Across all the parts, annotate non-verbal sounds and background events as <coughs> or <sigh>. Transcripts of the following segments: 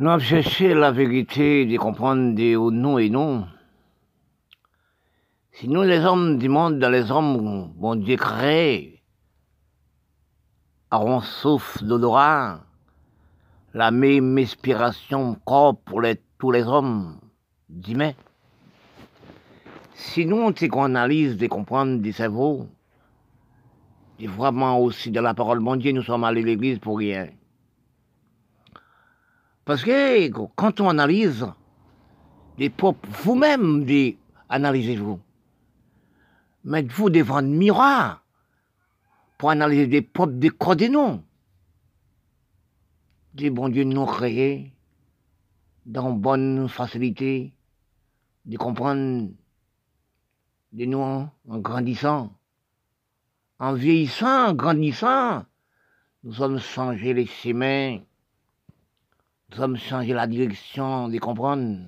Nous cherché la vérité de comprendre des non et non. Si nous, les hommes du monde, dans les hommes, bon Dieu créé, avons souffle d'odorat, la même inspiration corps pour tous les hommes d'humains. Si nous, on analyse, de comprendre des cerveaux, et vraiment aussi de la parole de Dieu, nous sommes allés à l'église pour rien. Parce que quand on analyse les peuples, vous-même, analysez-vous. Mettez-vous devant le miroir pour analyser des peuples des noms. Des bons dieux nous créés dans bonne facilité de comprendre des nous en grandissant. En vieillissant, en grandissant, nous sommes changés les chemins sommes changer la direction de comprendre.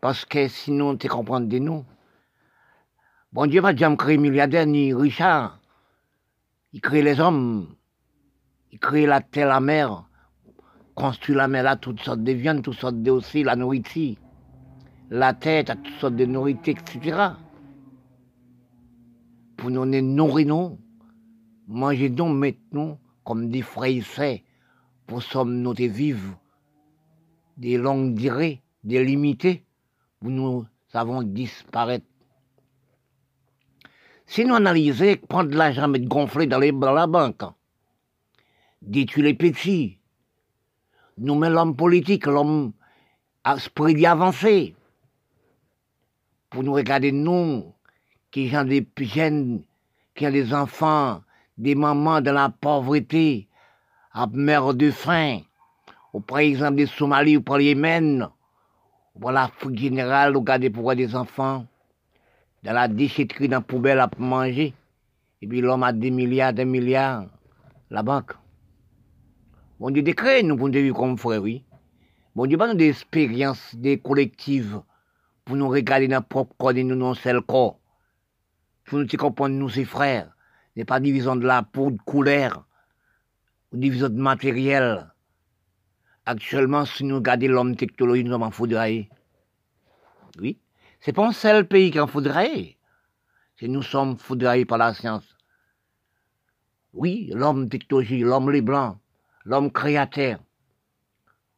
Parce que sinon, tu comprends de nous. Bon Dieu va jamais créer milliardaire ni Richard. Il crée les hommes. Il crée la terre, la mer. Construit la mer là, toutes sortes de viandes, toutes sortes de aussi, la nourriture. La tête, toutes sortes de nourriture, etc. Pour nous nourrir, nous. Manger donc maintenant, comme des frères pour sommes nous vivre des longues durées, des limités, où nous avons disparaître. Si nous analysons, prendre l'argent, mettre gonflé dans, les, dans la banque, détruire les petits, nous mettons l'homme politique, l'homme à esprit avancé, pour nous regarder, nous, qui ont des jeunes, qui ont des enfants, des mamans dans la pauvreté, à mer de faim, ou par exemple des Somalie ou par le Yémen, ou par l'Afrique générale, regardez pourquoi des enfants, dans la déchetterie, dans la poubelle à manger, et puis l'homme a des milliards, des milliards, la banque. Bon Dieu décret, nous, pour nous vivre comme frère, oui. Bon Dieu, pas nous des expériences, des collectives, pour nous regarder dans notre propre corps et nous, non seul corps. Pour nous comprendre, nous, ses frères. n'est pas division de la peau, de couleur, division de matériel. Actuellement, si nous regardons l'homme technologie, nous en foudraillé. Oui. C'est pas un seul pays qui en foudraillé. C'est nous sommes foudraillés par la science. Oui, l'homme technologie, l'homme les blancs, l'homme créateur.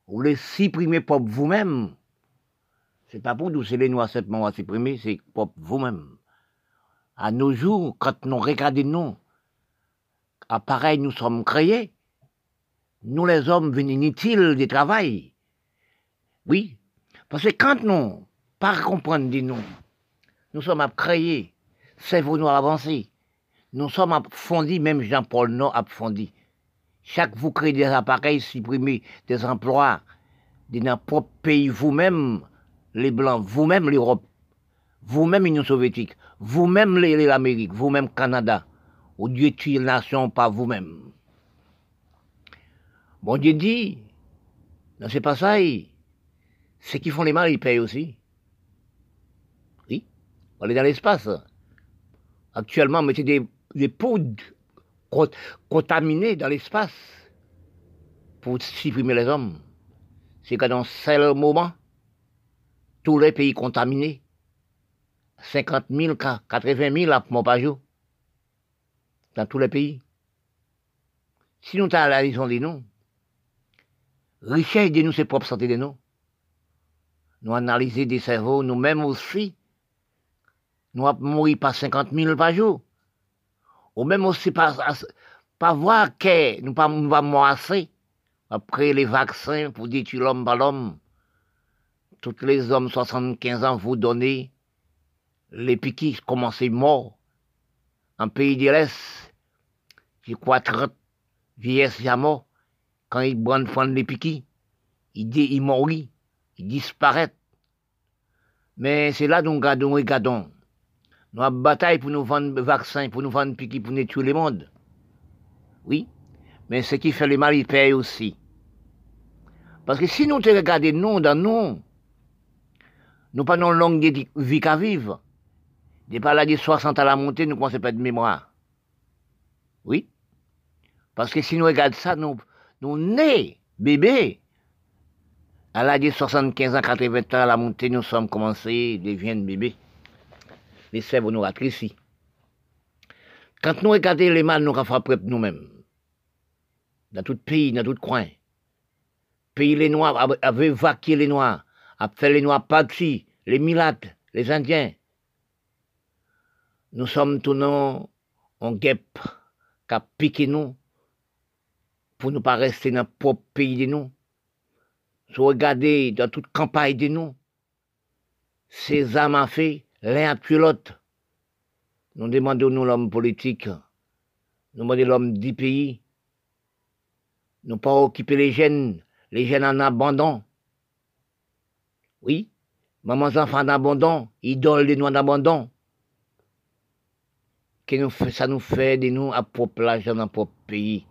Vous les supprimer pour vous-même. C'est pas pour nous, c'est les noirs seulement à supprimer, c'est vous-même. À nos jours, quand nous regardons nous, appareil nous sommes créés, nous les hommes venons inutiles du travail? Oui, parce que quand nous, par comprendre de nous, nous sommes à créer, c'est vous nous avancer. Nous sommes à fonder, même Jean-Paul Non a fondé. Chaque vous créez des appareils, supprimez des emplois de notre propre pays, vous-même, les Blancs, vous-même l'Europe, vous-même l'Union soviétique, vous-même l'Amérique, vous-même Canada, ou Dieu tue la nation par vous-même. Bon Dieu dit, non, c'est pas ça. Ceux qui font les mal, ils payent aussi. Oui, on est dans l'espace. Actuellement, mettait des, des poudres contaminées dans l'espace pour supprimer les hommes. C'est que dans ce moment, tous les pays contaminés, 50 000 cas, 80 000 à par dans tous les pays. Si nous avons la raison des noms, richesse de nous, c'est propre santé de nous. Nous analyser des cerveaux, nous-mêmes aussi. Nous avons mourir par 50 000 par jour. Ou même aussi pas, pas voir que nous pas nous assez. Après les vaccins pour détruire l'homme par l'homme. Tous les hommes 75 ans vous donnez les piquis commencent morts. En pays de l'Est, j'ai crois 30 vieillesse à mort quand ils prennent les piquis, ils, ils mourent, ils disparaissent. Mais c'est là nous regardons, regardons. Nous avons bataille pour nous vendre vaccins, pour nous vendre piquis, pour tuer le monde. Oui, mais ce qui fait le mal, il paye aussi. Parce que si nous te regardons, nous, dans nous, nous pas une longue vie qu'à vivre. Des de 60 à la montée, nous pensons pas de mémoire. Oui. Parce que si nous regardons ça, nous, nous nés, bébés, À l'âge de 75 ans, 80 ans, à la montée, nous sommes commencés, des jeunes bébés. Les sèvres nous ici. Quand nous regardons les mal, nous avons nous-mêmes. Dans tout pays, dans tout coin. Pays les Noirs, avait vaqué les Noirs, a fait les Noirs partis, les Milates, les Indiens. Nous sommes tous en guêpe, qui a piqué nous, pour ne pas rester dans le propre pays de nous. Si regardez dans toute campagne de nous, ces âmes ont fait l'un après l'autre. Nous demandons nous l'homme politique, nous demandons l'homme du pays, nous pas occuper les jeunes, les jeunes en abandon. Oui, maman enfants en abandon, idoles de nous en abandon. Que ça nous fait de nous à propre dans notre propre pays.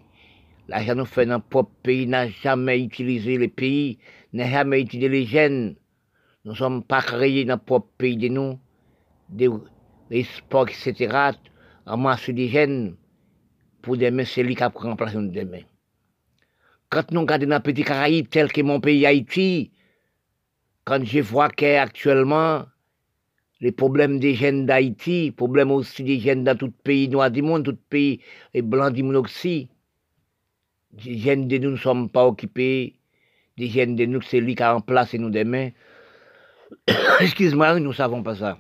L'argent nous fait dans notre propre pays, n'a jamais utilisé les pays, n'a jamais utilisé les jeunes. Nous ne sommes pas créés dans notre propre pays de nous, des, sports, etc., en masse des jeunes, pour demain, c'est lui qui a remplacé demain. Quand nous regardons dans petit Caraïbe, tel que mon pays Haïti, quand je vois qu'actuellement, les problèmes des jeunes d'Haïti, problèmes aussi des jeunes dans tout pays noir du monde, tout pays et blanc du monde aussi, des jeunes de nous ne sommes pas occupés, des jeunes de nous, c'est lui qui a remplacé nous demain. <coughs> Excuse-moi, nous ne savons pas ça.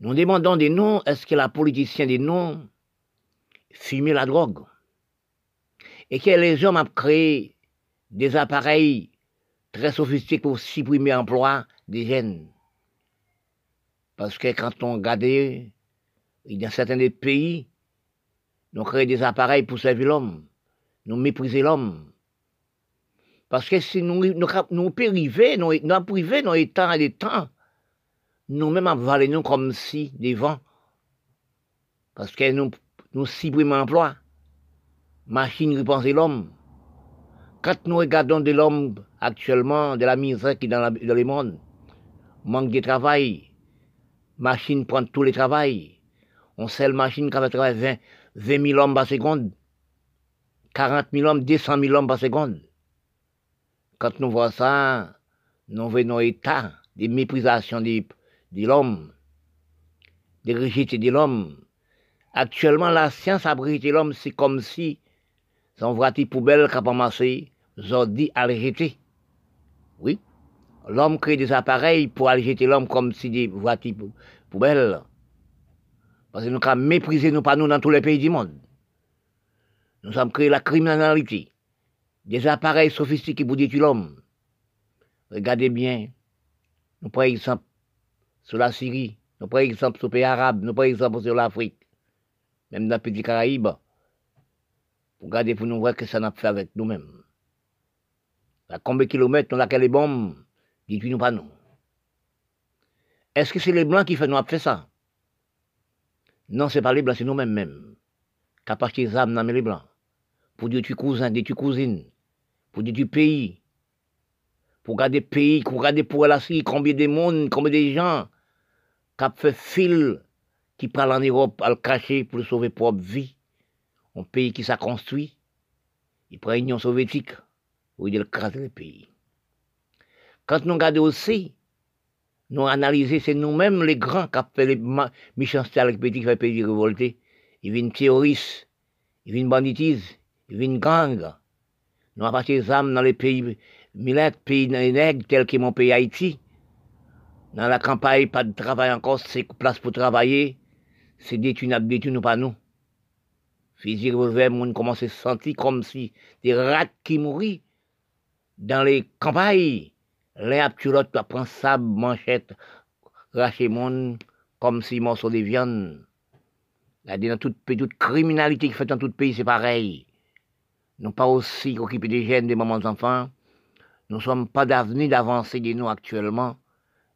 Nous demandons des noms, est-ce que la politicien des noms fumer la drogue? Et que les hommes ont créé des appareils très sophistiqués pour supprimer l'emploi des jeunes. Parce que quand on regarde, dans certains pays, nous créons des appareils pour servir l'homme, nous mépriser l'homme. Parce que si nous, nous, nous nous, nous états et des temps, nous-mêmes avalons nous comme si des vents. Parce que nous, nous supprimons l'emploi. Machine repenser l'homme. Quand nous regardons de l'homme actuellement, de la misère qui est dans, la, dans le monde, manque de travail, machine prend tous les travails. On sait machine qui va travailler 20, 000 hommes par seconde, 40 000 hommes, 200 000 hommes par seconde. Quand nous voyons ça, nous voyons état de méprisation de l'homme, de rejeter de l'homme. Actuellement, la science a rejeté l'homme, c'est comme si son voiture poubelle a dit à rejeter. Oui. L'homme crée des appareils pour aller jeter l'homme comme si des voitures poubelles. Parce que nous avons méprisé nous pas nous dans tous les pays du monde. Nous avons créé la criminalité. Des appareils sophistiqués pour détruire l'homme. Regardez bien. Nous prenons exemple sur la Syrie, nous prenons exemple sur les pays arabes, nous prenons exemple sur l'Afrique, même dans les petits Caraïbes, pour garder pour nous voir que ça n'a fait avec nous-mêmes. À combien de kilomètres nous avons les bombes, dites-nous pas nous. Est-ce que c'est les Blancs qui font nous faire ça? Non, c'est pas les Blancs, c'est nous-mêmes même. Qu'à partir des âmes dans les Blancs. Pour dire tu cousin, des tu cousines, pour dire tu pays, pour garder pays, pour garder pour la Syrie, combien de monde, combien de gens, qui fait fil, qui parle en Europe à le cacher pour sauver propre vie. Un pays qui s'est construit, il prend l'Union soviétique, où il craser le pays. Quand nous regardons aussi, nous analysons, c'est nous-mêmes les grands qui ont fait les méchancetés avec les petits qui fait pays révoltés. Ils viennent terroristes, ils viennent banditisme, ils viennent gang. Nous avons des âmes dans les pays, mille pays nègres tels que mon pays Haïti. Dans la campagne, pas de travail encore, c'est place pour travailler. C'est détenu, détenu, nous pas nous. Physique on commence à se sentir comme si des rats qui mourent dans les campagnes. Tu l'autre, tu prends sable, manchette, racher monde comme si morceau de viande. Dans toute, toute criminalité qui fait dans tout pays, c'est pareil. Nous pas aussi occupés des jeunes, des mamans enfants. Nous ne sommes pas d'avenir d'avancer de nous actuellement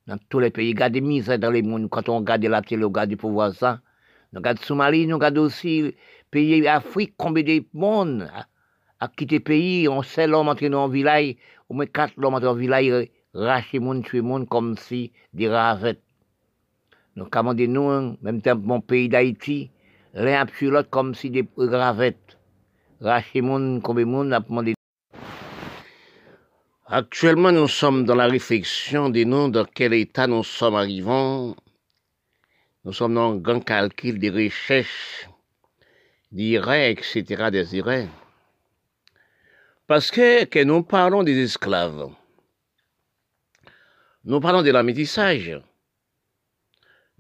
dans tous les pays. Regardez misère dans les mondes. Quand on regarde la télé, on regarde pour voir ça. Nous regardons Somalie, nous regardons aussi pays Afrique, combien de monde a, quitté le pays. On sait l'homme entrer dans un village, au moins quatre l'homme entrer dans un village, racher monde, tuer monde comme si des ravettes. Comment dire nous, même temps, mon pays d'Haïti, l'un sur comme si des ravettes. Racher monde, combien de monde a demandé Actuellement, nous sommes dans la réflexion des noms dans quel état nous sommes arrivés. Nous sommes dans un grand calcul des recherches, d'irets, etc., des irets. Parce que, que nous parlons des esclaves, nous parlons de la métissage,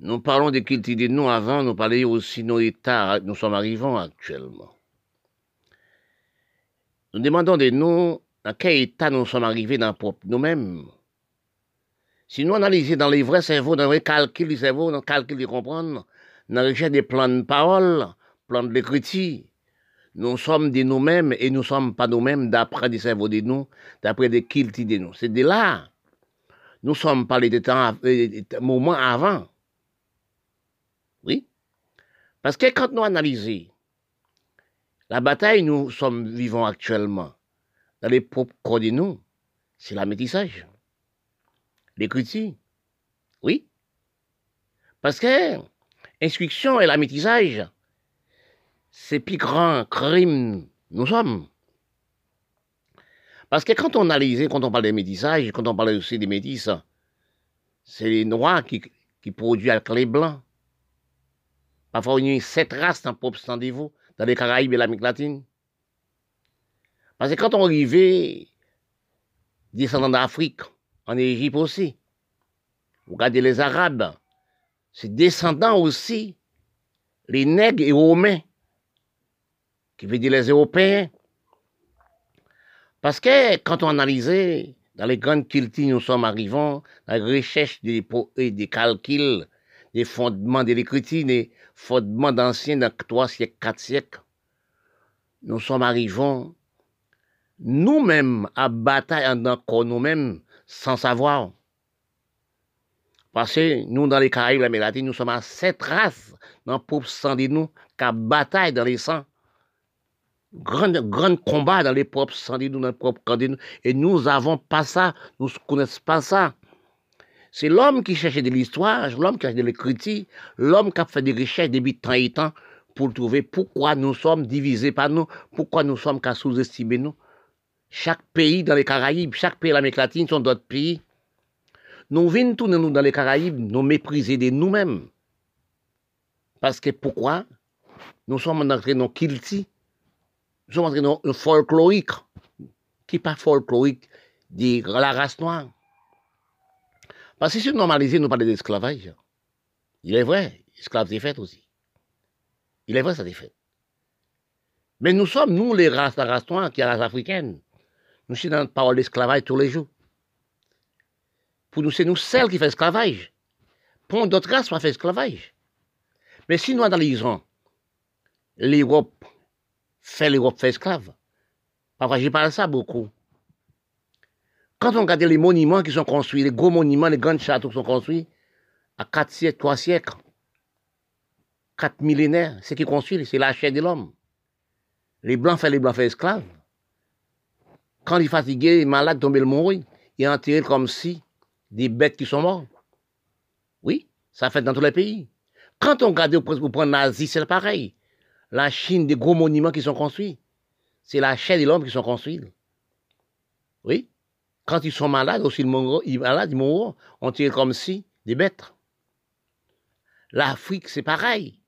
nous parlons de culture des noms avant, nous parlons aussi de nos états, nous sommes arrivés actuellement. Nous demandons de nous dans quel état nous sommes arrivés dans nous-mêmes. Si nous analysons dans les vrais cerveaux, dans les calculs du cerveau, dans le calcul de comprendre, dans les des plans de parole, plans de l'écriture, nous sommes de nous-mêmes et nous ne sommes pas nous-mêmes d'après des cerveaux de nous, d'après des cultures de nous. C'est de là. Nous sommes pas les temps, moments avant. Parce que quand nous analysons la bataille, nous sommes vivants actuellement, dans les propres corps de nous, c'est la métissage. L'écriture. Oui. Parce que l'instruction et la métissage, c'est plus grand crime nous sommes. Parce que quand on analyse, quand on parle des métissages, quand on parle aussi des métis, c'est les noirs qui, qui produisent avec les blancs. Parfois, il y a sept races dans propre vous dans les Caraïbes et l'Amérique latine. Parce que quand on arrivait descendant d'Afrique, en Égypte aussi, regardez les Arabes, c'est descendants aussi, les nègres et romains, qui veut dire les Européens. Parce que quand on analysait dans les grandes cultures, nous sommes arrivés, dans la recherche des, des calculs, des fondements de l'écriture, des fondements d'anciens dans trois siècles, quatre siècles, nous sommes arrivés nous-mêmes à bataille en nous-mêmes sans savoir. Parce que nous, dans les Caraïbes, la Mélatine, nous sommes à sept races dans peuple sang de nous, qui bataille dans les sangs. Grand, grand combat dans les propres sang de nous, dans les propres camps de nous. Et nous n'avons pas ça, nous ne connaissons pas ça. C'est l'homme qui cherchait de l'histoire, l'homme qui cherchait de l'écriture, l'homme qui a fait des recherches depuis temps et temps pour trouver pourquoi nous sommes divisés par nous, pourquoi nous sommes qu'à sous-estimer nous. Chaque pays dans les Caraïbes, chaque pays de l'Amérique latine sont d'autres pays nous venons tous dans les Caraïbes, nous mépriser de nous-mêmes. Parce que pourquoi? Nous sommes entrés dans kilti, nous sommes entrés dans le folklorique, qui n'est pas folklorique de la race noire. Parce que si nous normalisons, nous parlons d'esclavage. Il est vrai, l'esclave c'est fait aussi. Il est vrai, ça fait. Mais nous sommes, nous, les races, la race noire, qui est la race africaine. Nous sommes dans la parole d'esclavage tous les jours. Pour nous, c'est nous celles qui fait esclavage. Pour d'autres races, on fait esclavage. Mais si nous analysons l'Europe, fait l'Europe fait esclave. Parfois, j'ai parlé de ça beaucoup. Quand on regarde les monuments qui sont construits, les gros monuments, les grands châteaux qui sont construits, à 4 siècles, 3 siècles, 4 millénaires, ce qui construit, c'est la chair de l'homme. Les blancs font les blancs fait esclaves. Quand ils fatigués, les malades tombent le mourir, ils enterrés comme si des bêtes qui sont mortes. Oui, ça fait dans tous les pays. Quand on regarde pour prendre l'Asie, c'est pareil. La Chine, des gros monuments qui sont construits. C'est la chair de l'homme qui sont construits. Oui. Quand ils sont malades, aussi, ils malades, ils mourront. On tire comme si des bêtes. L'Afrique, c'est pareil.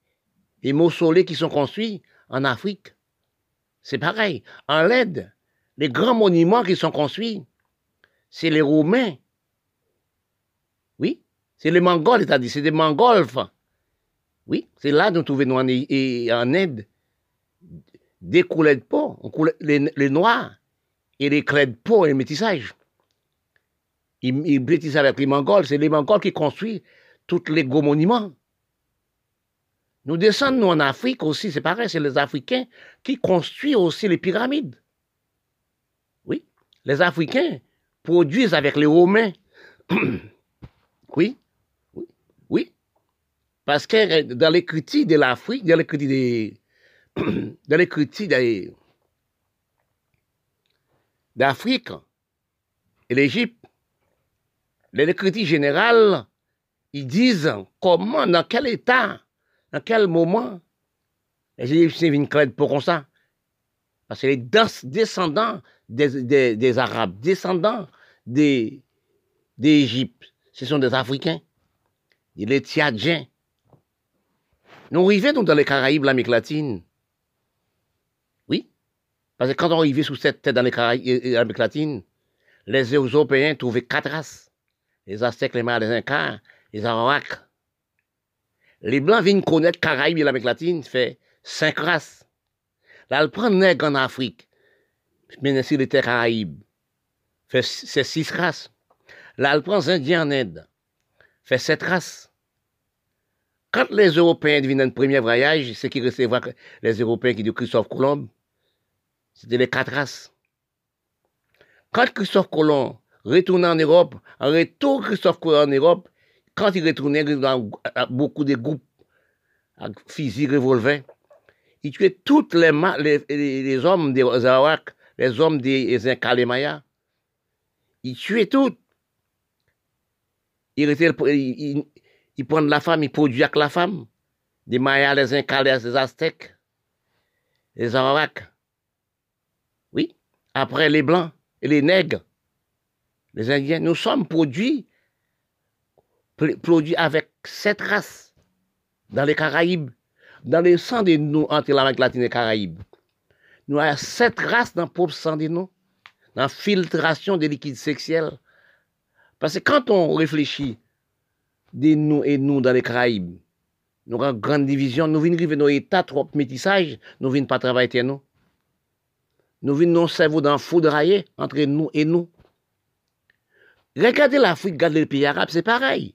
Les mausolées qui sont construits en Afrique, c'est pareil. En l'aide, les grands monuments qui sont construits, c'est les Romains oui, c'est les Mongols, c'est-à-dire c'est des. Oui, c'est là nous trouvons en, Inde des coulées de peau, les, Noirs et les clés de peau et les métissages. Ils, ils avec les Mongols, c'est les Mongols qui construisent tous les gros monuments. Nous descendons nous, en Afrique aussi, c'est pareil, c'est les Africains qui construisent aussi les pyramides. Oui, les Africains produisent avec les Romains <coughs> Oui, oui, oui. Parce que dans l'écriture de l'Afrique, dans l'écriture des, <coughs> dans l'écriture d'Afrique et l'Égypte, l'écriture générale, ils disent comment, dans quel état, dans quel moment les Égyptiens viennent craindre pour ça. Parce que les descendants des, Arabes, descendants d'Égypte, ce sont des Africains, les Tchadiens. Nous arrivons dans les Caraïbes, l'Amérique latine. Oui. Parce que quand on arrivait sous cette tête dans les Caraïbes, l'Amérique latine, les Européens trouvaient quatre races. Les Aztèques, les Mayas, les Incas, les Arawaks. Les Blancs viennent connaître Caraïbes et l'Amérique latine, fait cinq races. Là, elle prend nègre en Afrique, mais sur les terres Caraïbes, fait c'est six races. Là, elle prend Indiens en Inde, fait sept races. Quand les Européens viennent un premier voyage, ce qui recevoir les Européens qui disent Christophe Colomb, c'était les quatre races. Quand Christophe Colomb retourne en Europe, en retour Christophe Colomb en Europe, quand il retournait dans beaucoup de groupes avec fusil, il tuait tous les, les, hommes des Zawak, les hommes des Mayas. Il tuait tous. Il, il, prend la femme, il produit avec la femme. Des Mayas, les Incas, les Aztèques, les Arawaks. Oui. Après les Blancs et les Nègres, les Indiens, nous sommes produits produit avec cette race dans les Caraïbes, dans le sang de nous entre l'Amérique latine et les Caraïbes. Nous avons cette race dans le propre sang de nous, dans la filtration des liquides sexuels. Parce que quand on réfléchit de nous et nous dans les Caraïbes, nous avons une grande division, nous venons vivre nos états trop métissage, nous venons pas travailler nous. Nous venons nos cerveaux dans foudrailler entre nous et nous. Regardez l'Afrique, regardez les pays arabes, c'est pareil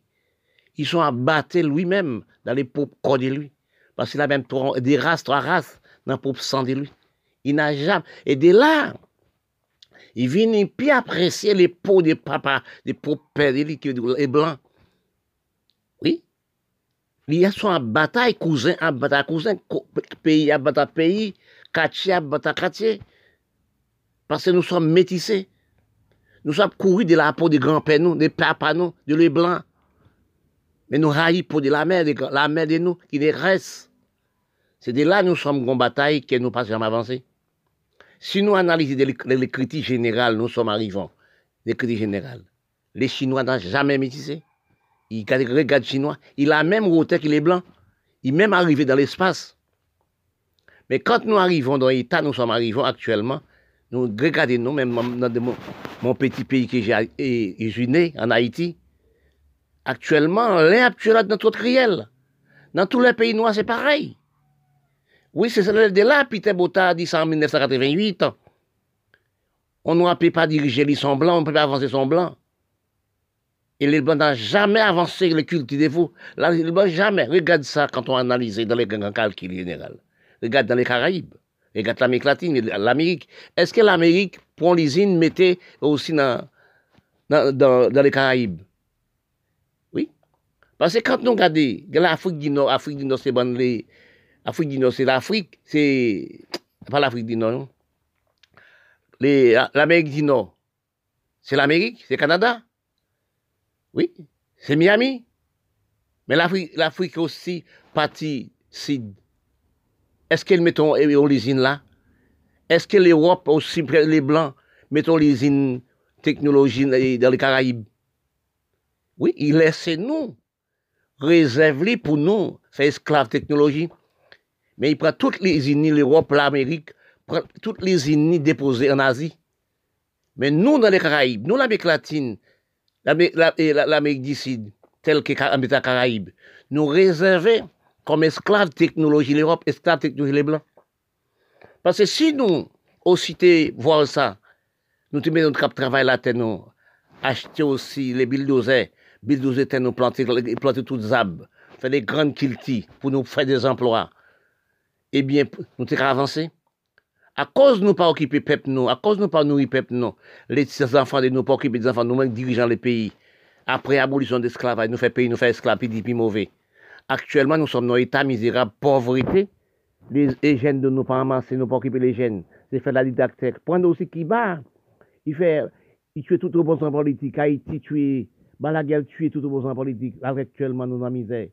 ils sont abattus lui-même dans les pauvres corps de lui. Parce qu'il a même des races, trois races dans le pauvre sang de lui. Il n'a jamais. Et de là, il vient plus apprécier les peaux des papas, des pauvres pères de lui, qui les blancs. Oui. Il y a son bataille, cousin, à bataille, cousin, pays, à bataille, pays, quartier, à bataille, quartier. Parce que nous sommes métissés. Nous sommes courus de la peau des grands-pères, nous, des papas, nous, de les blancs. Mais nous raillons pour de la mer, la mer de nous, qui nous reste. C'est de là que nous sommes en bataille que nous pas jamais avancé. Si nous analysons les, critiques générales, nous sommes arrivants. Les critiques générales. Les Chinois n'ont jamais métissé. Ils regardent Chinois. Il a même roté que les Blancs. Il même arrivé dans l'espace. Mais quand nous arrivons dans l'État, nous sommes arrivés actuellement, regardons nous, même dans mon, petit pays que j'ai en Haïti, Actuellement, actuel dans notre réel. Dans tous les pays noirs, c'est pareil. Oui, c'est de là, Peter Botta a dit ça en 1988. On ne peut pas diriger les son blancs, on ne peut pas avancer son blanc. Et les blancs n'ont jamais avancé le culte des veaux. les blancs, jamais. Regarde ça quand on analyse dans les grands calculs général. Regarde dans les Caraïbes. Regarde l'Amérique latine, l'Amérique. Est-ce que l'Amérique prend l'usine, mettait aussi dans, dans les Caraïbes? Parce que quand nous regardons l'Afrique du Nord, l'Afrique du Nord, c'est bon, l'Afrique du Nord, c'est l'Afrique, c'est pas l'Afrique du Nord, non? L'Amérique du Nord, c'est l'Amérique, c'est Canada? Oui, c'est Miami. Mais l'Afrique aussi, partie sud. Est-ce qu'elle mettons l'usine là? Est-ce que l'Europe aussi, les Blancs, mettons l'usine technologie dans les Caraïbes? Oui, il laisse nous réserve pour nous, c'est esclave technologie. Mais il prend toutes les unis, l'Europe, l'Amérique, toutes les unis déposées en Asie. Mais nous, dans les Caraïbes, nous, l'Amérique latine, l'Amérique du Sud, telle que l'Amérique Caraïbes, nous réservons comme esclave technologie l'Europe, esclave technologie les Blancs. Parce que si nous, aussi, voir ça, nous te mettons notre cap travail là, nous acheter aussi les bulldozers, Bulldozer était nous planter, planter toutes les arbres, faire des grandes kiltis pour nous faire des emplois. Eh bien, nous avons avancé. À cause de nous pas occuper peuple nous, à cause de nous pas nourrir peuple nous, les enfants de nous pas occuper des enfants, nous-mêmes dirigeants les pays. Après abolition de l'esclavage, nous fait pays, nous fait esclaves, puis puis mauvais. Actuellement, nous sommes dans l'état misérable, pauvreté. Les, jeunes de nous pas ramasser, nous pas occuper les jeunes. C'est faire la didactique. Prendre aussi qui bat. Il fait, il tue tout en politique. Haïti tue la guerre tue tout le en politique. Actuellement, nous dans misère.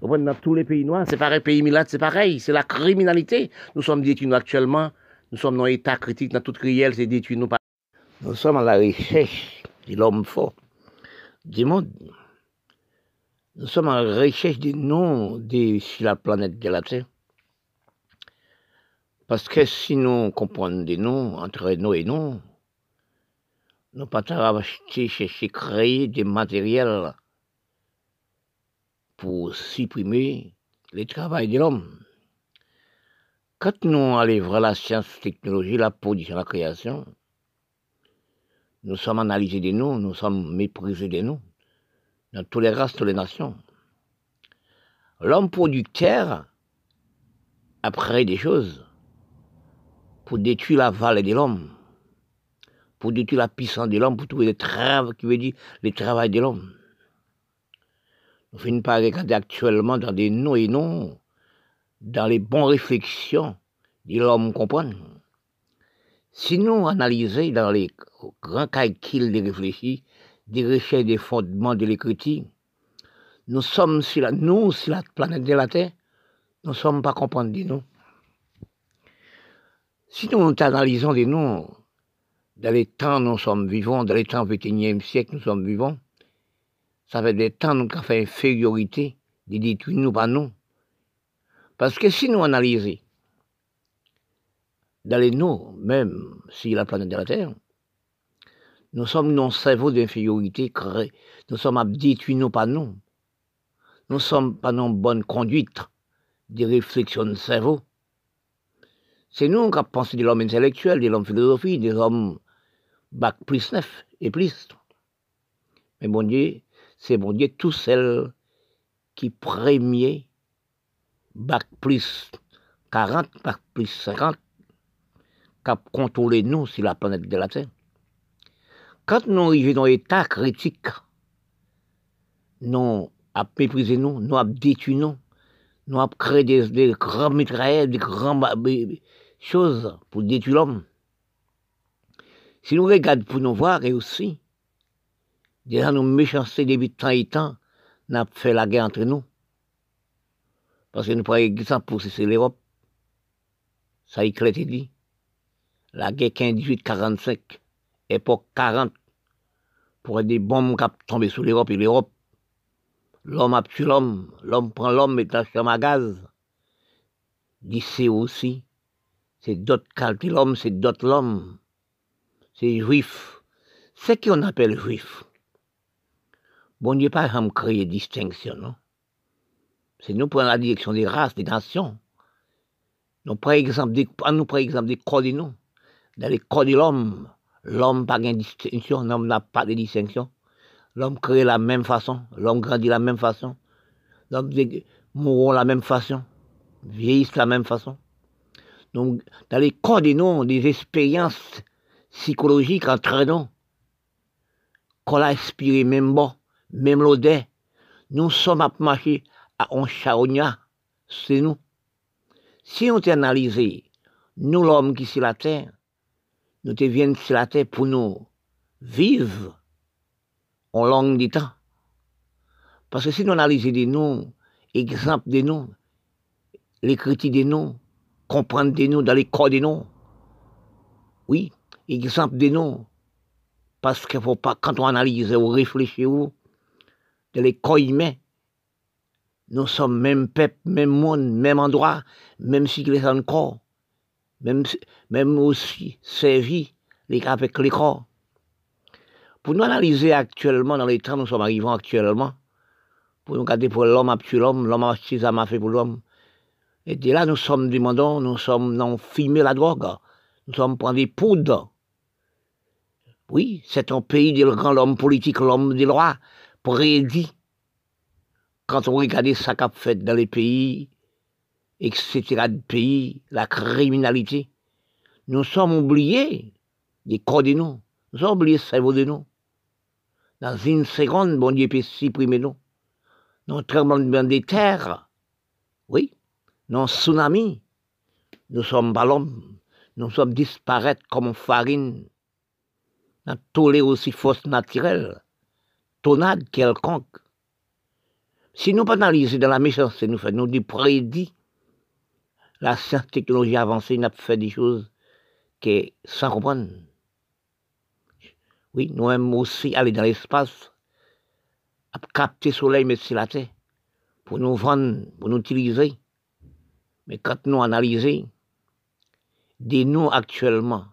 Dans tous les pays noirs, c'est pareil, pays milat, c'est pareil. C'est la criminalité. Nous sommes détenus actuellement Nous sommes dans l'état critique, dans toute réel, c'est détruire nous. Nous sommes à la recherche de l'homme fort, du monde. Nous sommes en recherche des noms sur la planète de la Terre. Parce que si nous comprenons des noms entre nous et nous, nous pas acheter, chercher, créer des matériels pour supprimer le travail de l'homme. Quand nous allons la science, la technologie, la production, la création, nous sommes analysés de nous, nous sommes méprisés de nous dans tous les races, toutes les nations. L'homme producteur a des choses pour détruire la vallée de l'homme, pour détruire la puissance de l'homme, pour trouver le travail, qui veut dire le travail de l'homme. Nous finissons par regarder actuellement dans des noms et noms, dans les bonnes réflexions de l'homme comprendre. Si nous analysons dans les grands calculs de réfléchis, des recherches des fondements de l'écriture. Nous sommes sur la, nous, sur la planète de la Terre, nous ne sommes pas comprendre nous. Si nous analysons des noms, dans les temps nous sommes vivants, dans les temps du XXIe siècle nous sommes vivants, ça fait des temps nous avons fait infériorité, de détruire nous pas nous. Parce que si nous analysons dans les noms, même sur la planète de la Terre, nous sommes non cerveau d'infériorité, nous sommes habitués, nous pas nous. Nous sommes pas non bonne conduite des réflexions de cerveau. C'est nous qui pensé de l'homme intellectuel, de l'homme philosophie, des hommes bac plus neuf et plus. Mais bon Dieu, c'est bon Dieu tout seul qui premier bac plus 40, bac plus 50, qui a contrôlé nous sur la planète de la Terre. Quand nous arrivons dans l'état critique, nous avons méprisé nous, nous avons détruit nous, nous avons créé des, grands mitrailleurs, des grandes choses pour détruire l'homme. Si nous regardons pour nous voir, et aussi, déjà nous méchancetés depuis tant et temps, nous avons fait la guerre entre nous. Parce que nous prenons exemple pour c'est l'Europe. Ça a été dit. La guerre 15-18-45 époque 40, pour des bombes qui tombé sur l'Europe et l'Europe. L'homme a tué l'homme, l'homme prend l'homme et tâche à gaz. D'ici aussi, c'est d'autres qualités l'homme, c'est d'autres l'homme. C'est juif. C'est qu'on appelle juif? Bon Dieu, pas jamais créer distinction, non? C'est nous prenons la direction des races, des nations. Nous prenons exemple des, nous exemple des corps de nous. Dans les corps de l'homme, L'homme n'a pas de distinction, l'homme n'a pas de distinction. L'homme crée la même façon, l'homme grandit la même façon, l'homme mourra la même façon, vieillit de la même façon. Donc, dans les corps des noms, des expériences psychologiques entre nous, qu'on a aspiré même bon, même l'odeur, nous sommes à marcher à un charognat, c'est nous. Si on t'analyse, nous l'homme qui sur la terre, nous te viennent sur la terre pour nous vivre en langue du temps. Parce que si nous analysons des noms, exemple des noms, l'écriture des noms, comprendre des noms dans les corps des noms, oui, exemple des noms, parce qu'il faut pas, quand on analyse ou réfléchit dans les corps humains, nous sommes même peuple, même monde, même endroit, même civilisation corps même, même aussi servi les, avec les corps. Pour nous analyser actuellement, dans les temps où nous sommes arrivés actuellement, pour nous regarder pour l'homme a tué l'homme, l'homme a tué fait pour l'homme. Et de là, nous sommes demandons, nous sommes non filmer la drogue, nous sommes prendre des poudres. Oui, c'est un pays de grand l'homme politique, l'homme des lois, prédit. Quand on regarde ça qu'a fait dans les pays etc. de pays, la criminalité. Nous sommes oubliés des corps de nous. Nous sommes oubliés le cerveau de nous. Dans une seconde, bon Dieu peut supprimer nous. Dans tremblement des terres, oui, dans tsunami, nous sommes pas l'homme. Nous sommes disparaître comme farine. Dans les aussi forces naturelles, tonade quelconque. Si nous pas analyser dans la méchanceté, nous faisons du prédit la science technologie avancée n'a fait des choses que sans comprendre. Oui, nous-mêmes aussi aller dans l'espace, capter le soleil, mais c'est la terre, pour nous vendre, pour nous utiliser. Mais quand nous analysons, des nous actuellement,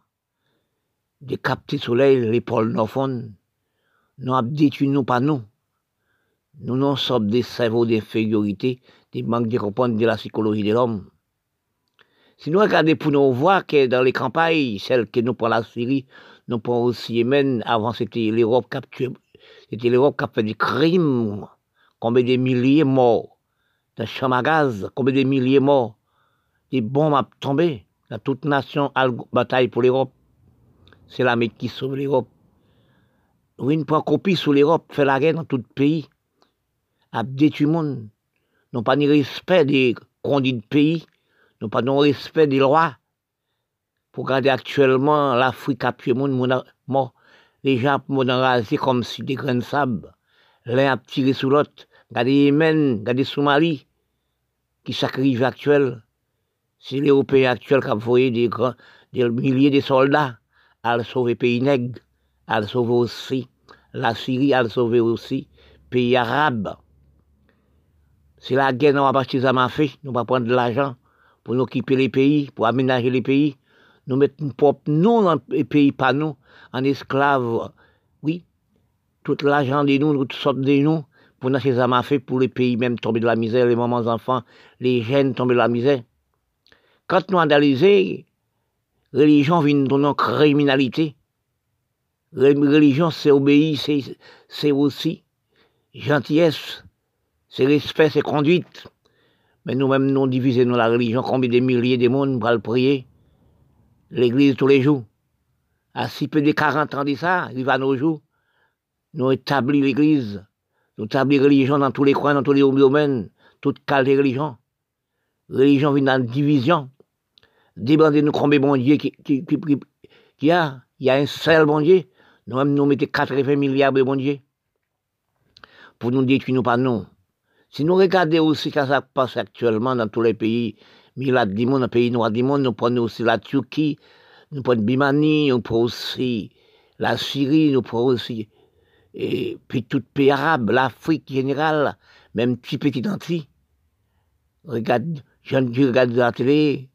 de capter le soleil, les pôles nous nous détruit nous pas nous. Nous sommes des cerveaux d'infériorité, des manques de comprendre de la psychologie de l'homme. Si nous regardons pour nous voir que dans les campagnes, celles que nous prenons la Syrie, nous prenons aussi Yémen, avant c'était l'Europe qui c'était l'Europe qui a fait des crimes, combien de milliers morts, dans champs à gaz, combien de milliers morts, des bombes ont tombé, dans toute nation a bataille pour l'Europe. C'est l'Amérique qui sauve l'Europe. Oui, une copie sur l'Europe, fait la guerre dans tout le pays, a détruit le monde. Nous pas ni respect des conduits de pays, nous pas de respect des lois. Pour regarder actuellement l'Afrique tué le monde mort. Les gens sont rasés comme si des grains de sable. L'un a tiré sur l'autre. Regardez Yémen, regardez Somalie, qui sacrifie actuel. C'est les Européens actuels qui ont envoyé des, des milliers de soldats à sauver le pays nègre, à sauver aussi la Syrie, à sauver aussi le pays arabe. C'est la guerre, nous va pas à fait, nous va prendre de l'argent pour nous occuper les pays, pour aménager les pays. Nous mettre propre nous dans les pays, pas nous, en esclaves. Oui, tout l'argent de nous, toutes sortes de nous, pour nous ces fait pour les pays même tomber de la misère, les mamans enfants, les jeunes tomber de la misère. Quand nous analysons, religion vient de nos criminalité. Religion, c'est obéir, c'est aussi gentillesse, c'est respect, c'est conduite. Mais nous-mêmes, nous divisons la religion, combien de milliers de monde pour le prier? L'église tous les jours. À si peu de 40 ans de ça, il va nos jours. Nous établissons l'église. Nous établissons la religion dans tous les coins, dans tous les domaines. Toutes cales de religion. Religion vient dans la division. Débandez nous combien bon Dieu qui, a. Il y a un seul bon Dieu. Nous-mêmes, nous mettons 80 milliards de bon Dieu. Pour nous détruire, nous pas nous. Si nous regardons aussi ce qui se passe actuellement dans tous les pays, Milad monde, pays noirs du nous prenons aussi la Turquie, nous prenons Bimani, nous prenons aussi la Syrie, nous prenons aussi, et puis tout pays arabe, l'Afrique générale, même petit petit anti. Regarde, je regarde la télé,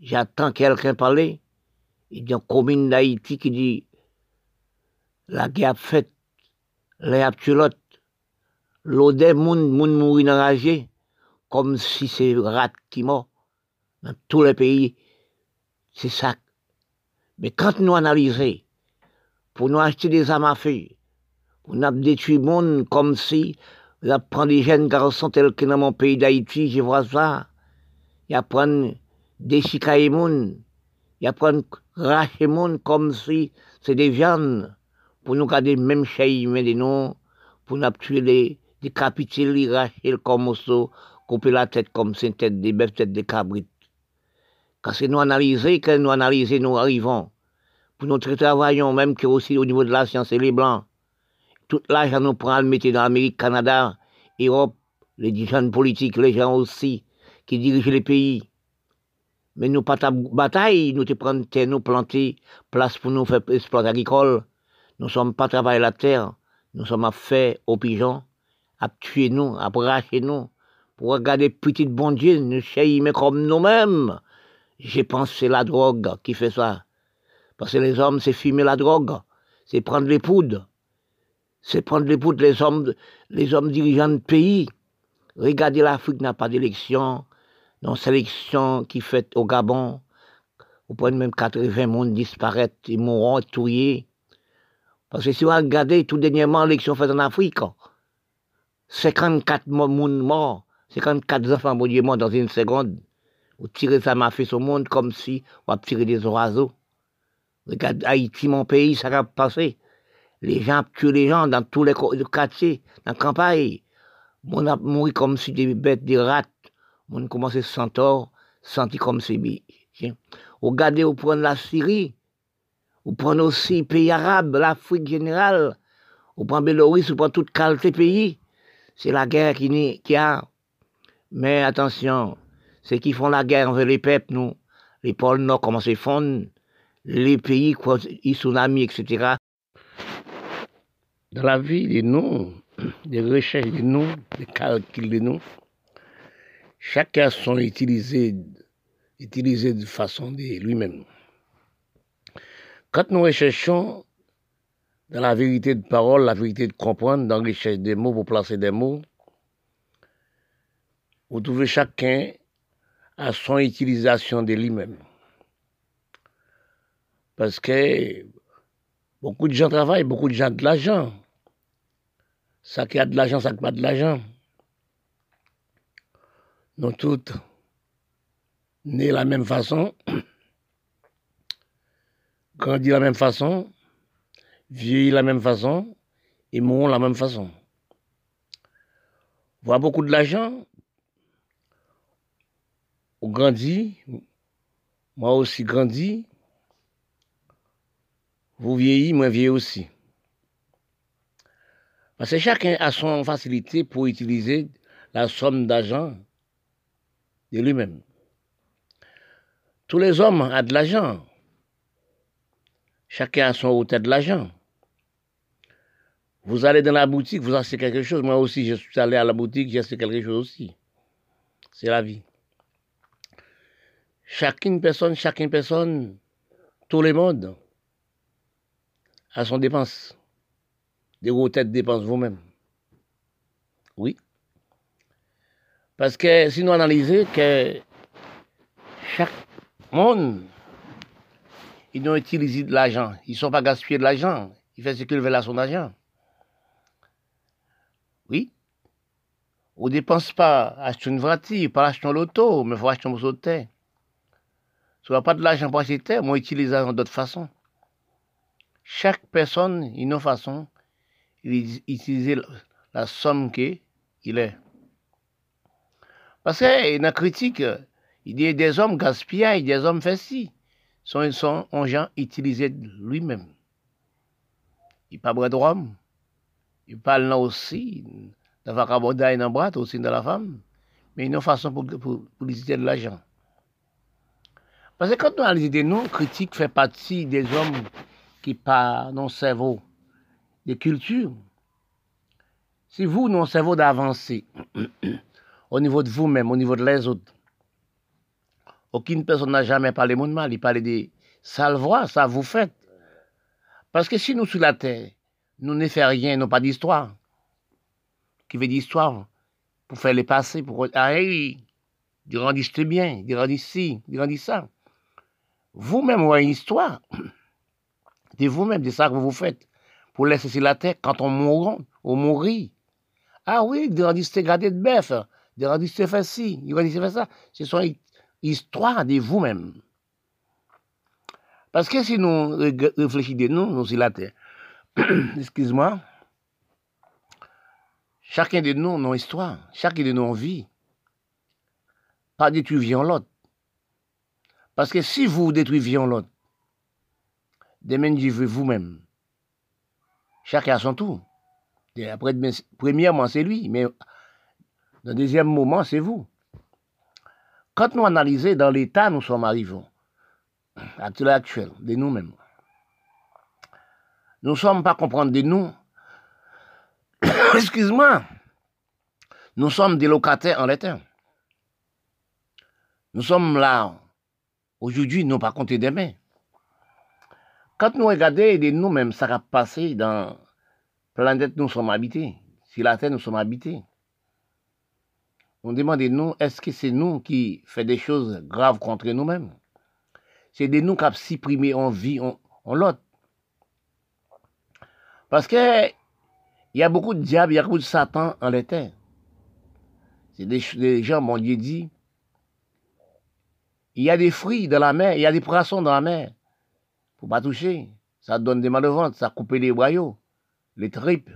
j'attends quelqu'un parler. Il y a une commune d'Haïti qui dit, la guerre faite, les l'autre l'odeur moun moun mourir enragé comme si c'est rat qui mort dans tous les pays c'est ça. Mais quand nous analysons pour nous acheter des armes à feu pour nous détruire monde comme si on prend des jeunes garçons tels que dans mon pays d'Haïti je vois ça. Il apprend des chicailles moun. Il apprend racher monde comme si c'est des viandes. Pour nous garder même chez mais des noms pour nous tuer les décapiter, les racher le morceau, couper la tête comme c'est tête de bœuf, tête de cabrit. Quand c'est nous analyser, quand nous analyser, nous arrivons. Pour notre travail, même que aussi au niveau de la science et les blancs. Tout l'argent nous prend le mettre dans l'Amérique, Canada, Europe, les jeunes politiques, les gens aussi, qui dirigent les pays. Mais nous pas ta bataille, nous te prendre terre, nous planter, place pour nous faire exploiter agricole. Nous sommes pas travailler la terre, nous sommes à aux pigeons à tuer nous, à bracher nous, pour regarder petit bon Dieu, nous mais comme nous-mêmes. J'ai pensé la drogue qui fait ça. Parce que les hommes, c'est fumer la drogue, c'est prendre les poudres. C'est prendre les poudres, les hommes, les hommes dirigeants de pays. Regardez l'Afrique n'a pas d'élection, non sélection qui fait au Gabon. Vous pouvez même 80 monde disparaître, ils mourront tués. Parce que si vous regardez tout dernièrement l'élection faite en Afrique, 54 moun morts, 54 enfants morts dans une seconde. Vous tirez ça m'a fait au monde comme si on tiré des oiseaux. Regarde Haïti, mon pays, ça va passer. Les gens tuent les gens dans tous les quartiers, dans la campagne. On a mouru comme si des bêtes, des rats. On commence à sentir, sentir comme si. Regardez, vous prenez la Syrie. Vous prenez aussi les pays arabes, l'Afrique générale. Vous prenez Bélorusse, vous prenez toute qualité pays. C'est la guerre qui, a. Mais attention, ceux qui font la guerre envers les peuples, nous, les pôles nord commencent à fondre, les pays, quoi, les tsunamis, etc. Dans la vie, les noms, les recherches des noms, les calculs des noms, chacun sont utilisés, utilisés de façon de lui-même. Quand nous recherchons dans la vérité de parole, la vérité de comprendre, dans la recherche des mots pour placer des mots, vous trouvez chacun à son utilisation de lui-même. Parce que beaucoup de gens travaillent, beaucoup de gens ont de l'argent. Ça qui a de l'argent, ça qui n'a pas de l'argent. Nous toutes nés de la même façon, <coughs> grandis de la même façon, vieillis de la même façon et mourons de la même façon. Voir beaucoup de l'argent, on grandit, moi aussi grandis, vous vieillissez, moi vieillis aussi. Parce que chacun a son facilité pour utiliser la somme d'argent de lui-même. Tous les hommes ont de l'argent. Chacun a son hôtel de l'argent. Vous allez dans la boutique, vous achetez quelque chose. Moi aussi, je suis allé à la boutique, j'ai acheté quelque chose aussi. C'est la vie. Chacune personne, chacune personne, tout le monde a son dépense. Des gros têtes dépenses vous-même. Oui. Parce que si nous analysons que chaque monde, ils ont utilisé de l'argent. Ils ne sont pas gaspillés de l'argent. Ils font ce qu'ils veulent à son argent. Oui. On ne dépense pas acheter une voiture, pas acheter un loto, mais il faut acheter un morceau de terre. Si on pas de l'argent pour acheter terre, on utilise d'autres façons. Chaque personne, une autre façon, il utilise la somme qu'il est. Parce que dans la critique, il y a des hommes gaspillent, des hommes font ci. Sont, sont en gens utilisés lui-même. Il pas de rhum. Il parle là aussi, dans la et dans bras, aussi dans la femme. Mais une façon pour, pour, pour de l'argent. Parce que quand on a des noms, critique fait partie des hommes qui parlent dans cerveau, des cultures. Si vous, non cerveau d'avancer, <clears throat> au niveau de vous-même, au niveau de les autres, aucune personne n'a jamais parlé de mal, il parlait des sales voix, ça vous faites. Parce que si nous, sur la terre, nous ne faisons rien, nous pas d'histoire, qui veut d'histoire, pour faire les passer, pour ah oui, c'était bien, dire ci, dire ça. Vous-même avez une histoire <clears throat> de vous-même, de ça que vous faites, pour laisser sur la terre quand on mourra, on mourit. Ah oui, c'était gardé de bœuf, c'était fait ci, c'était fait ça. Ce sont histoire de vous-même. Parce que si nous réfléchissons nous, nous sur la terre, <clears throat> excuse-moi, chacun de nous a une histoire, chacun de nous a vie. Pas détruire l'autre. Parce que si vous détruisez l'autre, demain, vous-même. Chacun a son tour. après, premièrement, c'est lui, mais dans le deuxième moment, c'est vous. Quand nous analysons dans l'état nous sommes arrivés, à l'heure actuelle, de nous-mêmes, nous ne sommes pas comprendre de nous. <coughs> Excuse-moi. Nous sommes des locataires en l'état. Nous sommes là. Aujourd'hui, nous pas compter demain. Quand nous regardons de nous-mêmes, ça va passer dans la planète nous sommes habités. Si la terre nous sommes habités. On demande de nous, est-ce que c'est nous qui faisons des choses graves contre nous-mêmes? C'est de nous qui avons supprimé en vie en, l'autre. Parce que il y a beaucoup de diables, il y a beaucoup de Satan en l'éther. C'est des, gens, mon Dieu dit, il y a des fruits dans la mer, il y a des poissons dans la mer. Faut pas toucher. Ça donne des mal de ventre, ça coupe les boyaux, les tripes.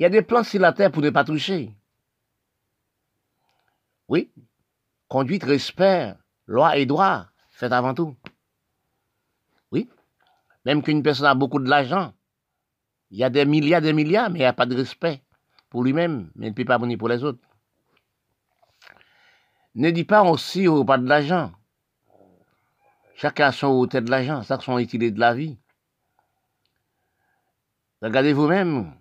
Il y a des plantes sur la terre pour ne pas toucher. Oui. Conduite, respect, loi et droit, faites avant tout. Oui. Même qu'une personne a beaucoup de l'argent, il y a des milliards, des milliards, mais il n'y a pas de respect pour lui-même, mais il ne peut pas venir pour les autres. Ne dis pas aussi au pas de l'argent. Chacun a son hôtel de l'argent, ça son utilité de la vie. Regardez vous-même,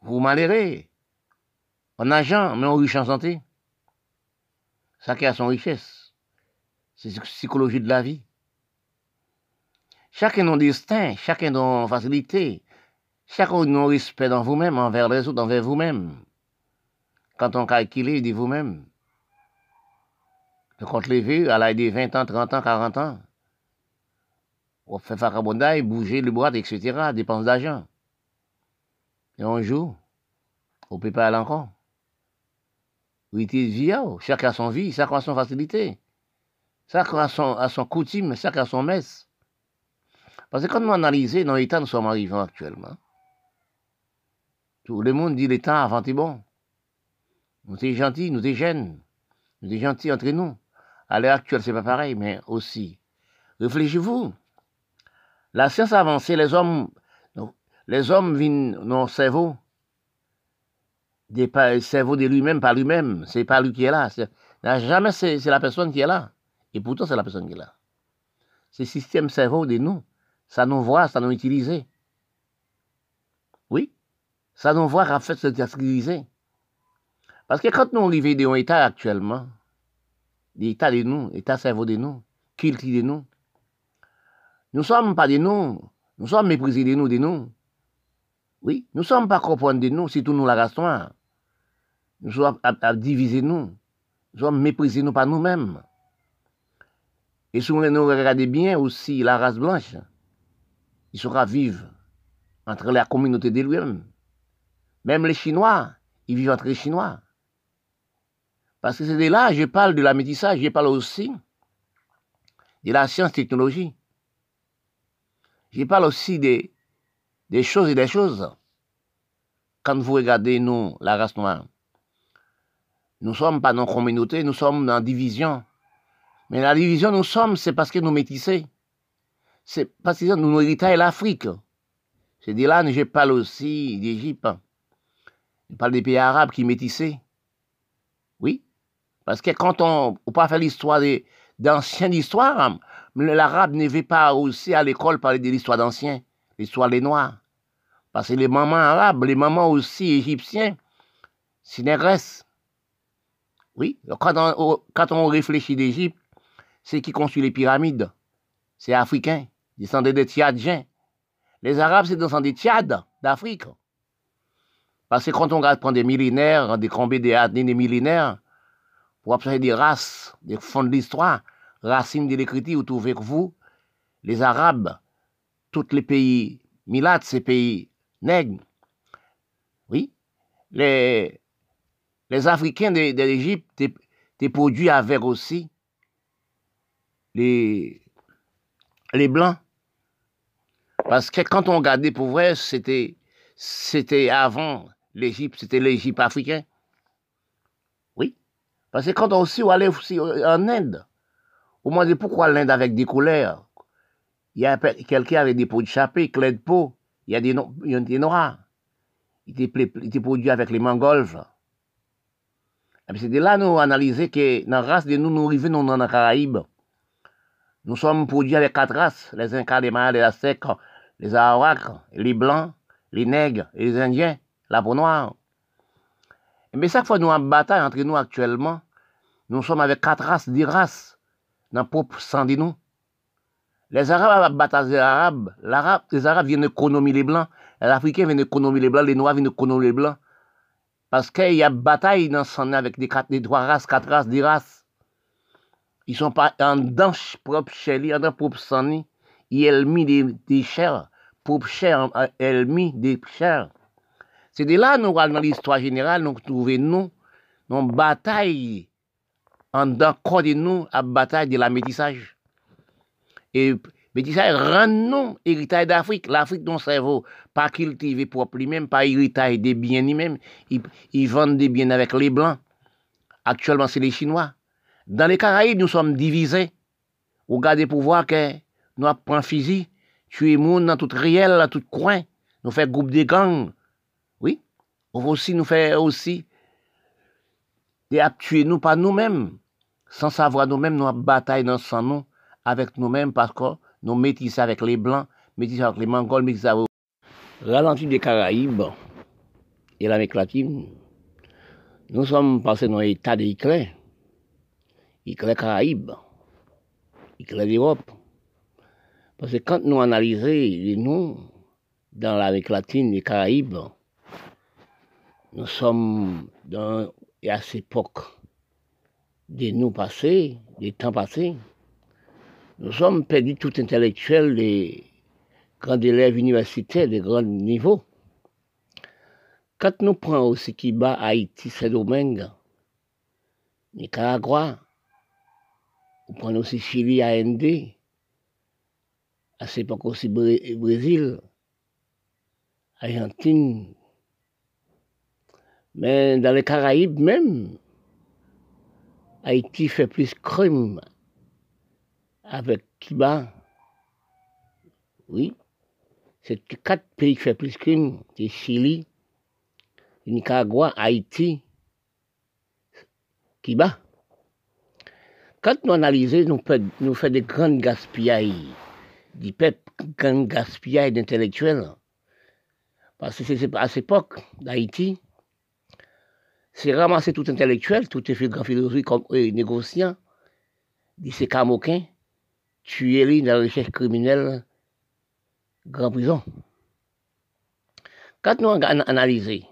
vous malheurez en argent, mais en riche en santé. Chacun a son richesse. C'est psychologie de la vie. Chacun a destin, chacun a facilité, chacun a respect dans vous-même, envers les autres, envers vous-même. Quand on calcule, dit vous-même. Le compte levé à l'âge de 20 ans, 30 ans, 40 ans. On fait farabondaille, bouger le boîte, etc., dépenses d'argent. Et on joue. On peut pas aller encore. Oui, tu vie, chacun a son vie, chacun a son facilité. Chacun a son, a son coutume, chacun a son messe. Parce que quand nous analysons dans l'état nous sommes arrivés actuellement, tout le monde dit l'état avant est bon. Nous sommes gentils, nous sommes jeunes, nous sommes gentils entre nous. À l'heure actuelle, c'est pas pareil, mais aussi. Réfléchissez-vous. La science avancée, les hommes, les hommes viennent dans cerveau, des cerveau de lui-même, par lui-même. C'est pas lui qui est là. Jamais c'est la personne qui est là. Et pourtant, c'est la personne qui est là. C'est système cerveau de nous. Ça nous voit, ça nous utilise. Oui, ça nous voit en fait se utiliser. Parce que quand nous arrivons dans un état actuellement, l'état de nous, l'état cerveau de nous, culture de nous, nous ne sommes pas de nous, nous sommes méprisés de nous, de nous. Oui, nous ne sommes pas comprendre de nous, si tout nous la race. Nous sommes à, diviser nous. Nous sommes méprisés nous par nous-mêmes. Et si nous regardons bien aussi la race blanche, il sera vivre entre la communauté de lui-même. Même les Chinois, ils vivent entre les Chinois. Parce que c'est de là, je parle de la métissage, je parle aussi de la science-technologie. Je parle aussi des, des choses et des choses. Quand vous regardez, nous, la race noire, nous ne sommes pas dans communauté, nous sommes dans division. Mais la division, nous sommes, c'est parce que nous métissons c'est parce que nous héritons l'Afrique. C'est de là que je parle aussi d'Égypte. Parle des pays arabes qui métissaient. Oui. Parce que quand on, on pas faire l'histoire d'ancienne histoire, l'arabe ne veut pas aussi à l'école parler de l'histoire d'ancien, l'histoire des Noirs. Parce que les mamans arabes, les mamans aussi égyptiens, c'est négresses. Oui. Quand on, réfléchit d'Égypte, c'est qui construit les pyramides? C'est africain descendaient des Tchadiens. Les Arabes, c'est descendus des Tchad, d'Afrique. Parce que quand on regarde des millénaires, des combats des années des millénaires, pour observer des races, des fonds de l'histoire, racines de l'écriture, vous trouvez que vous, les Arabes, tous les pays milates, ces pays nègres, oui, les, les Africains de, l'Égypte étaient produits avec aussi les, les Blancs. Parce que quand on regardait pour vrai, c'était avant l'Égypte, c'était l'Égypte africain? Oui. Parce que quand on aussi on allait aussi en Inde, on m'a dit pourquoi l'Inde avec des couleurs Il y a quelqu'un avec des peaux de chapé, clés de peau, il y a des, noirs. Il était, produit avec les Mongols. C'est de là nous analyser que dans la race de nous, nous arrivons dans les Caraïbes. Nous sommes produits avec quatre races, les Incas, les Mayas, les Aztèques, les Arawaks, les Blancs, les Nègres, les Indiens, la peau noire. Mais chaque fois nous en bataille entre nous actuellement, nous sommes avec quatre races, dix races, dans propre sang de nous. Les Arabes battent les Arabes, les Arabes viennent économiser les Blancs, les Africains viennent économiser les Blancs, les Noirs viennent économiser les Blancs. Parce qu'il y a bataille dans sang avec des, quatre, des trois races, quatre races, dix races. Ils sont pas en dans propre chez en dans propre sang il mis des, des chairs, pour chair, elle mis des chairs. C'est de là, nous, dans l'histoire générale, nous trouvons nous, dans bataille, en dans corps de nous, à bataille de la métissage. Et métissage rend nous héritage d'Afrique. L'Afrique, dans cerveau, pas cultivé propre lui-même, pas héritage des biens lui-même. Ils, vendent des biens avec les Blancs. Actuellement, c'est les Chinois. Dans les Caraïbes, nous sommes divisés. Regardez pour voir que nous apprenons physique, tuer monde dans tout réel, dans tout coin. Nous faisons groupe de gangs. Va aussi nous faire aussi des tuer nous par nous-mêmes. Sans savoir nous-mêmes, nous bataille dans sans nous avec nous-mêmes parce que nous métissons avec les Blancs, métissons avec les Mongols, métissons avec... Ralenti des Caraïbes et l'Amérique latine, nous sommes passés dans l'état d'éclair, éclair Caraïbes, éclair d'Europe. Parce que quand nous analysons les noms dans l'Amérique latine et les Caraïbes, nous sommes dans, à cette époque des nous passés, des temps passés. Nous sommes perdus tout intellectuels des grands élèves universitaires de grands niveaux. Quand nous prenons aussi qui Haïti, Saint-Domingue, Nicaragua, nous prenons aussi Chili, AND, à cette époque aussi Brésil, Argentine, mais dans les Caraïbes même, Haïti fait plus crime avec Cuba. Oui, c'est quatre pays qui font plus crime. C'est Chili, Nicaragua, Haïti, Cuba. Quand nous analysons, nous faisons des grands gaspillages, des grands gaspillages d'intellectuels. Parce que c'est à cette époque d'Haïti, c'est ramasser tout intellectuel, tout grand philosophe comme négociant, dit c'est Camoquin, tuer lui dans la recherche criminelle, grand prison. Quand nous analysons,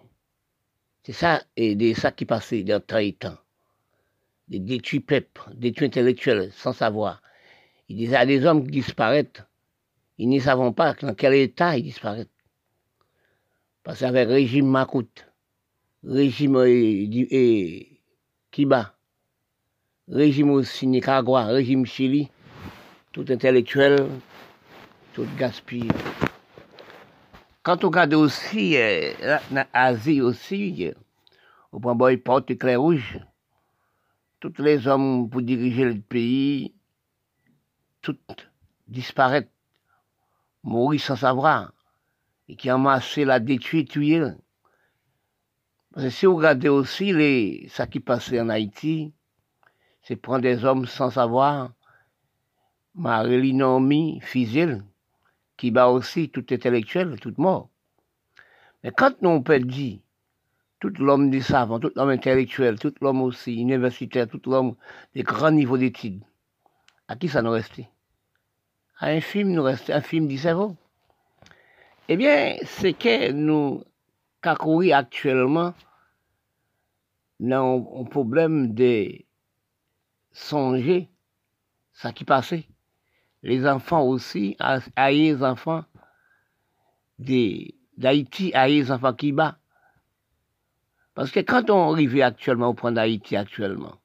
c'est ça, et de qui passait dans le temps, des détruits détruits intellectuels, sans savoir. Il disait à des hommes qui disparaissent, ils ne savent pas dans quel état ils disparaissent. Parce qu'avec le régime Makout, régime et, Kiba, régime aussi Nicaragua, régime Chili, tout intellectuel, tout gaspillé. Quand on regarde aussi l'Asie euh, aussi, au point de porte éclair rouge, tous les hommes pour diriger le pays, tout disparaissent, mourir sans savoir, et qui amassé la détruit, parce que si vous regardez aussi les, ça qui passait en Haïti, c'est prendre des hommes sans savoir. Marie Naomi Fizil, qui bat aussi tout intellectuel, tout mort. Mais quand nous on peut dire, tout l'homme du savant, tout l'homme intellectuel, tout l'homme aussi universitaire, tout l'homme de grands niveaux d'études, à qui ça nous restait? À un film nous restait, un film du cerveau. Eh bien, c'est que nous courir actuellement dans un problème de songer ça qui passait. Les enfants aussi, à les enfants d'Haïti, à les enfants qui battent. Parce que quand on arrive actuellement au point d'Haïti actuellement,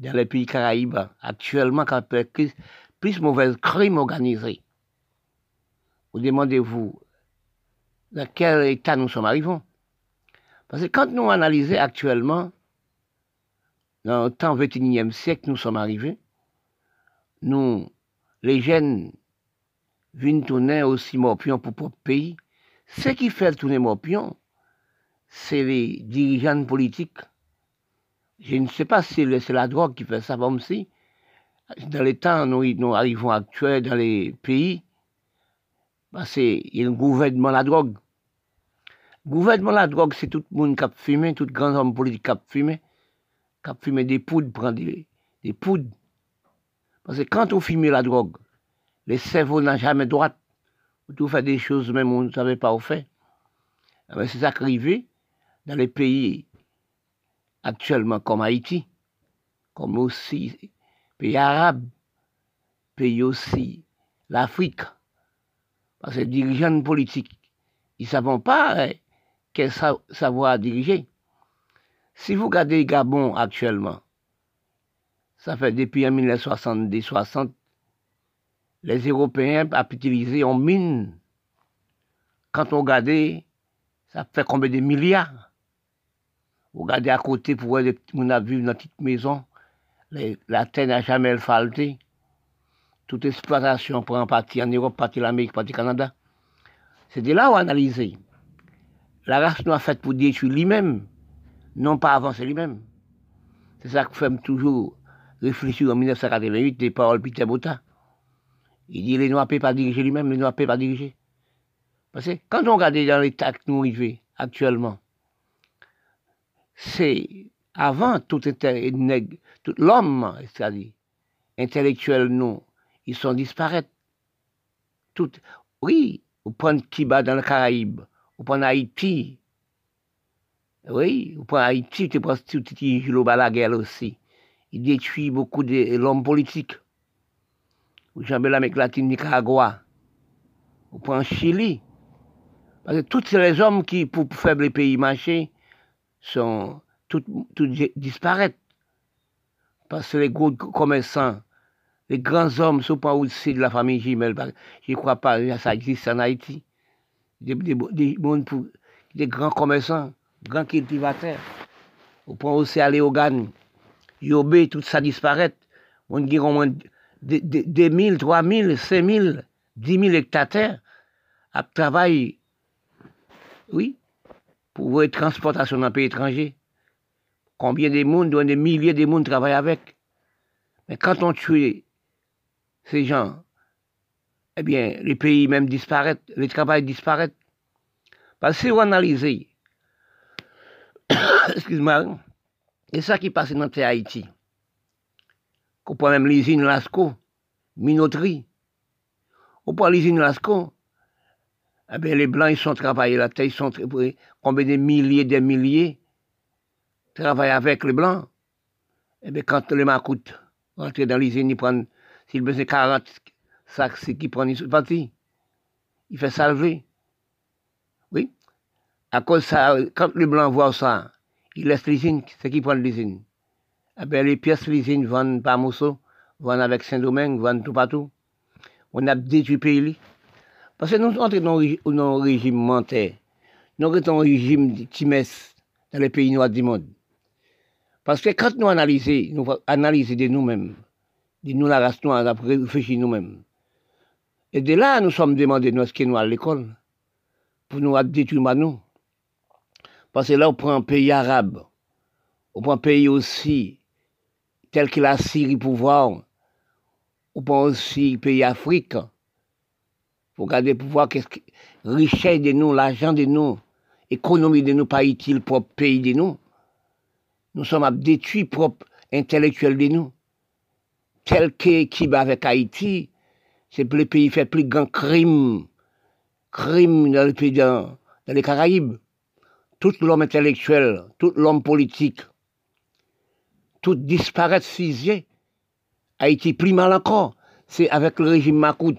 dans les pays caraïbes, actuellement, quand il y a plus, plus mauvais crimes organisés, vous demandez-vous dans quel état nous sommes arrivés. Parce que quand nous analysons actuellement, dans le temps 21e siècle, nous sommes arrivés, nous, les jeunes, viennent tourner aussi morpion pour notre pays. Ce qui fait tourner morpion, c'est les dirigeants politiques. Je ne sais pas si c'est la drogue qui fait ça, comme si, dans les temps, nous, nous arrivons actuels dans les pays, bah, c'est il y a un gouvernement la drogue. Gouvernement la drogue, c'est tout le monde qui a fumé, tout grand homme politique qui a fumé, qui a fumé des poudres, prend des, poudres. Parce que quand on fume la drogue, les cerveaux n'ont jamais droite. Tout fait des choses même on ne savait pas où faire. Ah ben, c'est ça qui arrive dans les pays actuellement comme Haïti, comme aussi pays arabes, pays aussi l'Afrique. Parce que les dirigeants politiques, ils ne savent pas hein, quel savoir diriger. Si vous regardez Gabon actuellement, ça fait depuis 1970-60, les Européens ont utilisé en mine. Quand on regarde, ça fait combien de milliards? Vous regardez à côté pour voir gens a vu dans petite maison, la terre n'a jamais falté toute exploitation pour un parti en Europe, parti l'Amérique, parti Canada. C'est de là où analyser. La race a faite pour détruire lui-même, non pas avancer lui-même. C'est ça que fait toujours réfléchir en 1988 des paroles Peter Botta. Il dit les Noirs ne peuvent pas diriger lui-même, les Noirs ne peuvent pas diriger. Parce que quand on regarde dans l'état que nous vivons actuellement, c'est avant tout, l'homme, c'est-à-dire intellectuel, nous, ils sont disparus. Tout, oui, vous prenez Kiba dans le Caraïbe, vous prenez Haïti, oui, vous prenez Haïti, vous prenez tout Jules Balaguer aussi. Il détruit beaucoup de l'homme politique. Vous avez l'Amérique latine, Nicaragua. Vous prenez Chili. Parce que tous les hommes qui, pour faire les pays marcher, sont tous, disparaissent. Parce que les gros commerçants, les grands hommes, sont pas aussi de la famille Gimel. Je ne crois pas que ça existe en Haïti. Des, des, grands commerçants, grands cultivateurs. On peut aussi aller au Gan. Yobé, tout ça disparaît. On dit au moins 2000, 3000, 5000, 10 000 hectares à travailler oui, pour être transportation dans un pays étranger. Combien de monde, des milliers de monde travaillent avec. Mais quand on tue ces gens, eh bien, les pays même disparaissent, le travail disparaît. Parce que si vous analysez, <coughs> excuse-moi, c'est ça qui passe dans Haïti. On prend même l'usine Lasco, minoterie. On prend l'usine Lasco, eh bien, les Blancs, ils sont travaillés là, ils sont combien de milliers, des milliers, travaillent avec les Blancs. Eh bien, quand les macoutes rentrent dans l'usine, ils prennent, s'ils besoin 40 sacs, c'est qu'ils prennent, ils partis. Il fait salver. Oui. À cause ça, quand les Blancs voient ça, ils laissent l'usine, c'est qu'ils prennent l'usine. Eh bien, les pièces l'usine vendent par Mousseau, vendent avec Saint-Domingue, vendent tout partout. On a détruit le pays. Parce que nous sommes dans un régime mental. Nous sommes dans un régime timès dans les pays noirs du monde. Parce que quand nous analysons, nous analysons de nous-mêmes, de nous la race noire, après réfléchir nous-mêmes. Et de là, nous sommes demandés, nous, ce qui nous à l'école, pour nous détruire nous? Parce que là, on prend un pays arabe, on prend un pays aussi, tel que la Syrie pouvoir, on prend aussi un pays africain, pour garder pour voir qu'est-ce que richesse de nous, l'argent de nous, économie de nous, pas utile propre pays de nous? Nous sommes à détruire propre intellectuel de nous. Tel que qui va avec Haïti, c'est le pays fait plus grand crime, crime dans le pays dans, les Caraïbes. Tout l'homme intellectuel, tout l'homme politique, tout disparaît fusillé. Haïti plus mal encore. C'est avec le régime Makout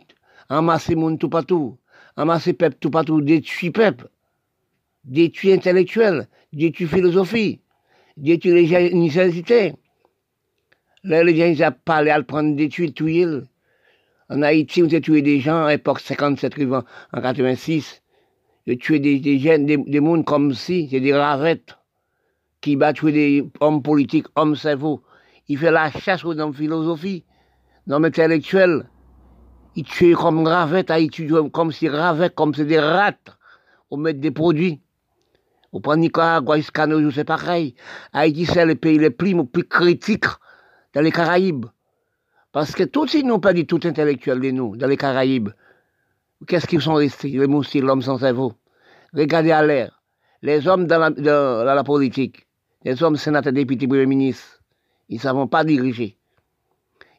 amasser monde tout partout, amasser peuple tout partout, détruire peuple, détruire intellectuel, détruire philosophie, détruire les. Là, les gens, ils parlé à prendre détruire tout il. En Haïti, on a tué des gens à l'époque 57 en 86. Ils ont tué des, des des, des mondes comme si, c'est des ravettes qui battent des hommes politiques, hommes cerveaux. Il fait la chasse aux hommes philosophie, hommes intellectuels. Ils tuent comme ravette, ils tuent comme si ravette, comme c'est des rats. On met des produits. On prend Nicaragua, Hispano, c'est pareil. Haïti, c'est le pays le plus, le plus critique dans les Caraïbes. Parce que tous, ils n'ont pas dit tout intellectuel de nous, dans les Caraïbes. Qu'est-ce qu'ils sont restés, les moussis, l'homme sans cerveau? Regardez à l'air. Les hommes dans la, dans la politique, les hommes sénateurs, députés, premiers ministres, ils ne savent pas diriger.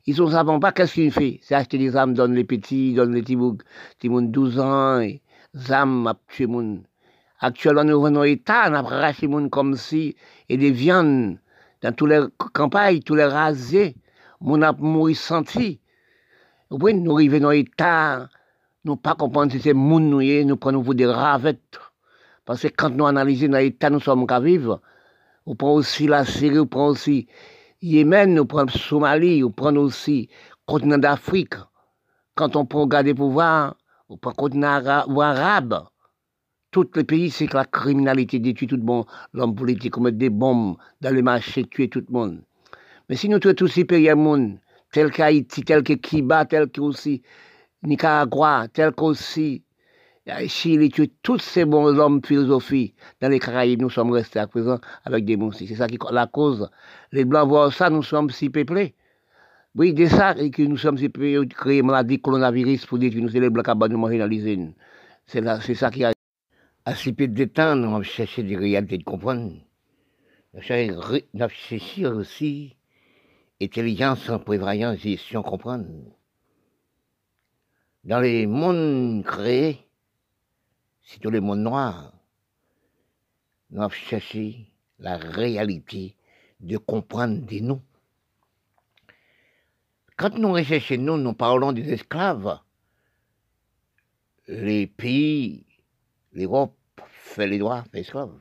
Ils ne savent pas qu'est-ce qu'ils font. C'est acheter des armes, donner les petits, donner les petits boucs, petits 12 ans, et armes les Actuellement, nous venons État, on a comme si, et des viandes, dans toutes les campagnes, tous les rasés, on a mouru senti. Oui, nous arrivons dans l'État, nous pas comprendre si c'est moun nous nous prenons pour des ravettes. Parce que quand nous analysons dans l'État, nous sommes qu'à vivre. On prend aussi la Syrie, on prend aussi Yémen, nous prenons Somalie, nous prenons aussi le continent d'Afrique. Quand on prend garder pouvoir, on prend continent arabe. Tous les pays, c'est que la criminalité détruit tout le monde. L'homme politique met des bombes dans les marchés, tuer tout le monde. Mais si nous tuons tous ces pays monde, tel qu'Haïti, tel que Kiba, tel que aussi Nicaragua, tel qu'aussi Chili, tuer tous ces bons hommes philosophie dans les Caraïbes, nous sommes restés à présent avec des monstres. C'est ça qui la cause. Les Blancs voient ça, nous sommes si peuplés. Oui, de ça, et que nous sommes ces périodes créer maladie coronavirus pour détruire nous, c'est les blancs à nous manger dans c'est ça qui a. Si peu de temps, nous avons cherché des réalités de comprendre. Nous avons cherché aussi intelligence, prévoyance, gestion, comprendre. Dans les mondes créés, tous les mondes noirs, nous avons cherché la réalité de comprendre des nous. Quand nous recherchons nous, nous parlons des esclaves. Les pays, l'Europe fait les droits des esclaves.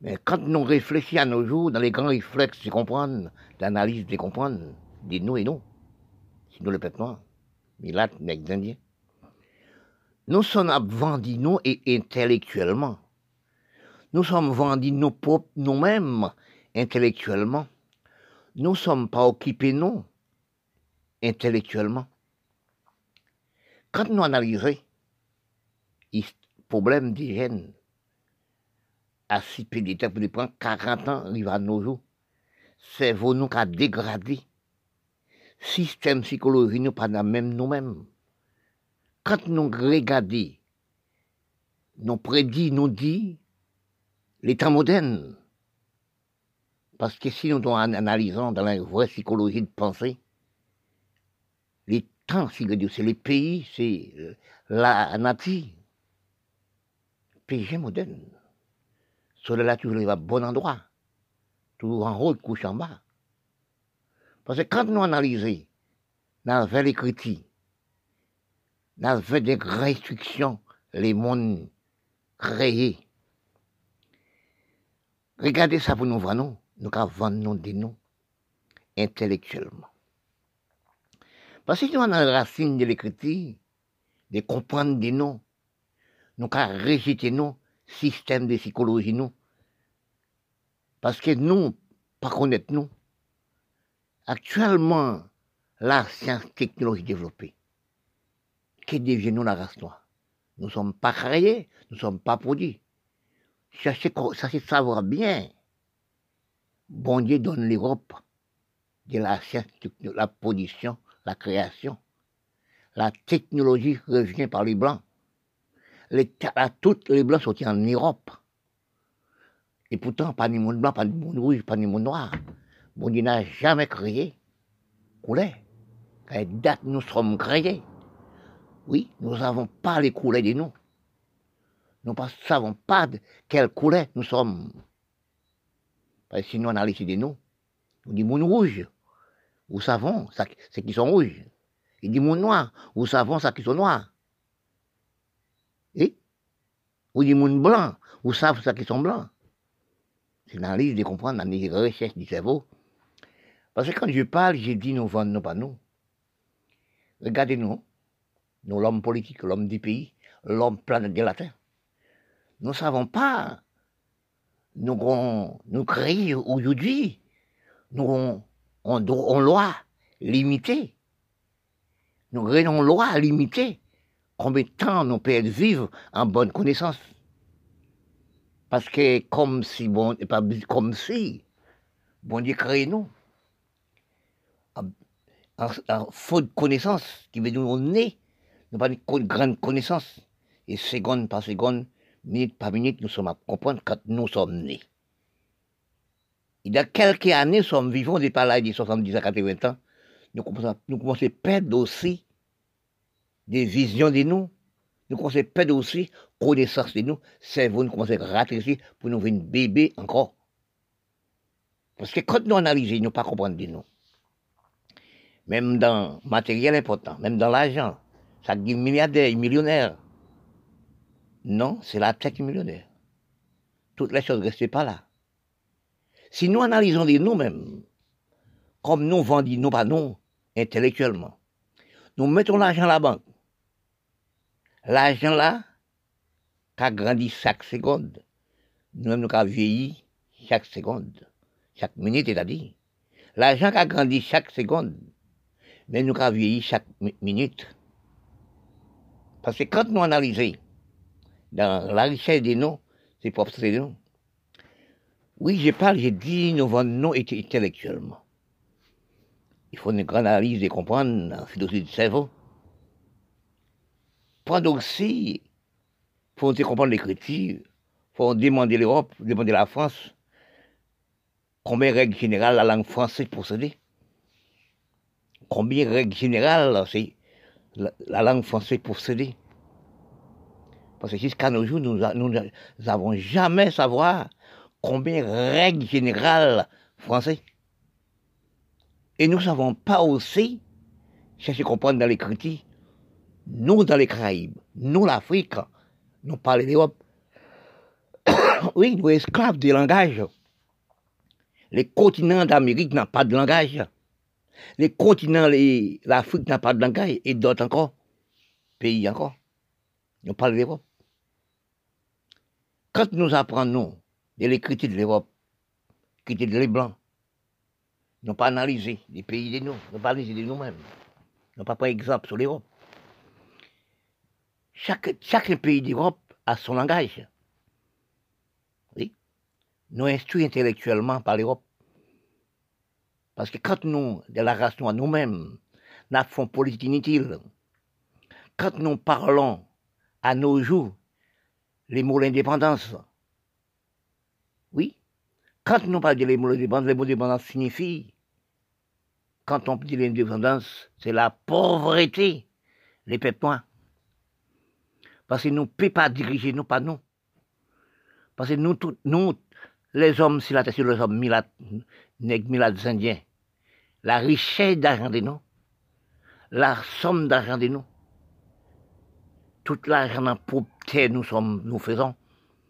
Mais quand nous réfléchissons à nos jours, dans les grands réflexes de comprendre, d'analyse de comprendre, des nous et nous, c'est nous le noir, Milat, les Indiens, nous sommes vendus nous et intellectuellement. Nous sommes vendus nous propres nous-mêmes intellectuellement nous ne sommes pas occupés, non, intellectuellement. Quand nous analysons problème d'hygiène, à si peu temps, pour prendre 40 ans, il va nos jours, c'est nous qui a dégradé. Système psychologique, nous pas même nous-mêmes. Quand nous regardons, nous prédit, nous dit, l'état moderne, parce que si nous analysons dans la vraie psychologie de pensée, les temps, c'est les pays, c'est la nature, pays moderne. Cela toujours va bon endroit, toujours en haut, couche en bas. Parce que quand nous analysons, nous avons les critiques, nous avons des restrictions, les mondes créés. Regardez ça pour nous voir, non? Nous avons des noms intellectuellement. Parce que nous avons la racine de l'écriture, de comprendre des noms, nous avons rejeté nos système de psychologie nous. Parce que nous, pas connaître nous, actuellement, la science technologie développée, que devient nous la race noire? Nous ne sommes pas créés, nous ne sommes pas produits. Cherchez, c'est savoir bien bon Dieu donne l'Europe de la science, la production, la création. La technologie revient par les Blancs. Les, toutes les Blancs sont en Europe. Et pourtant, pas ni monde blanc, pas ni monde rouge, pas ni monde noir. Bon Dieu n'a jamais créé coulée. Quelle date nous sommes créés Oui, nous n'avons pas les coulées de nous. Nous ne savons pas de quelle couleur nous sommes. Parce que sinon, on a de nous. On dit moun rouge. Nous savons, c'est qui sont rouges? Il dit moun noir. Nous savons, ça qui sont noirs? Et Ou dit moun blanc. Nous savons, ça qui sont blancs. C'est une analyse de comprendre, une recherche du cerveau. Parce que quand je parle, je dis nous vendons pas nous. Regardez-nous. Nous, l'homme politique, l'homme du pays, l'homme planète de la Terre. Nous ne savons pas nous, créons aujourd'hui, nous on, loi limitée. Nous créons loi limitée. Combien de temps nous pouvons vivre en bonne connaissance? Parce que comme si, bon, pas comme si, bon Dieu crée nous. En, faute de connaissance, qui veut dire on nous pas une grande connaissance. Et seconde par seconde, minute par minute, nous sommes à comprendre quand nous sommes nés. Il y a quelques années, nous sommes vivants depuis là, de 70 à 80 ans, nous commençons, nous commençons à perdre aussi des visions de nous. Nous commençons à perdre aussi connaissance de nous. Cerveau nous commence à rater pour nous venir bébé encore. Parce que quand nous analysons, nous ne pas comprendre de nous. Même dans le matériel important, même dans l'argent, ça dit milliardaire, millionnaire. Non, c'est la tête millionnaire. Toutes les choses ne restent pas là. Si nous analysons les nous-mêmes, comme nous vendons nous pas nous, intellectuellement, nous mettons l'argent à la banque. L'argent là, qui a grandi chaque seconde, nous-mêmes nous avons vieilli chaque seconde, chaque minute, c'est-à-dire. L'argent qui a grandi chaque seconde, mais nous avons vieilli chaque minute. Parce que quand nous analysons, dans la richesse des noms, c'est propre c'est nous. Oui, je parle, j'ai dit nous vendons non intellectuellement. il faut une grande analyse et comprendre la philosophie du cerveau. Il faut comprendre l'écriture, faut demander l'Europe, demander la France, combien règle générale la langue française possédée Combien règle générale c'est la, langue française possédée Parce que jusqu'à nos jours, nous n'avons jamais savoir combien règle générale français. Et nous ne savons pas aussi chercher à comprendre dans l'écriture, nous dans les Caraïbes, nous l'Afrique, nous parlons d'Europe. <coughs> oui, nous esclaves des langages. Les continents d'Amérique n'ont pas de langage. Les continents, l'Afrique n'a pas de langage, et d'autres encore, pays encore. Nous parlons d'Europe. Quand nous apprenons de l'écriture de l'Europe, qui était les Blancs, n'ont pas analysé les pays de nous, n'ont pas analysé de nous-mêmes, n'ont pas pris exemple sur l'Europe. Chaque, chaque pays d'Europe a son langage. Oui. Nous instruits intellectuellement par l'Europe. Parce que quand nous, de la race noire nous-mêmes, nous politique inutile, quand nous parlons à nos jours les mots d'indépendance, oui, quand nous parlons de les mots d'indépendance, les mots d'indépendance signifient, quand on dit l'indépendance, c'est la pauvreté, les peuples Parce que nous ne pouvons pas diriger, nous, pas nous. Parce que nous, nous les hommes, si la sur les hommes, milat, nègres, indiens, la richesse d'argent de nous, la somme d'argent de nous, toute l'argent pour terre nous sommes, nous faisons,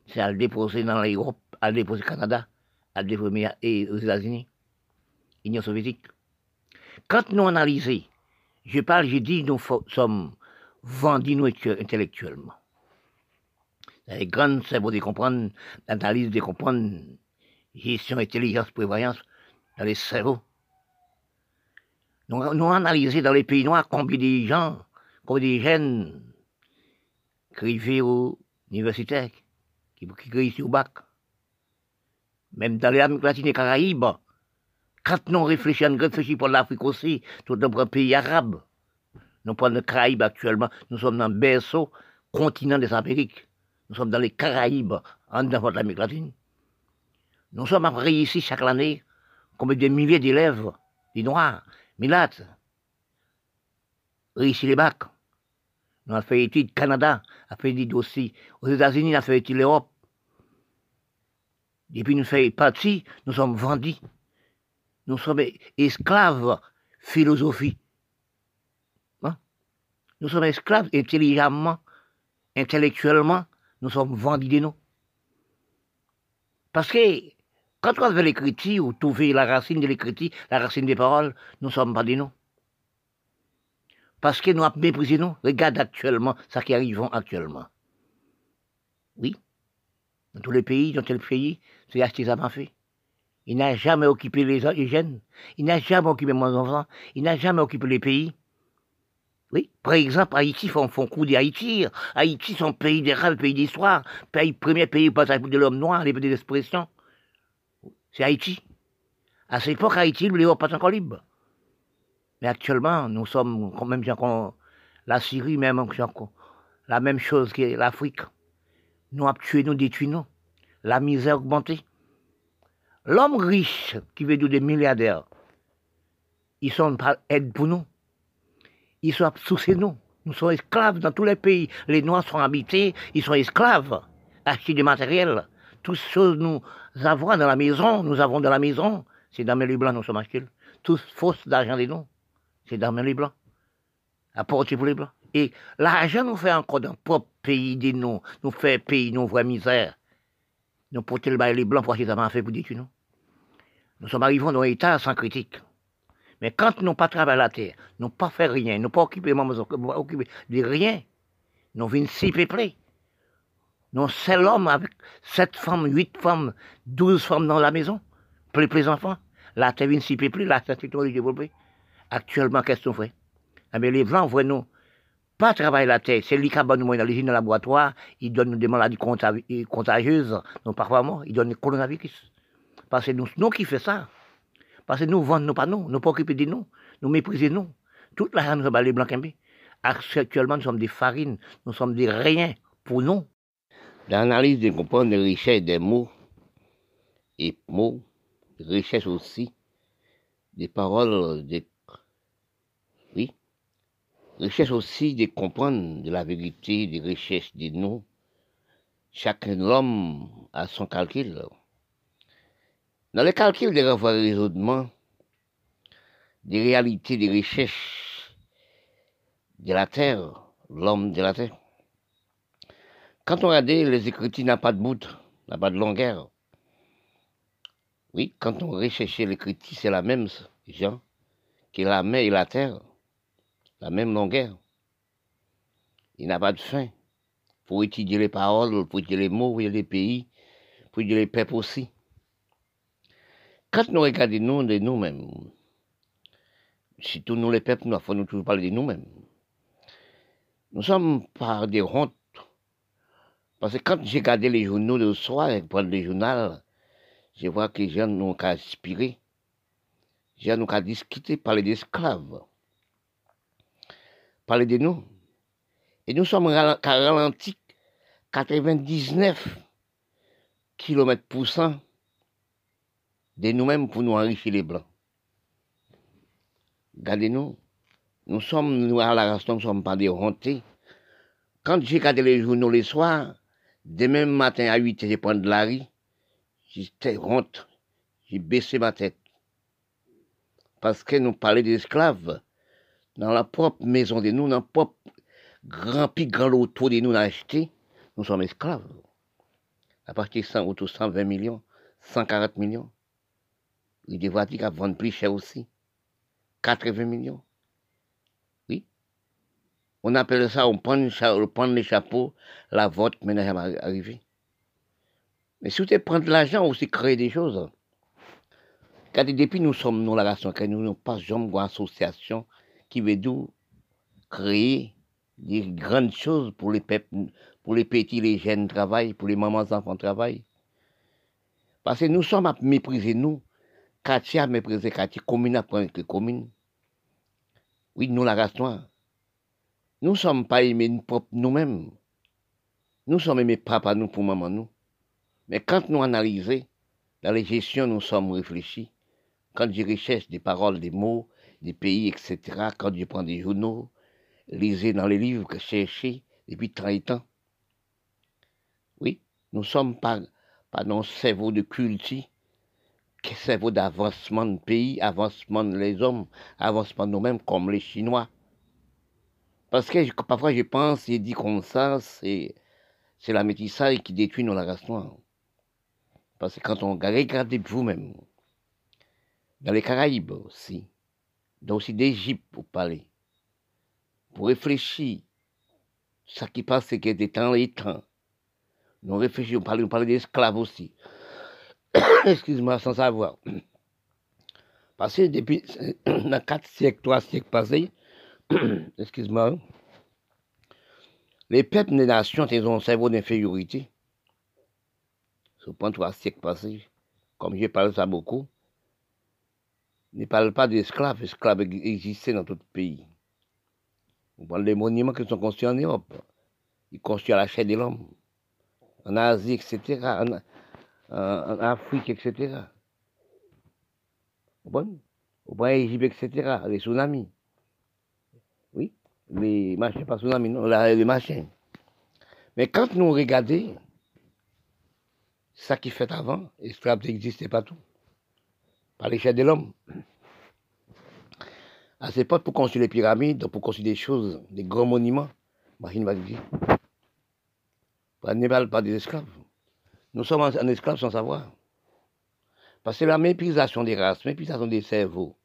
c'est à le déposer dans l'Europe, à le déposer au Canada, à le déposer aux États-Unis, Union soviétique. Quand nous analysons, je parle, je dis, nous sommes vendus nous intellectuellement. Les grands cerveaux de comprendre, l'analyse de comprendre, gestion, intelligence, prévoyance, dans les cerveaux. Nous, nous analysons dans les pays noirs combien de gens, combien de jeunes qui aux universitaires, qui, qui au bac. Même dans les Amériques latines et Caraïbes, quand nous réfléchissons, nous réfléchissons pour l'Afrique aussi, tout un pays arabe. Nous prenons les Caraïbes actuellement, nous sommes dans le berceau continent des Amériques. Nous sommes dans les Caraïbes, en dehors de l'Amérique latine. Nous sommes après ici chaque année, comme des milliers d'élèves, des Noirs, Milates, réussi les bacs. Nous avons fait études Canada, a fait études aussi. Aux États-Unis, nous avons fait études l'Europe. Depuis nous faisons partie, nous sommes vendus. Nous sommes esclaves philosophie. Nous sommes esclaves intelligemment, intellectuellement, nous sommes vendus de nous. Parce que quand on fait l'écriture, ou trouver la racine de l'écriture, la racine des paroles, nous sommes pas de nous. Parce que nous avons méprisé nous. Regarde actuellement ce qui arrive actuellement. Oui. Dans tous les pays, dans tel pays, c'est artisanat fait. Il n'a jamais occupé les, jeunes. Il n'a jamais occupé mes enfants. Il n'a jamais occupé les pays. Oui. Par exemple, Haïti font, font coup d'Haïti. Haïti, son pays des rêves, pays d'histoire. Pays, premier pays pour de l'homme noir, les petites expressions. C'est Haïti. À cette époque, Haïti, les pas encore libre. Mais actuellement, nous sommes quand même la Syrie, même la même chose que l'Afrique. Nous avons tué, nous détruit nous. La misère augmentée. L'homme riche qui veut des milliardaires, ils sont pas pour nous. Ils sont sous nous. Nous sommes esclaves dans tous les pays. Les Noirs sont habités, ils sont esclaves, acheter du matériel. Toutes choses nous avons dans la maison, nous avons dans la maison, c'est dans les blancs nous sommes achetés. Tous fausses d'argent des noms, c'est dans les blancs. Apporter pour les blancs. Et l'argent nous fait encore dans propre pays des noms, nous fait pays, nous vraie misère. Nous porter le bail les blancs pour qu'ils ça fait pour dire nous. Nous sommes arrivés dans un état sans critique. Mais quand nous pas travaillé la terre, nous pas fait rien, nous pas occupé, occupé de rien, nous venons si peuplés. Nous, c'est l'homme avec sept femmes, huit femmes, douze femmes dans la maison, pour les enfants. La terre vient si peuplée, la terre est développée. Actuellement, qu'est-ce qu'on fait? Ah, mais Les Blancs, voient nous, pas travailler la terre. C'est lui qui a nous dans les laboratoires, ils donnent des maladies contagieuses, non parfois ils donnent le coronavirus. Parce que nous, nous qui fait ça. Parce que nous vendons, nous pas nous, pas occupés de nous. nous méprisons nous. Toute la haine rebelle blanc Actuellement, nous sommes des farines, nous sommes des riens pour nous. L'analyse de comprendre les richesses des mots et mots, richesse aussi des paroles, des... oui, richesse aussi de comprendre de la vérité, des richesses des noms. Chacun homme a son calcul. Dans le calcul des revoirs raisonnements, des réalités, des richesses de la terre, l'homme de la terre. Quand on regarde les écritures n'a pas de bout, n'a pas de longueur. Oui, quand on recherche l'écriture, c'est la même, Jean, que la mer et la terre, la même longueur. Il n'a pas de fin. Pour étudier les paroles, pour étudier les mots, pour étudier les pays, pour étudier les peuples aussi. Quand nous regardons de nous-mêmes, tous nous les peuples, nous faut toujours parler de nous-mêmes. Nous sommes par des hontes. Parce que quand j'ai regardé les journaux le soir, prendre les journaux, je vois que les gens n'ont qu'à aspirer. Les gens n'ont qu'à discuter, parler d'esclaves. Parler de nous. Et nous sommes ralentis 99 km pour cent de nous-mêmes pour nous enrichir les Blancs. Regardez-nous, nous sommes, nous à la race, nous ne sommes pas des hontés. Quand j'ai regardé les journaux les soirs, demain matin à 8 h je prends de la rue, j'étais honte, j'ai baissé ma tête. Parce que nous parlons d'esclaves dans la propre maison de nous, dans le propre grand pic grand loto de nous acheté, nous sommes esclaves. À partir de 100 auto 120 millions, 140 millions. Il des voitures qui plus cher aussi. 80 millions. Oui. On appelle ça, on prend, les chapeaux, la vote, maintenant ça va arriver. Mais si vous prenez de l'argent, aussi créer des choses. Car depuis nous sommes nous la nation, nous n'avons pas jamais une association qui veut nous créer des grandes choses pour les peuples, pour les petits, les jeunes travaillent, pour les mamans enfants travaillent. Parce que nous sommes à mépriser nous quartier à mépriser quartier, commune à prendre commune. Oui, nous la race noire. Nous ne sommes pas aimés nous-mêmes. Nous sommes aimés papa nous pour maman nous. Mais quand nous analysons, dans les gestions, nous sommes réfléchis. Quand j'ai richesse des paroles, des mots, des pays, etc., quand je prends des journaux, lisez dans les livres que j'ai cherchés depuis 30 ans. Oui, nous sommes pas, pas dans cerveau de culture, que vaut d'avancement de pays, avancement des hommes, avancement de nous-mêmes comme les Chinois. Parce que parfois je pense et dis comme ça, c'est, c'est la métissage qui détruit nos race noire. Parce que quand on regarde vous-même, dans les Caraïbes aussi, dans aussi d'Égypte pour parler, pour réfléchir, ce qui passe, c'est que des temps et temps. Nous réfléchissons, on parle d'esclaves aussi. <coughs> excuse-moi, sans savoir. <coughs> Parce que depuis, <coughs> dans quatre siècles, trois siècles passés, excuse-moi, les peuples des nations ont un cerveau d'infériorité. Ce point trois siècles passés, comme je parle ça beaucoup, ne parle pas d'esclaves. Esclaves existaient dans tout le pays. On parle des monuments qui sont construits en Europe. Ils construisent à la chair de l'homme. En Asie, etc Afrique, etc. Au Égypte, etc. Les tsunamis. Oui, les machins, pas tsunamis, non, les machins. Mais quand nous regardons, ça qui fait avant, l'esclave n'existait pas tout. Par l'échelle de l'homme. À cette époque, pour construire les pyramides, pour construire des choses, des grands monuments, machine va dire. Parle pas des esclaves. Nous sommes en esclaves sans savoir. Parce que la méprisation des races, méprisation des cerveaux.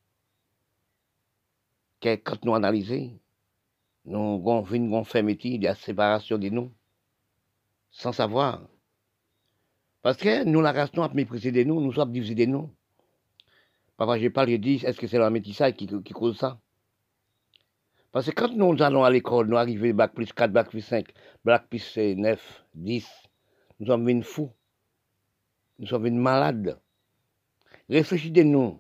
Quand nous analysons, nous avons fait fermeté de la séparation de nous, sans savoir. Parce que nous, la race, nous avons méprisé de nous, nous sommes divisés de nous. Parfois, je parle, je dis, est-ce que c'est la métissage qui, cause ça? Parce que quand nous allons à l'école, nous arrivons bac plus 4, bac plus 5, bac plus 9, 10, nous sommes venus fous. Nous sommes malades. Réfléchissez-nous.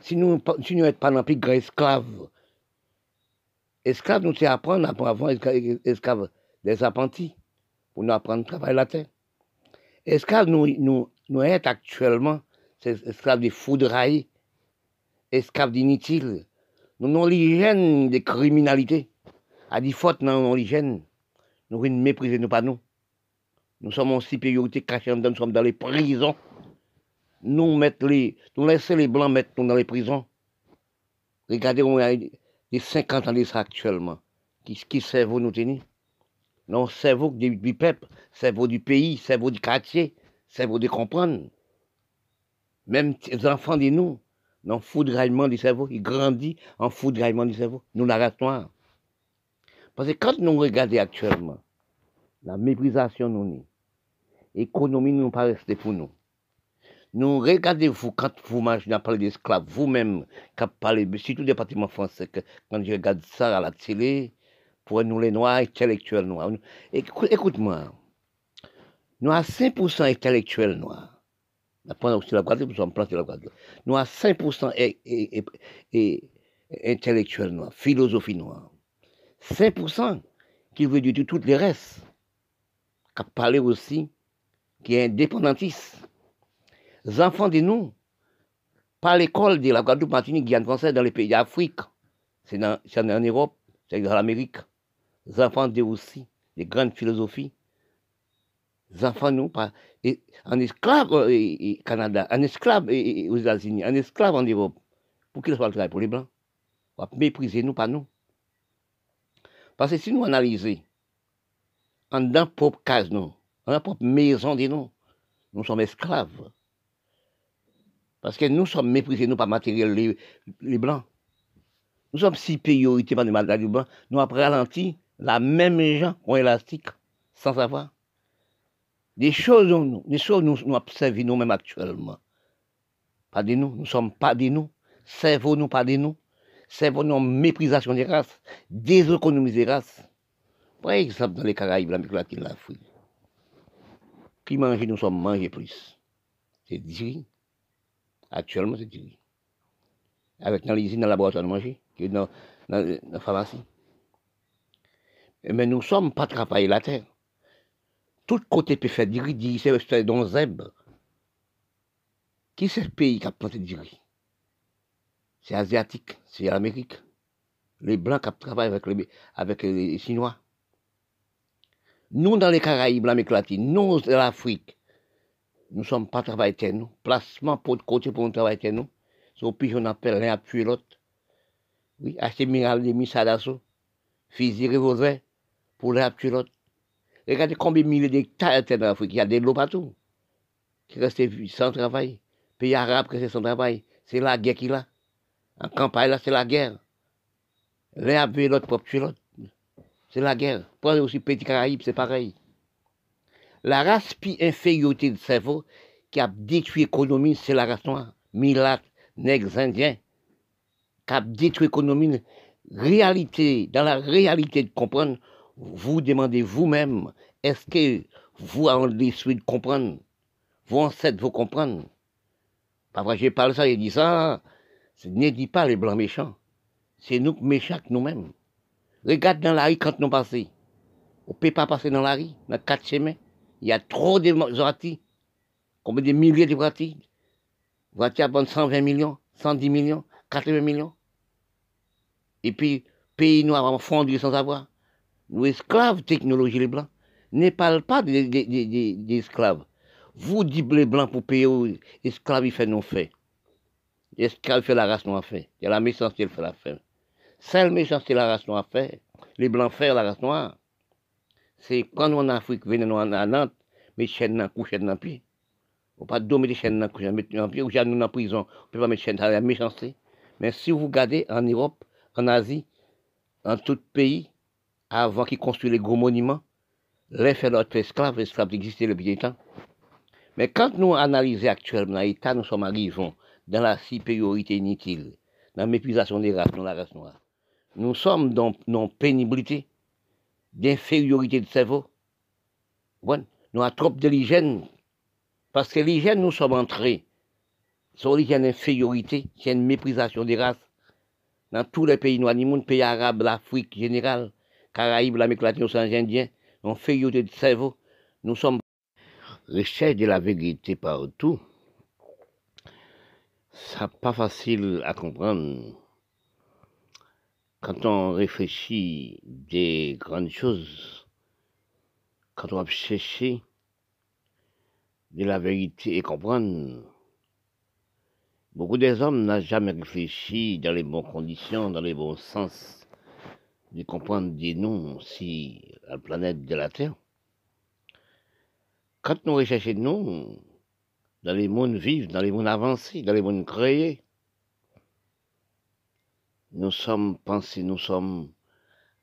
Si nous si nous pas dans plus grand esclave, esclave nous c'est apprendre, avant esclave des apprentis, pour nous apprendre à travailler la terre. Esclave nous, nous, nous est actuellement, c'est esclave de foudrailles, esclave d'inutiles. Nous avons l'hygiène de criminalité. À des fautes dans l'hygiène. Nous méprisons nous pas nous. Nous sommes en supériorité nous sommes dans les prisons. Nous mettre les, nous laisser les blancs mettre nous dans les prisons. Regardez, on a des 50 ans de ça actuellement. Qui, qui cerveau nous tenir? Non, cerveau du, du peuple, cerveau du pays, cerveau du quartier, cerveau de comprendre. Même les enfants de nous, dans foudraillement du cerveau, ils grandissent en foudraillement du cerveau. Nous, la race noire. Parce que quand nous regardons actuellement, la méprisation nous L'économie ne pas pour nous. Nous regardez-vous quand vous mangez, à parler d'esclaves, vous-même, quand parlez, surtout département français, quand je regarde ça à la télé, pour nous les noirs, intellectuels noirs. Écoute-moi, nous avons 5% intellectuels noirs. Après, la Guadeloupe, nous la Guadeloupe. Nous avons 5% et, et, intellectuels noirs, philosophie noire. 5% qui veut dire tout les restes. Qui parler aussi, qui est indépendantiste. Les enfants de nous, par l'école de la Guadeloupe, Martinique, Guyane française, dans les pays d'Afrique, c'est en Europe, c'est dans l'Amérique. Les enfants de aussi, des grandes philosophies. Les enfants, nous, et, en esclave au Canada, en esclave aux États-Unis, en esclave en Europe. Pour qu'ils soient le travail pour les Blancs. On va mépriser nous, pas nous. Parce que si nous analysons, en dans propre case, nous, en dans propre maison de nous, nous sommes esclaves. Parce que nous sommes méprisés, nous, par matériel, les, Blancs. Nous sommes si priorité par les matériels blancs, nous avons ralenti la même gens ont élastique, sans savoir. Des choses, nous, des choses nous, observons nous-mêmes actuellement. Pas de nous, nous sommes pas de nous. Cerveau nous pas de nous. Cerveau nous méprisation des races, déséconomiser des races. Par exemple, dans les Caraïbes, l'Amérique latine, l'Afrique. Qui mange, nous sommes mangés plus. C'est dit. Actuellement, c'est dit. Avec dans l'usine, dans le laboratoire de manger, dans, dans, la pharmacie. Mais nous ne sommes pas travailler la terre. Tout côté peut faire du riz, c'est dans Zeb. Qui c'est le pays qui a planté du riz C'est asiatique, c'est l'Amérique. Les Blancs qui travaillent avec les Chinois. Nous, dans les Caraïbes, l'Amérique latine, nous, l'Afrique, nous ne sommes pas travailleurs, nous. Placement pour de côté pour nous travailler, nous. C'est au on appelle l'un à l'autre. Oui, acheter miral de misadasso, fusil revolver, pour l'un à l'autre. Regardez combien de milliers d'hectares dans l'Afrique. Il y a des lots partout. Qui restent sans travail. Pays arabe qui restent sans travail. C'est la guerre qu'il a. En campagne, là, c'est la guerre. L'un a l'autre pour tuer l'autre. C'est la guerre. Prenez aussi Petit Caraïbes, c'est pareil. La race puis infériorité de cerveau qui a détruit l'économie, c'est la race noire. Milat, nègres indiens, qui a détruit l'économie. Réalité, dans la réalité de comprendre, vous demandez vous-même, est-ce que vous avez su de comprendre? Vos ancêtres vous comprendre Parfois, je parle ça, et dit ça, ne dit pas les blancs méchants. C'est nous méchants nous-mêmes. Regarde dans la rue quand nous passons. On ne peut pas passer dans la rue, dans quatre chemins. Il y a trop de voitures. Combien de milliers de voitures? Voitures à 120 millions, 110 millions, 80 millions. Et puis, pays noirs ont fondu sans savoir nous esclaves technologie les blancs, ne parlent pas des esclaves. Vous dites les blancs pour payer aux esclaves, ils font non fait. Esclaves fait la race noire fait. Il y a la méchanceté, elle fait la Seule méchanceté, la race noire fait. Les blancs font la race noire. C'est quand on en Afrique, venons à Nantes, mais chaînes dans coucher dans pied. On pas dominer des chaînes dans coucher dans pied, ou j'ai nous en prison. On peut pas mettre chaînes dans la méchanceté. Mais si vous regardez en Europe, en Asie, en tout pays, avant qu'ils construisent les gros monuments, les fait notre esclave, l'esclave existait depuis des temps. Mais quand nous analysons actuellement l'état, nous sommes arrivés dans la supériorité inutile, dans l'épuisation des races, dans la race noire. Nous sommes dans une pénibilité, d'infériorité de cerveau. Bon, nous avons trop de l'hygiène, parce que l'hygiène, nous sommes entrés. A une infériorité, a une méprisation des races. Dans tous les pays noirs, ni monde, pays arabes, l'Afrique générale, Caraïbes, l'Amérique latine, l'océan Indien, une infériorité de cerveau. Nous sommes recherche de la vérité partout. Ça pas facile à comprendre. Quand on réfléchit des grandes choses, quand on va chercher de la vérité et comprendre, beaucoup des hommes n'ont jamais réfléchi dans les bonnes conditions, dans les bons sens, de comprendre des noms si la planète de la Terre. Quand nous recherchons nous, dans les mondes vifs, dans les mondes avancés, dans les mondes créés, nous sommes pensés, nous sommes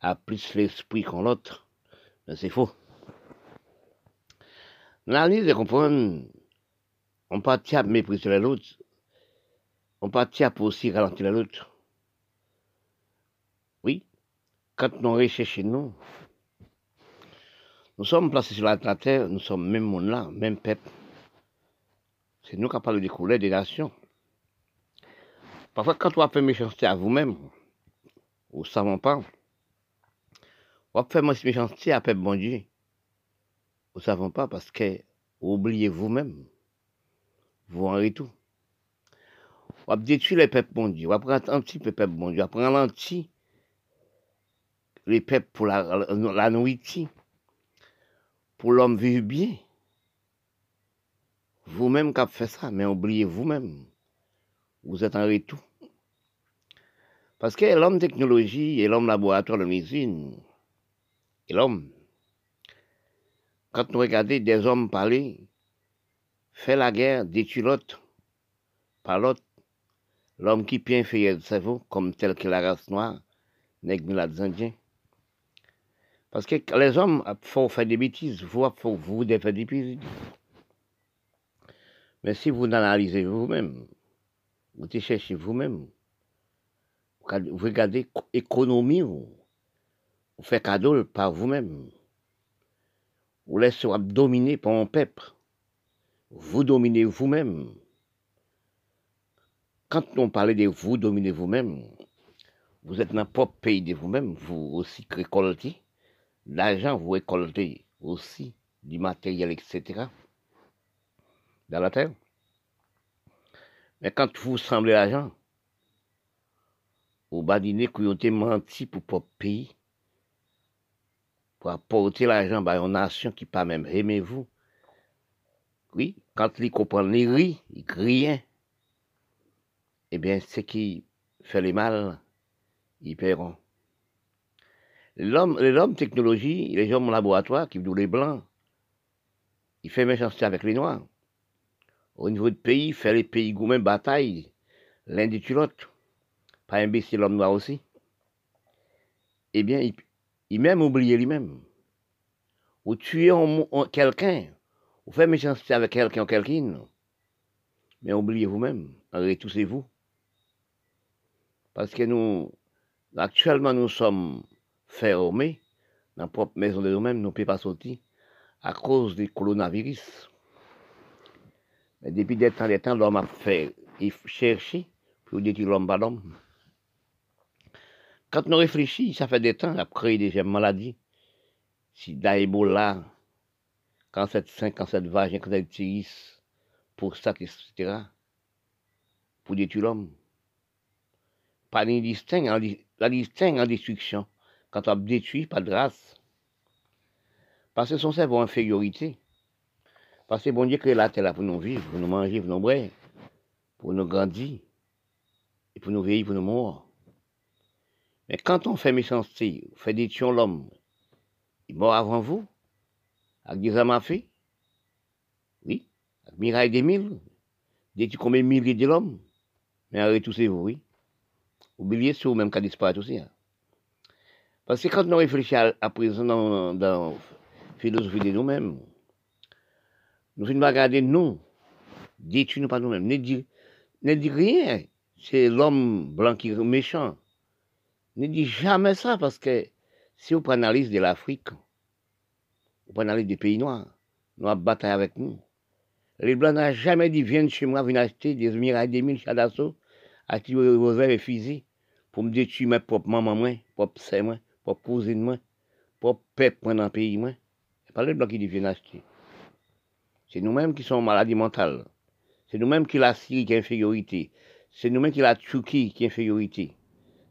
à plus l'esprit qu'en l'autre. Mais c'est faux. Dans de comprendre, on partit à mépriser l'autre, on partit à aussi ralentir l'autre. Oui, quand nous recherchons nous, nous sommes placés sur la terre, nous sommes même monde là, même peuple. C'est nous qui parlons des couleurs des nations. Parfois, quand on fait méchanceté à vous-même, vous ne savez pas, on fait méchanceté à peuple bon Dieu. Vous ne savez pas parce que vous oubliez vous-même. Vous en tout. On détruire les peuples bon Dieu. On prendre un petit peu peuple bon Dieu. On prendre l'anti les peuples pour la, la nourriture. Pour l'homme vivre bien. Vous-même qui avez fait ça, mais oubliez vous-même. Vous êtes en retour. Parce que l'homme technologie et l'homme laboratoire de l'usine, et l'homme, quand nous regardons des hommes parler, faire la guerre, détruire l'autre, par l'autre, l'homme qui peut inférieur de cerveau, comme tel que la race noire, nègre les indiens. Parce que les hommes font faire des bêtises, vous, faut vous faire des bêtises. Mais si vous analysez vous-même, vous cherchez vous-même, vous regardez l'économie, vous, vous faites cadeau par vous-même vous laissez dominer par un peuple. Vous dominez vous-même. Quand on parle de vous dominer vous-même, vous êtes dans le propre pays de vous-même, vous aussi récoltez. L'argent, vous récoltez aussi du matériel, etc. Dans la terre. Mais quand vous semblez l'argent, vous badinez que vous avez menti pour votre pays, pour apporter l'argent à une nation qui pas même aimé vous. Oui, quand ils comprennent les ils crient, eh bien, ce qui fait le mal, ils paieront. L'homme, l'homme technologie, les hommes laboratoire qui vivent les blancs, il fait méchanceté avec les noirs. Au niveau du pays, fait les pays gourmands bataille, l'un des l'autre. Pas imbécile l'homme noir aussi. Eh bien, il, il même oublié lui-même. Ou tuer quelqu'un, ou faire méchanceté avec quelqu'un ou quelqu'une, mais oubliez vous-même, retoussez-vous. Parce que nous, actuellement, nous sommes fermés dans la propre maison de nous-mêmes, nous ne pouvons pas sortir à cause du coronavirus. Depuis des temps, des temps, l'homme a fait chercher pour détruire l'homme par l'homme. Quand nous réfléchissons, ça fait des temps à créer des maladies. Sida, Ebola, cancer de sein, cancer de vagin, cancer de tiris, prostate, etc. Pour détruire l'homme. Pas de distinct, la distingue en destruction. Quand on détruit, pas de race. Parce que son cerveau infériorité. Parce que bon Dieu crée la terre pour nous vivre, pour nous manger, pour nous boire, pour nous grandir, et pour nous vieillir, pour nous mourir. Mais quand on fait méchanceté, on fait des l'homme, il mort avant vous, avec des amafés, oui, avec Miraille des mille, des combien de milliers de l'homme, mais arrêtez tous vous, oui. Oubliez ça, même qu'à disparaître aussi. Hein. Parce que quand on réfléchit à, présent dans la philosophie de nous-mêmes, nous ne regarder nous, détruire pas nous-mêmes, ne dire, ne dire rien. C'est l'homme blanc qui est méchant. Ne dis jamais ça parce que si vous prenez l'analyse de l'Afrique, vous prenez l'analyse des pays noirs, nous avons bataille avec nous. Les Blancs n'ont jamais dit viens chez moi, viens acheter des mirailles des mille d'assaut, acheter des revers et fusils pour me détruire mes propres maman, moi, propres sœurs, moi, propres cousines, moi, propres peuple dans le pays, moi. C'est pas les Blancs qui disent viens acheter. C'est nous-mêmes qui sommes maladies mentales. C'est nous-mêmes qui la Syrie qui est infériorité. C'est nous-mêmes qui la Turquie qui est infériorité.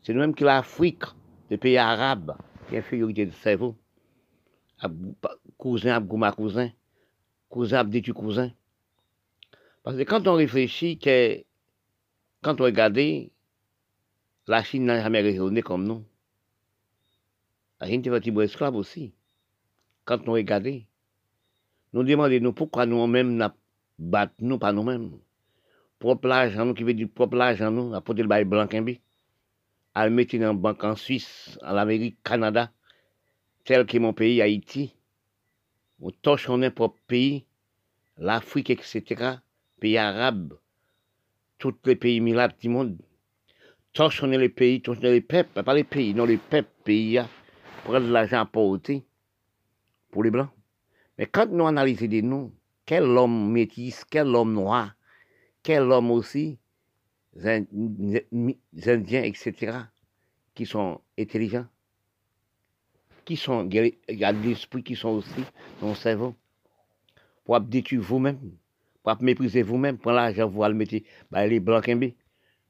C'est nous-mêmes qui l'Afrique, les pays arabes, qui est infériorité de cerveau. Cousin, ma cousin. Cousin, tu cousin. Parce que quand on réfléchit, que, quand on regarde, la Chine n'a jamais raisonné comme nous. La Chine était esclave aussi. Quand on regarde, nous demandons pourquoi nous-mêmes nous battons nous pas nous-mêmes? Propre l'argent, nous qui veut dire propre l'argent, nous, apporter le bail blanc, à le mettre dans une banque en Suisse, en Amérique, Canada, tel que mon pays, Haïti, ou torchons propre pays, l'Afrique, etc., pays arabes, tous les pays milables du monde, torchons les pays, torchons les peuples, pas les pays, non les peuples, pays, prendre de l'argent à porter pour les blancs. Mais quand nous analysons des noms, quel homme métis, quel homme noir, quel homme aussi, Indiens, etc., qui sont intelligents, qui sont, a des esprits qui sont aussi dans le cerveau, pour détruire vous-même, pour mépriser vous-même, pour l'argent, vous le mettre, bah, les Blancs Kembe,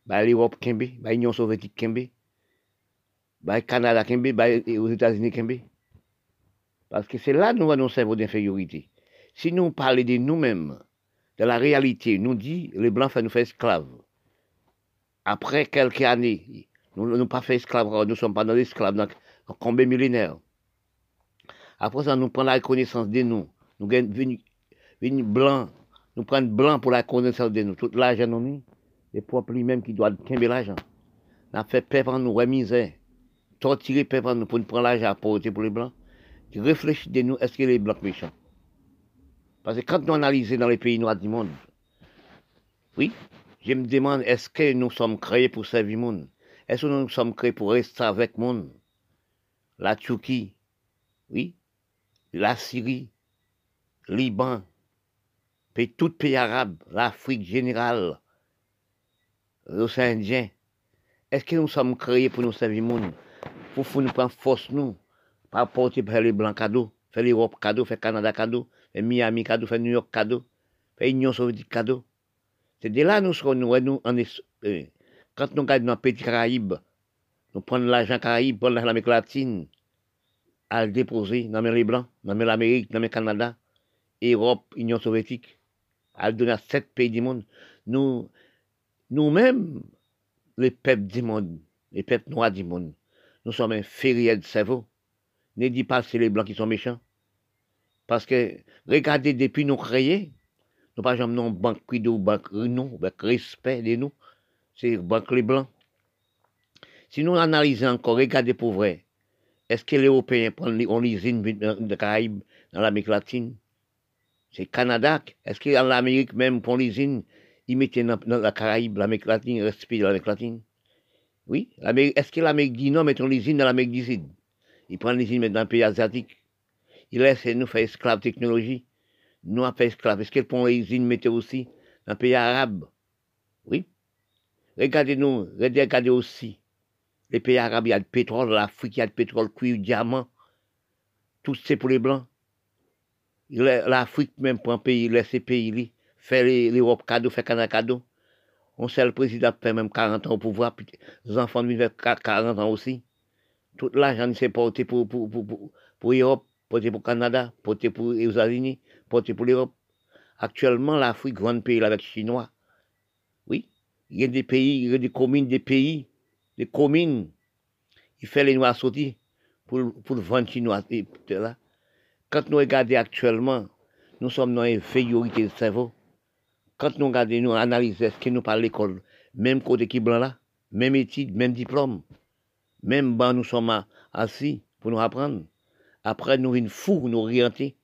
bah, l'Europe Kembe, bah, l'Union soviétique Kembe, bah, Canada Kembe, bah, aux États-Unis Kembe. Parce que c'est là que nous avons cerveau d'infériorité. Si nous parlons de nous-mêmes, de la réalité, nous dit, les Blancs nous faire esclaves. Après quelques années, nous n'avons pas fait esclaves, nous ne sommes pas dans l'esclave, donc combien millénaires. Après ça, nous prenons la reconnaissance de nous. Nous venons blanc, nous prenons blanc pour la connaissance de nous. Tout l'argent, nous, les propres lui-même qui doit tomber l'argent. Nous fait peur nous, ouais, misère. Torturer peur nous pour nous prendre l'argent pour pour les blancs. Réfléchissez de nous, est-ce que les blancs méchants? Parce que quand nous analysons dans les pays noirs du monde, oui, je me demande, est-ce que nous sommes créés pour servir le monde? Est-ce que nous sommes créés pour rester avec le monde? La Turquie, oui, la Syrie, Liban, puis tout pays arabe, l'Afrique générale, l'océan Indien. Est-ce que nous sommes créés pour nous servir le monde? Pour nous prendre force, nous, pas porter par les blancs cadeaux, faire l'Europe cadeau, faire Canada cadeau, faire Miami cadeau, faire New York cadeau, faire Union soviétique cadeau. C'est de là nous serons, nous, nous en, euh, quand nous regardons dans petit Caraïbe, nous prenons l'argent Caraïbe, prenons l'Amérique latine, à le déposer dans les Blancs, dans l'Amérique, dans le Canada, Europe, Union soviétique, à le donner à sept pays du monde. Nous, nous-mêmes, les peuples du monde, les peuples noirs du monde, nous sommes inférieurs de cerveau. Ne dis pas que c'est les Blancs qui sont méchants. Parce que, regardez, depuis nous créés, nous pas jamais non banque ou banque non, avec respect de nous, c'est banque les blancs. Si nous analysons encore, regardez pour vrai, est-ce que les Européens prennent l'usine de Caraïbes dans l'Amérique latine? C'est Canada. Est-ce que l'Amérique même, pour l'usine, ils mettent dans, la Caraïbe, l'Amérique latine, respect de l'Amérique latine? Oui. Est-ce que l'Amérique du Nord met l'usine dans l'Amérique du Sud? Ils prennent l'usine dans le pays asiatique. Ils laissent nous faire esclaves technologie nous avons fait esclaves. Est-ce qu'elles font les mettent aussi? Dans le pays arabe Oui. Regardez-nous, regardez aussi. Les pays arabes, il y a le pétrole, l'Afrique, il y a le pétrole, cuivre, diamant. Tout c'est pour les Blancs. L'Afrique, même un pays, laisse ces pays, faire l'Europe cadeau, faire Canada cadeau. On sait le président fait même 40 ans au pouvoir, puis les enfants de 40 ans aussi. Tout l'argent s'est porté pour, pour, pour, pour, pour l'Europe, porté pour le Canada, porté pour les États-Unis pour l'Europe. Actuellement, l'Afrique, grand pays avec les Chinois. Oui, il y a des pays, il y a des communes, des pays, des communes. Il fait les noirs sortir pour, pour vent chinois. Là. Quand nous regardons actuellement, nous sommes dans une infériorité de cerveau. Quand nous regardons, nous analysons ce que nous parlons à l'école, même côté qui blanc là, même études, même diplôme, même ben nous sommes assis pour nous apprendre. Après, nous venons fous, nous orienter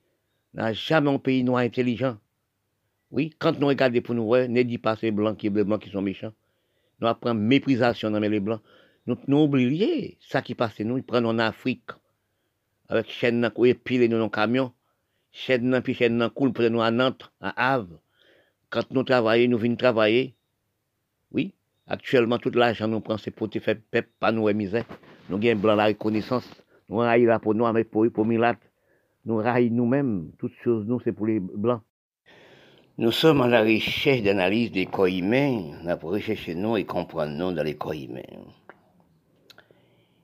n'a jamais un pays noir intelligent. Oui, quand nous regardons pour nous, ouais, ne dis pas ces blancs qui, les blancs qui sont méchants. Nous apprenons méprisation dans les blancs. Nous, nous oublions ça qui passe nous, ils prennent en Afrique. Avec chaîne et pile nous dans camion. Chaîne puis chaîne coule pour nous à Nantes, à Havre. quand nous travaillons, nous venons travailler. Oui, actuellement, tout l'argent nous prend, c'est pour te faire pep, pas nous misère. Nous gagnons blanc la reconnaissance. Nous raillons là pour nous, avec pour pour Milat. Nous raillons nous-mêmes. Toutes choses, nous, c'est pour les blancs. Nous sommes à la recherche d'analyse des corps humains. On a pour nous et comprendre nous dans les corps humains.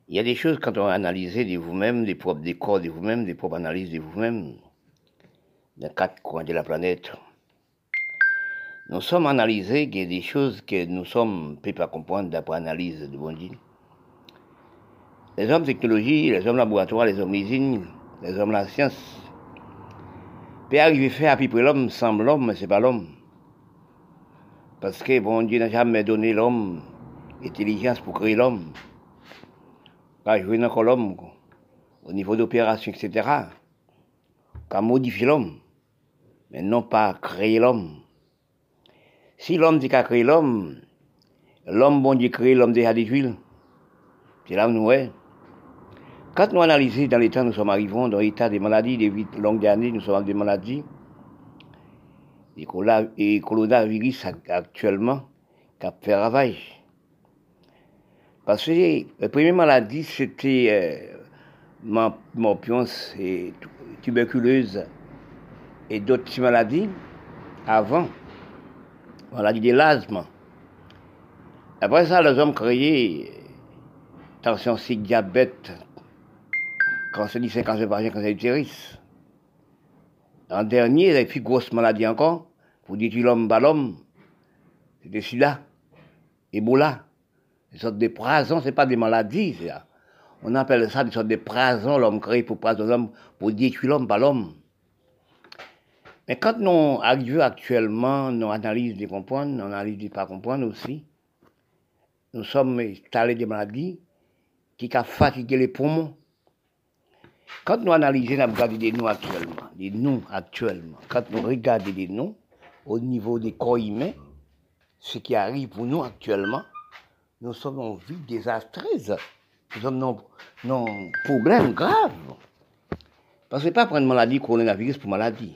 Il y a des choses quand on a analysé de vous-même, des propres décors de vous-même, des propres analyses de vous-même, dans quatre coins de la planète. Nous sommes analysés qu'il y a des choses que nous sommes pouvons pas comprendre d'après l'analyse de bon Dieu. Les hommes technologie, les hommes laboratoires, les hommes usines, les hommes la science, peut arriver à faire à peu près l'homme semble l'homme, mais ce n'est pas l'homme. Parce que bon Dieu n'a jamais donné l'homme intelligence pour créer l'homme pas jouer dans l'homme, au niveau d'opération, etc., qu'à modifier l'homme, mais non pas créer l'homme. Si l'homme dit qu'à créer l'homme, l'homme bon Dieu crée l'homme déjà huiles. C'est là où nous est. Quand nous analysons dans l'état, nous sommes arrivés dans l'état des maladies, des longues années, nous sommes avec des maladies. Et coronavirus actuellement, qui a fait ravage. Parce que la première maladie, c'était euh, et tuberculeuse et d'autres maladies avant. Maladie de l'asthme. Après ça, les hommes créaient tension cycle, diabète, cancer du sein, cancer vagin, cancer d'utérus. En dernier, les plus grosses maladies encore, pour détruire l'homme par l'homme, c'était celui-là, Ebola. Des sortes de ce c'est pas des maladies, On appelle ça des sortes de prasons, l'homme créé pour l'homme, pour détruire l'homme par l'homme. Mais quand nous arrivons actuellement, nous analysons de comprendre, nous analysons de pas comprendre aussi, nous sommes installés des maladies qui ont fatigué les poumons. Quand nous analysons, nous regardons des nous actuellement, des nous actuellement, quand nous regardons des nous au niveau des corps humains, ce qui arrive pour nous actuellement, nous sommes en vie désastreuse. Nous sommes dans, dans problème grave. Parce que pas prendre maladie coronavirus pour maladie.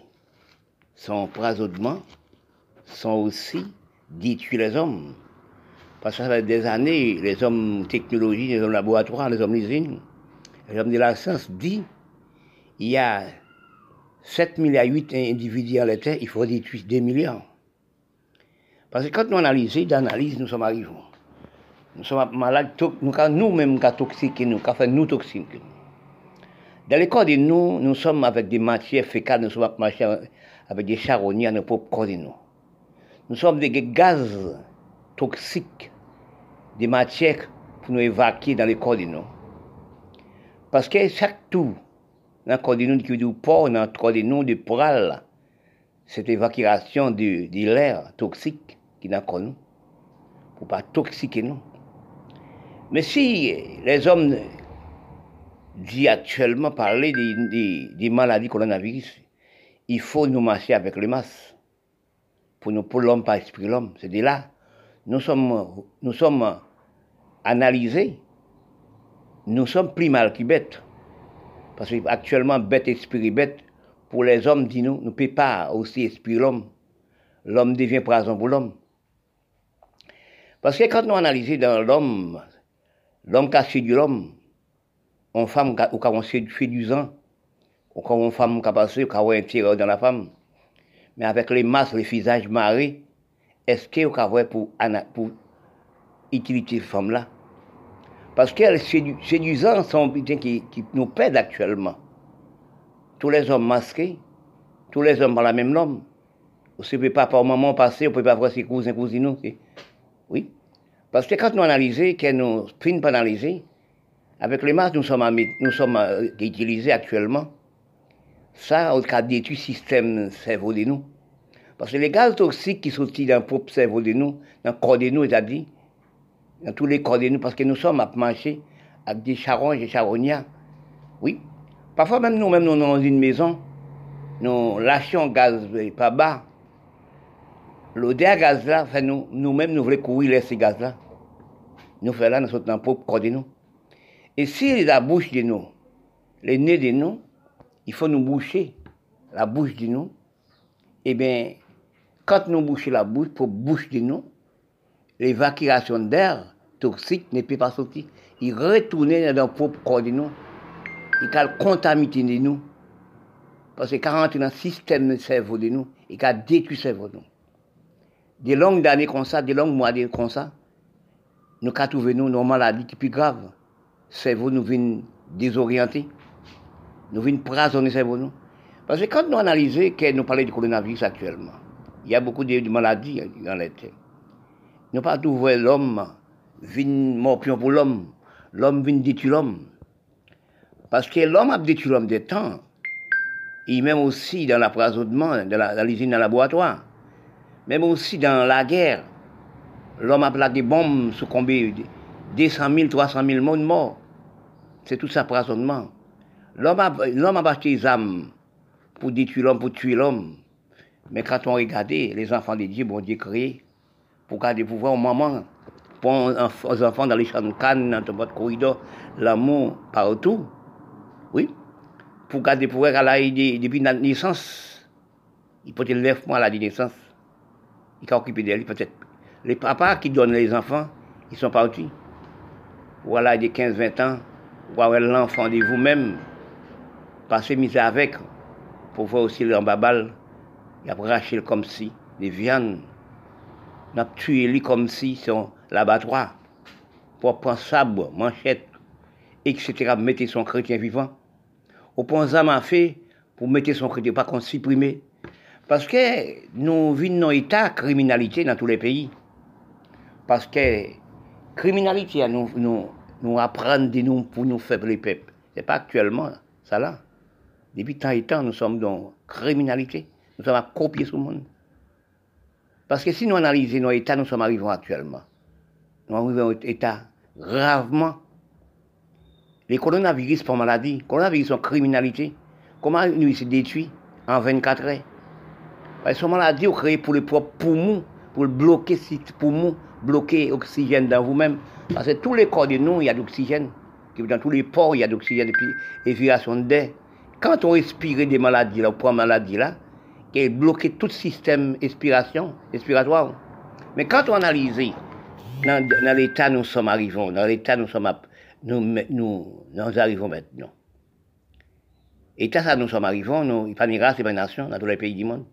Son empoisonnement sont aussi détruire les hommes. Parce que ça fait des années, les hommes technologie, les hommes laboratoires, les hommes usines, les hommes de la science disent il y a 7 milliards 8 individus à la Terre, il faut détruire 2 milliards. Parce que quand nous analysons, d'analyse, nous sommes arrivés. Nous sommes malades, nous nous-mêmes toxiques, nous fait nous toxiques. Dans les corps de nous, nous sommes avec des matières fécales, nous sommes avec des charognards dans nos propres corps de nous. Nous sommes des gaz toxiques, des matières pour nous évacuer dans les corps de nous. Parce que chaque tout, dans le corps de nous, qui du porc, dans le corps de nous, de poil, cette évacuation de, l'air toxique qui est dans le corps de nous, pour pas toxiquer nous. Mais si les hommes disent actuellement parler des, maladies coronavirus, il faut nous marcher avec les masses. Pour nous, pour l'homme, pas esprit l'homme. C'est de là. Nous sommes, nous sommes analysés. Nous sommes plus mal que bêtes. Parce qu'actuellement, bête, esprit, bête, pour les hommes, dis-nous, ne peut pas aussi esprit l'homme. L'homme devient présent pour l'homme. Parce que quand nous analysons dans l'homme, L'homme qui a séduit l'homme, une femme qui a séduisant, quand une femme a passé, qui a un tireur dans la femme. Mais avec les masses, les visages marés, est-ce qu'il y a pour, pour utiliser cette femme-là Parce qu'elle séduisant sont des qui, qui nous pèdent actuellement. Tous les hommes masqués, tous les hommes par la même homme. On ne peut pas par moment passer, on ne peut pas voir ses cousins, cousines. Oui. Parce que quand nous analysons, que nous finissons par analyser, avec les masses nous sommes, nous sommes euh, utilisés actuellement, ça a détruit le système cerveau de nous. Parce que les gaz toxiques qui sont dans le propre cerveau de nous, dans le corps de nous, c'est-à-dire, dans tous les corps de nous, parce que nous sommes à marcher avec des charognes des charognards. Oui. Parfois même nous-mêmes, nous, dans une maison, nous lâchons gaz pas bas, L'odeur gaz là, fait nous, nous-mêmes, nous voulons courir ces gaz là. Nous faisons là, nous sommes dans le propre corps de nous. Et si la bouche de nous, les nez de nous, il faut nous boucher la bouche de nous, eh bien, quand nous bouchons la bouche, pour bouche de nous, l'évacuation d'air toxique ne peut pas sortir. Il retourne dans le propre corps de nous. Il a contaminé de nous. Parce qu'il rentre dans le système de cerveau de nous. Il a détruit le cerveau de nous. Des longues années comme ça, des longues mois comme ça, nous avons trouvé nos maladies qui sont plus graves. Le cerveau nous vient désorienter. Nous vient prasonner le cerveau. Nous. Parce que quand nous analysons, que nous parlons du coronavirus actuellement, il y a beaucoup de maladies dans terre. Nous pas trouver l'homme vient morpion pour l'homme. L'homme vient détruire l'homme. Parce que l'homme a détruit l'homme des temps. Et même aussi dans l'appraisonnement, dans l'usine, dans le laboratoire. Même aussi dans la guerre. L'homme a plaqué des bombes sur combien 200 000, 300 000 monde morts. C'est tout ça appraisonnement. L'homme a, l'homme acheté des âmes pour détruire l'homme, pour tuer l'homme. Mais quand on regarde les enfants de Dieu, bon Dieu créé, pour garder pouvoir au moment, pour aux enfants dans les champs de canne, dans votre corridor, l'amour partout. Oui. Pour garder pouvoir à la depuis la naissance. Il peut être 9 mois à la naissance. Il a occupé d'elle, peut-être. Les papas qui donnent les enfants, ils sont partis. Voilà, des 15-20 ans, avez l'enfant de vous-même, passer misère avec, pour voir aussi l'embabal il a raché comme si, des viandes. Il a tué lui comme si son l'abattoir. Pour prendre sabre, manchette, etc. Mettre son chrétien vivant. Au point m'a fait pour mettre son chrétien, pas qu'on supprimer. Parce que nous vivons dans état criminalité dans tous les pays. Parce que criminalité, nous, nous, de nous pour nous faire les peuples. Ce n'est pas actuellement ça là. Depuis tant et temps, nous sommes dans criminalité. Nous sommes à copier sur le monde. Parce que si nous analysons nos états, nous sommes arrivés actuellement. Nous arrivons à un état gravement. Les coronavirus pour maladie, les coronavirus sont criminalité. Comment nous se détruit en 24 heures? Parce que sont maladies sont créées pour les propres poumons, pour bloquer les poumons, bloquer l'oxygène dans vous-même. Parce que tous les corps de nous, il y a de l'oxygène. Dans tous les pores, il y a de l'oxygène et puis l'éviration d'air. Quand on respire des maladies, on prend maladie là, qui bloqué tout système expiration, expiratoire. Mais quand on analyse dans, l'état nous sommes arrivés, dans l'état nous sommes nous, nous, nous arrivons maintenant. État ça nous sommes arrivés, nous, il pas et pas nation dans tous les pays du monde.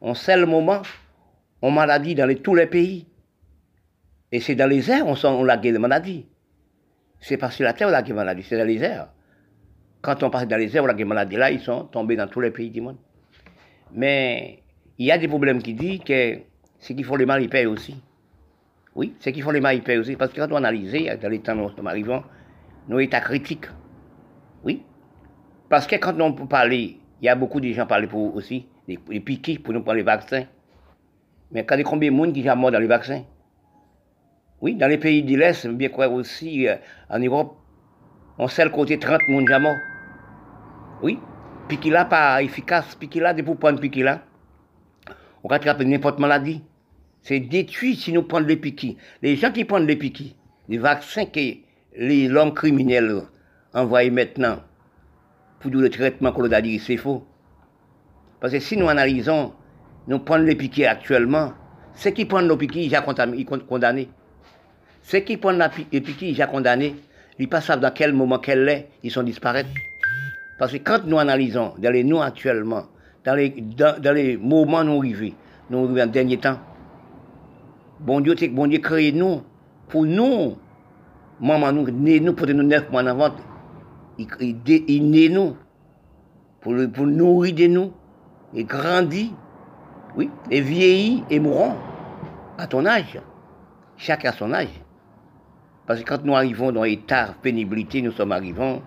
En seul moment, on maladie dans tous les pays. Et c'est dans les airs on, on la maladie. C'est pas sur la terre on la maladie, c'est dans les airs. Quand on passe dans les airs, on la guerre de maladie là, ils sont tombés dans tous les pays du monde. Mais il y a des problèmes qui disent que ce qu'il faut les mal, ils payent aussi. Oui, ce qu'il faut les mal, ils payent aussi. Parce que quand on analyse, dans les temps où nous arrivons, nos états critiques. Oui. Parce que quand on peut parler, il y a beaucoup de gens parlent pour aussi, des, piquets pour nous prendre les vaccins. Mais quand il y a combien de monde qui sont morts dans les vaccins Oui, dans les pays de l'Est, bien croire aussi, euh, en Europe, on sait le côté 30 monde qui morts. Oui, piqui là pas efficace, piqui là, de pour prendre piqui là, on rattrape n'importe maladie. C'est détruit si nous prenons les piquis. Les gens qui prennent les piquis, les vaccins que les hommes criminels envoient maintenant pour le traitement qu'on a dit, c'est faux. Parce que si nous analysons, nous prenons les piquets actuellement, ceux qui prennent nos piquets, ils sont condamnés. Ceux qui prennent les piquets, ils sont condamnés. Ils ne savent pas dans quel moment, quel est, ils sont disparus. Parce que quand nous analysons dans les nous actuellement, dans les, dans, les moments nous arrivons, nous arrivons en dernier temps, bon Dieu, c'est crée nous, pour nous, maman nous, né nous, pour nous neuf mois avant, il, il, né nous, pour, pour nourrir de nous, et grandir, oui, et vieillir et mourant à ton âge, chacun à son âge. Parce que quand nous arrivons dans l'état de pénibilité, nous sommes arrivés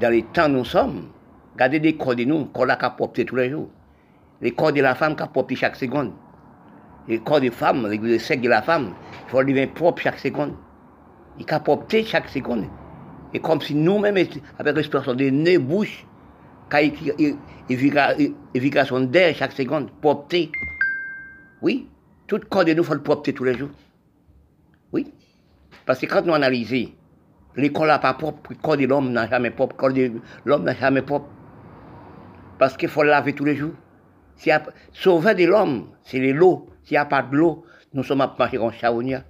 dans les temps nous sommes, regardez des corps de nous, corps là qui tous les jours. Les corps de la femme qui apportent chaque seconde. Les corps de femme, le sexe de la femme, il faut devenir propre chaque seconde. Il apporte chaque seconde. Et comme si nous-mêmes, avec l'expression de nez, bouche, évication d'air chaque seconde, propre. Oui, tout corps de nous, il faut le propre tous les jours. Parce que quand nous analysons L'école n'est pas propre, le corps de l'homme n'a jamais propre, le corps de l'homme n'a jamais propre. Parce qu'il faut le laver tous les jours. Sauver de l'homme, c'est l'eau. S'il n'y a pas de l'eau, nous sommes à marcher comme chaonia.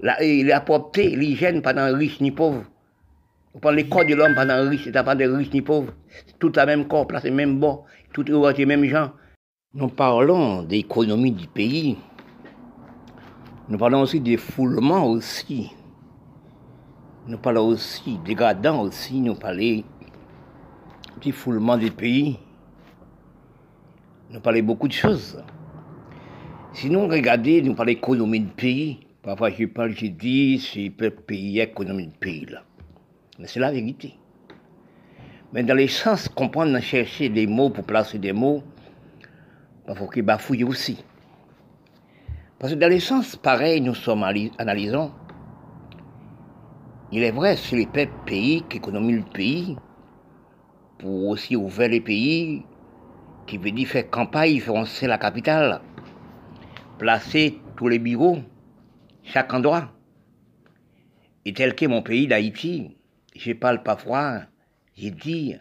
La, la propreté, l'hygiène, pas dans riche ni pauvre. On parle les corps de l'homme, pas dans riche, c'est pas de riche ni pauvre. Tout la même corps, placé même bon, tout les mêmes gens. Nous parlons d'économie du pays. Nous parlons aussi des foulements aussi. Nous parlons aussi dégradants aussi. Nous parlons du foulement du pays. Nous parlons beaucoup de choses. Sinon, regardez, nous parlons d'économie du pays. Parfois, je parle, je dis, c'est pays, économie du pays, là. Mais c'est la vérité. Mais dans les sens, comprendre, chercher des mots pour placer des mots, il faut qu'ils bafouillent aussi. Parce que dans les sens pareil, nous sommes analysons. Il est vrai, c'est les pays qui économisent le pays, pour aussi ouvrir les pays, qui veut dire faire campagne, faire la capitale, placer tous les bureaux, chaque endroit. Et tel que mon pays d'Haïti, je parle parfois, j'ai dit,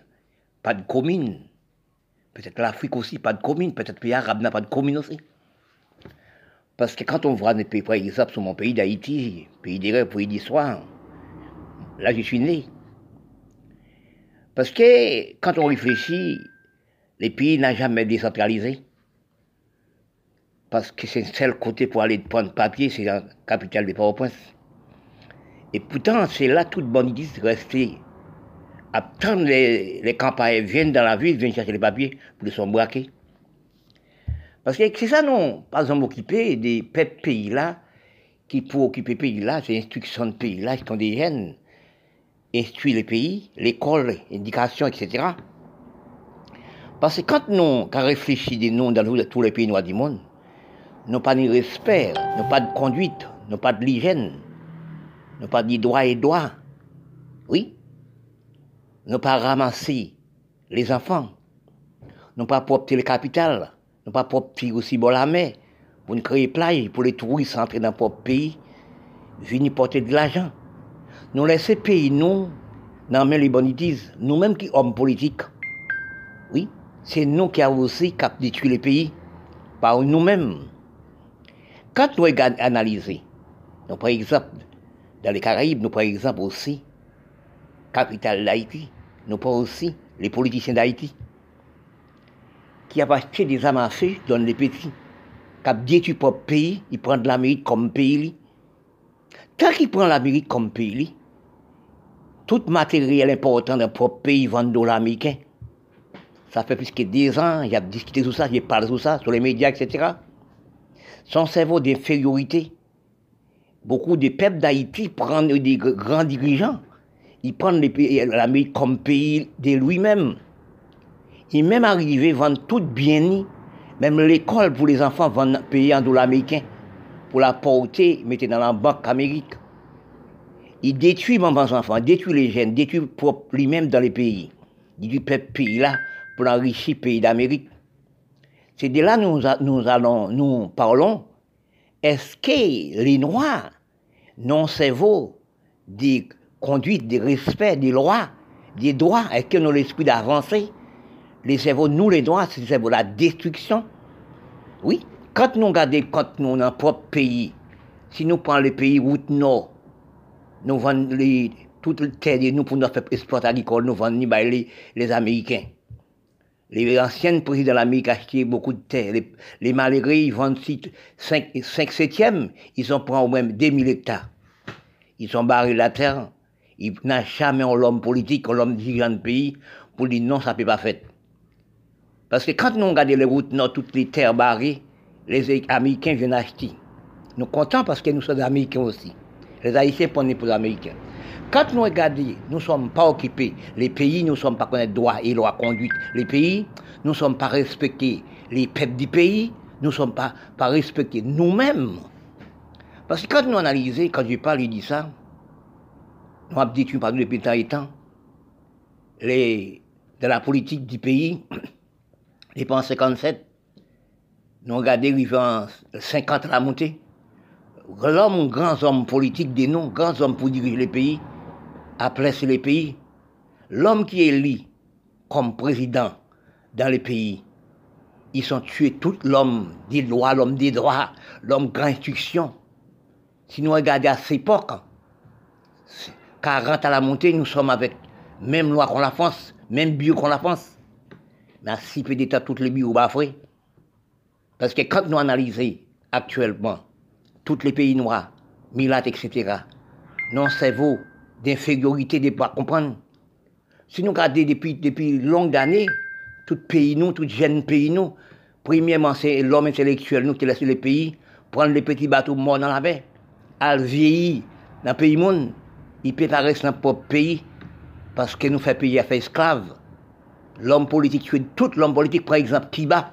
pas de commune. Peut-être l'Afrique aussi, pas de commune. Peut-être le pays arabe n'a pas de commune aussi. Parce que quand on voit des pays, par exemple, sur mon pays d'Haïti, pays des rêves, pays d'histoire, là je suis né. Parce que quand on réfléchit, les pays n'ont jamais décentralisé. Parce que c'est le seul côté pour aller prendre papier, c'est la capitale des Port-au-Prince. Et pourtant, c'est là toute de rester. Attendre les, les campagnes viennent dans la ville, viennent chercher les papiers pour les sont braqués. Parce que c'est ça, non, pas exemple, occuper des pays-là, qui pour occuper pays-là, c'est l'instruction de pays-là, qui sont des jeunes, instruire les pays, l'école, l'éducation, etc. Parce que quand nous, quand réfléchit des noms dans tous les pays noirs du monde, nous pas de respect, nous pas de conduite, nous pas de l'hygiène, nous pas de droit et droit. Oui. Nous pas ramasser les enfants, nous pas porter le capital, nous pas propre aussi bon la mer, pour nous créer plage, pour les touristes entrer dans notre pays, venir porter de l'argent. Nous laisser pays, nous, dans les bonnes nous-mêmes qui sommes politiques. Oui, c'est nous qui avons aussi détruit le pays, par nous-mêmes. Quand nous analysons, nous, par exemple, dans les Caraïbes, nous, par exemple, aussi, capitale d'Haïti, nous prenons aussi les politiciens d'Haïti, qui a acheté des feu dans les petits, qui a détruit propre pays, il prend l'Amérique comme pays. Tant qu'il prend l'Amérique comme pays, tout matériel important d'un propre pays vend de l'américain. Ça fait plus que 10 ans, il a discuté sur ça, il parlé sur ça, sur les médias, etc. Son cerveau d'infériorité. Beaucoup de peuples d'Haïti prennent des grands dirigeants. Ils prennent l'Amérique comme pays de lui-même. Il même arrivé vendre tout bien, même l'école pour les enfants vendre payer en dollars américains pour la porter, mettre dans la banque américaine. Il détruit mes enfants, détruit les jeunes, détruit lui-même dans les pays. Il dit peuple pays là pour enrichir le pays d'Amérique. C'est de là nous, nous allons, nous parlons. Est-ce que les Noirs n'ont cerveau des conduites, des respects, des lois, des droits, est-ce qu'ils ont l'esprit d'avancer Les cerveaux, nous les Noirs, c'est le la destruction. Oui, quand nous regardons, quand nous, dans notre propre pays, si nous prenons les pays route nord, nous vendons les, toute la terre nous pour faire export agricole, nous vendons les, les Américains. Les anciens présidents de l'Amérique achetaient beaucoup de terre. Les, malgrés, ils vendent 5, 5 septièmes, ils en prennent au moins 2000 hectares. Ils ont barré la terre. Ils n'ont jamais l'homme politique, l'homme dirigeant de pays, pour dire non, ça ne peut pas faire. Parce que quand nous regardons les routes, non, toutes les terres barrées, les Américains viennent acheter. Nous contents parce que nous sommes Américains aussi. Les Haïtiens prennent pour les Américains. Quand nous regardons, nous ne sommes pas occupés. Les pays, nous ne sommes pas connaître droit et loi conduite. Les pays, nous ne sommes pas respectés. Les peuples du pays, nous ne sommes pas, pas respectés nous-mêmes. Parce que quand nous analysons, quand je parle, il dit ça, nous avons dit, tu parles depuis tant et temps, les, de la politique du pays, depuis en 57, nous regardons en 50 à la montée, l'homme, grands hommes politiques, des noms, grands hommes pour diriger les pays, après c'est les pays. L'homme qui est élu comme président dans les pays, ils ont tué tout l'homme des lois, l'homme des droits, l'homme grand instruction. Si nous regardons à cette époque, 40 à la montée, nous sommes avec même loi qu'on la France, même bio qu'on la France. Mais si peu d'État, toutes les bio bafoués. Parce que quand nous analysons actuellement tous les pays noirs, Milat, etc., non cerveau d'infériorité, de pas comprendre. Si nous regardons depuis, depuis longues années, tout pays nous, tout jeunes pays nous, premièrement, c'est l'homme intellectuel nous qui laisse les pays prendre les petits bateaux morts dans la baie, à vieillir dans le pays monde, il peut rester dans notre propre pays, parce que nous fait payer à faire esclaves. L'homme politique, tout l'homme politique, par exemple, Cuba,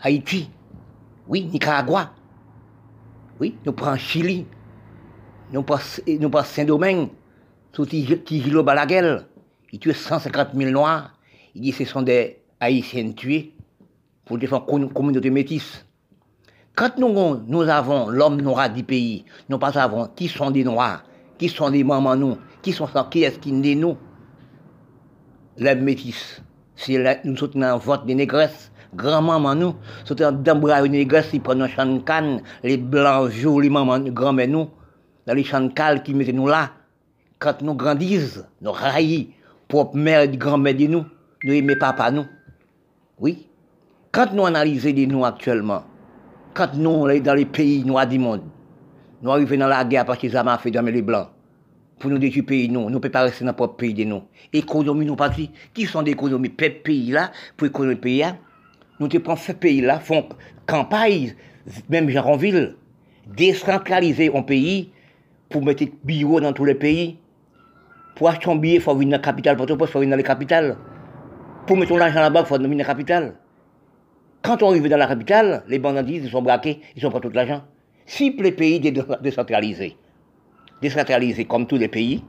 Haïti, oui, Nicaragua, oui, nous prenons Chili, nous prenons Saint-Domingue, sous Tigilo Balaguel, il tue 150 000 Noirs, il dit que ce sont des Haïtiens tués pour défendre la communauté métisse. Quand nous, nous avons l'homme noir du pays, nous pas savons qui sont des Noirs, qui sont des mamans nous, qui sont qui est-ce qui est nous, les métis. C'est nous sommes un vote des négresses, grand-maman nous, sommes dans bras négresse, ils prennent un champ les blancs jolis maman, grand-mère nous, dans les champs de qui mettent nous là. Quand nous grandissons, nous raillons, propre mère et grand-mère de nous, nous aimons papa nous. Oui. Quand nous analysons les nous actuellement, quand nous, dans les pays noirs du monde, nous arrivons dans la guerre parce que ça m'a fait dormir les blancs. Pour nous détruire pays, nous, nous ne pouvons pas rester dans notre pays de nous. Économie, nous partis. Qui sont des économies? Pays là, pour économiser le pays là. Nous te prenons ce pays là, font campagne, même Jaronville, décentraliser un pays pour mettre des bureaux dans tous les pays. Pour acheter un billet, il faut venir dans la capitale, pour il faut venir dans la capitale. Pour mettre l'argent là-bas, il faut venir dans la capitale. Quand on arrive dans la capitale, les bandits, ils sont braqués, ils sont pas tout l'argent. Si les pays décentralisés, décentralisés comme tous les pays,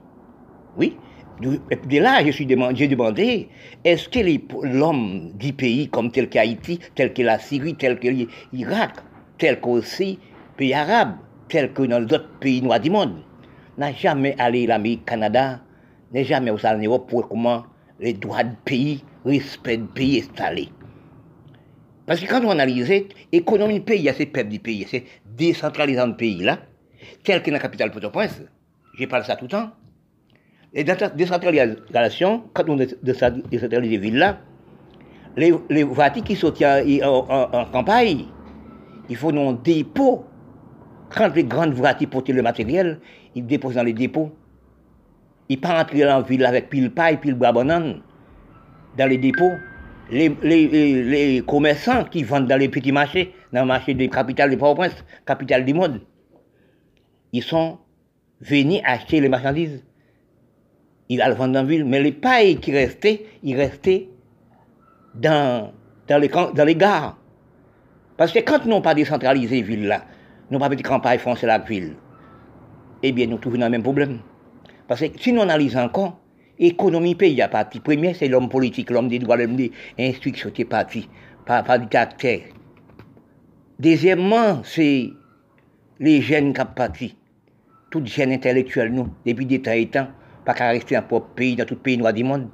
oui, de là, je suis demandé, j'ai demandé, est-ce que l'homme du pays, comme tel qu'Haïti, tel que la Syrie, tel que l'Irak, tel qu'aussi pays arabes, tel que dans d'autres pays noirs du monde, n'a jamais allé l'Amérique, Canada, n'a jamais au en Europe pour comment les droits de pays, respect de pays installés. Parce que quand on analyse l'économie du pays, c'est peuple du pays, c'est décentralisant le pays là, tel que dans la capitale Port-au-Prince, je parle ça tout le temps. Et dans la décentralisation, quand on décentralise les villes là, les, les voitures qui sont en, campagne, il faut un dépôt. Quand les grandes voitures portent le matériel, ils déposent dans les dépôts. Ils ne pas rentrer dans la ville avec pile paille, pile bois banane, dans les dépôts les, commerçants qui vendent dans les petits marchés, dans le marché des capitales de Port-au-Prince, capitale du monde, ils sont venus acheter les marchandises. Ils allaient vendre la ville, mais les pailles qui restaient, ils restaient dans, dans, les, dans les gares. Parce que quand nous n'avons pas décentralisé les villes là, nous n'avons pas de campagne française la ville, eh bien nous trouvons le même problème. Parce que si nous analysons encore, Économie pays a parti. Premier, c'est l'homme politique, l'homme des droits, l'homme des instructions qui est parti, par, par du caractère. Deuxièmement, c'est les jeunes qui ont parti. Tous les jeunes intellectuels, nous, depuis des temps et temps, pas qu'à rester dans propre pays, dans tout pays noir du monde,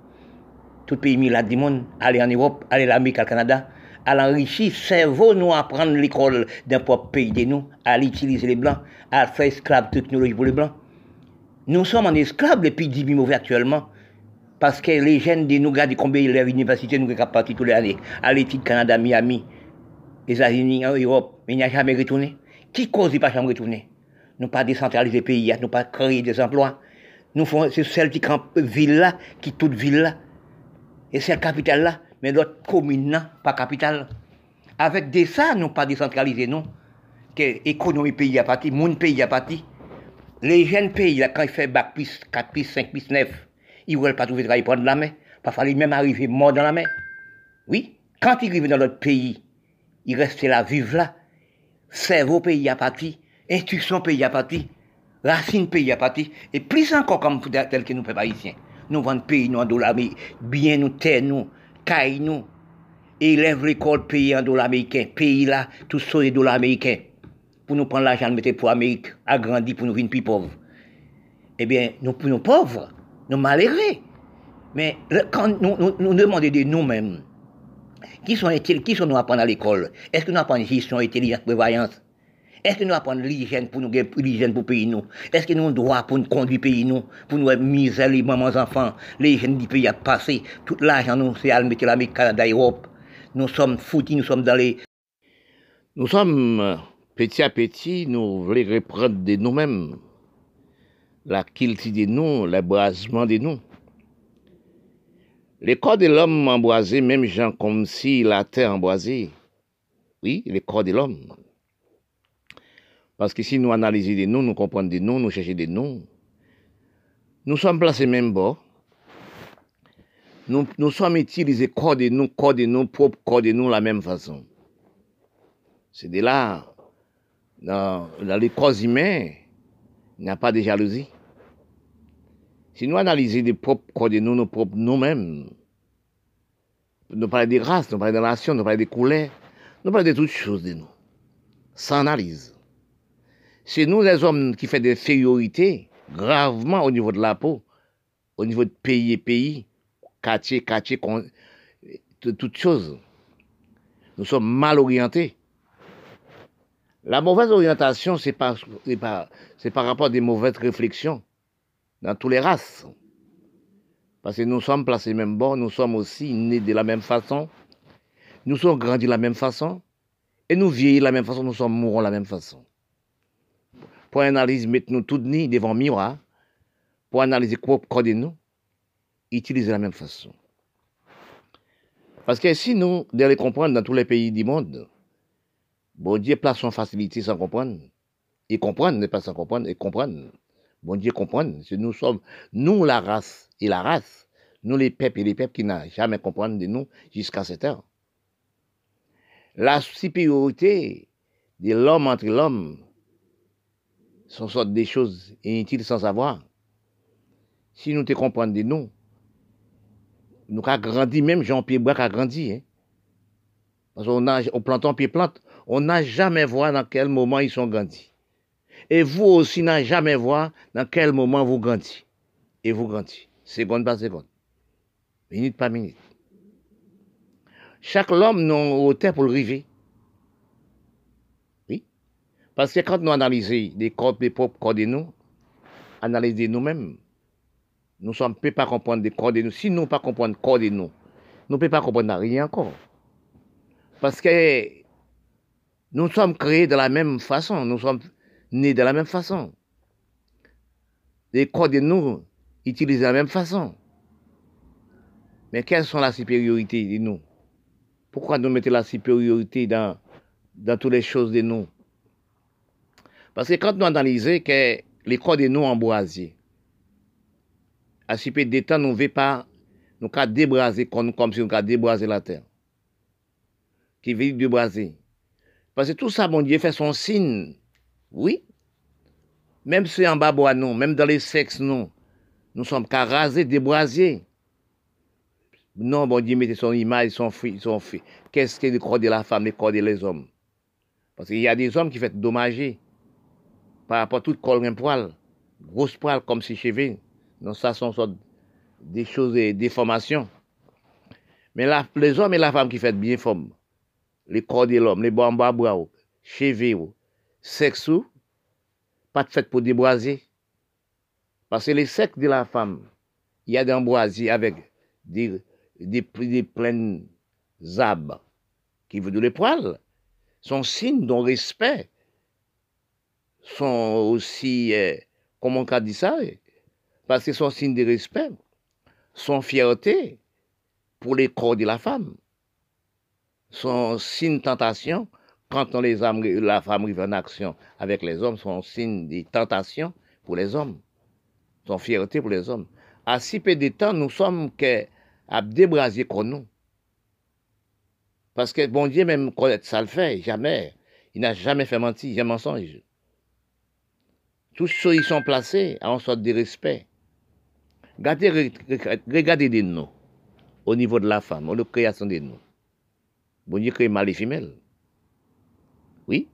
tout pays milade du monde, aller en Europe, aller en Amérique, au Canada, à l'enrichir, cerveau, nous, apprendre l'école d'un propre pays de nous, à utiliser les blancs, à faire esclave technologie pour les blancs. Nous sommes en esclaves depuis 10 000 mauvais actuellement. Parce que les jeunes de nous regardent combien les universités nous sont partis tous les années. À l'étude Canada, Miami, les États-Unis, en Europe, mais il n'y a jamais retourné. Qui cause pas jamais retourné? Nous pas décentraliser le pays, nous pas créer des emplois. Nous faisons, c'est celle qui campe ville là, qui toute ville là. Et c'est la capitale là, mais l'autre commune là, pas capitale. Avec des ça, nous pas décentraliser, non. Que l'économie pays a parti, mon pays a parti. Les jeunes pays, là, quand ils font bac plus 4 plus 5 plus 9, ils ne veulent pas trouver de travail prendre la main. Parfois, ils même arriver mort dans la main. Oui, quand ils arrivent dans notre pays, ils restent là, vivent là. Cerveau pays à parti, instruction pays à parti, racine pays à parti, et plus encore comme tel que nous, peuple haïtiens. Nous vendons pays, nous en dollars, bien nous, terre nous, caille nous, élève l'école pays en dollars américains, pays là, tout ça est dollars américains pour nous prendre l'argent, mettre pour l'Amérique, agrandir pour nous venir plus pauvres. Eh bien, nous, nous pauvres, nous malheureux. Mais quand nous, nous, demandons de nous-mêmes, Qui sont, qui sont nous apprendre à l'école? Est-ce que nous apprenons gestion, intelligence, prévoyance? Est-ce que nous apprenons l'hygiène pour nous l'hygiène pour pays nous? Est-ce que nous avons droit pour nous conduire pays nous? Pour nous miser les mamans enfants, les jeunes du pays à passer, tout l'argent nous c'est à mettre l'Amérique, Canada, Europe. Nous sommes foutus, nous sommes dans les. Nous sommes petit à petit, nous voulons reprendre de nous-mêmes la qualité de nous, l'abrasement de nous. Les corps de l'homme embrasés, même gens comme si la terre embrasée. Oui, les corps de l'homme. Parce que si nous analysons des noms, nous comprenons des noms, nous cherchons des noms, nous sommes placés même bas. Nous, nous sommes utilisés corps de nous, corps de nous, propre corps de nous, la même façon. C'est de là, dans, dans les corps humains, il n'y a pas de jalousie. Si nous analysons des propres corps de nous, nos propres nous-mêmes, nous parlons des races, nous parlons des nations, nous parlons des couleurs, nous parlons de toutes choses de nous, sans analyse. C'est nous les hommes qui font des infériorités gravement au niveau de la peau, au niveau de pays et pays, quartier, quartier, toutes choses. Nous sommes mal orientés. La mauvaise orientation, c'est par, rapport à des mauvaises réflexions dans toutes les races. Parce que nous sommes placés même bord, nous sommes aussi nés de la même façon, nous sommes grandis de la même façon, et nous vieillis de la même façon, nous sommes mourants de la même façon. Pour analyser, mettons-nous tous nus devant le miroir, pour analyser quoi de nous, utiliser la même façon. Parce que si nous devons comprendre dans tous les pays du monde, bon Dieu place son facilité sans comprendre. Et comprendre n'est pas sans comprendre, et comprendre. Bon Dieu comprendre. Nous sommes, nous la race, et la race, nous les peuples et les peuples qui n'ont jamais compris de nous jusqu'à cette heure. La supériorité de l'homme entre l'homme sont sortes des choses inutiles sans savoir. Si nous te comprenons de nous, nous avons grandi, même Jean-Pierre Bois a grandi. Hein? Parce qu'on a, on plante pied plante, on n'a jamais vu dans quel moment ils sont grandis. Et vous aussi n'avez jamais vu dans quel moment vous grandissez. Et vous grandissez seconde par seconde, minute par minute. Chaque homme n'a hauteur pour le river. Parce que quand nous analysons les corps, les propres corps de nous, analyser nous-mêmes, nous ne sommes pas comprendre des corps de nous. Si nous ne pas comprendre corps de nous, nous ne pouvons pas comprendre rien encore. Parce que nous sommes créés de la même façon, nous sommes nés de la même façon. Les corps de nous utilisent de la même façon. Mais quelles sont la supériorité de nous? Pourquoi nous mettons la supériorité dans, dans toutes les choses de nous? Parce que quand nous analysons que les corps de nous embrasés, à ce peu de temps, nous ne pas nous débraser comme, si nous débraser la terre. Qui veut débraser. Parce que tout ça, mon Dieu, fait son signe. Oui. Même si en bas, non, même dans les sexes, non. Nous sommes qu'à raser, débraser. Non, bon Dieu, mettez son image, son fils, son fils. Qu'est-ce que le corps de la femme, le corps des hommes? Parce qu'il y a des hommes qui font dommager par rapport à tout corps un poil, grosse poil comme si cheveux. Donc ça sont des choses, des déformations. Mais les hommes et la femme qui font bien forme, les corps de l'homme, les bambas bras, cheveux, sexe, pas fait pour débraser. Parce que les secs de la femme, il y a d'ambroisie avec des, des, des pleines abs qui veut de les poils, sont signes d'un respect, sont aussi, euh, comment on dit ça, parce que sont signes de respect, sont fierté pour les corps de la femme, sont signes de tentation quand on les la femme arrive en action avec les hommes, sont signes de tentation pour les hommes son fierté pour les hommes. À si peu de temps, nous sommes que à débraser comme nous. Parce que bon Dieu, même ça le fait, jamais. Il n'a jamais fait mentir, jamais mensonge. Tous ceux qui sont placés en sorte de respect. Regardez, regardez de nous, au niveau de la femme, au niveau de la création de nous. Bon Dieu crée mâle et femelle. Oui,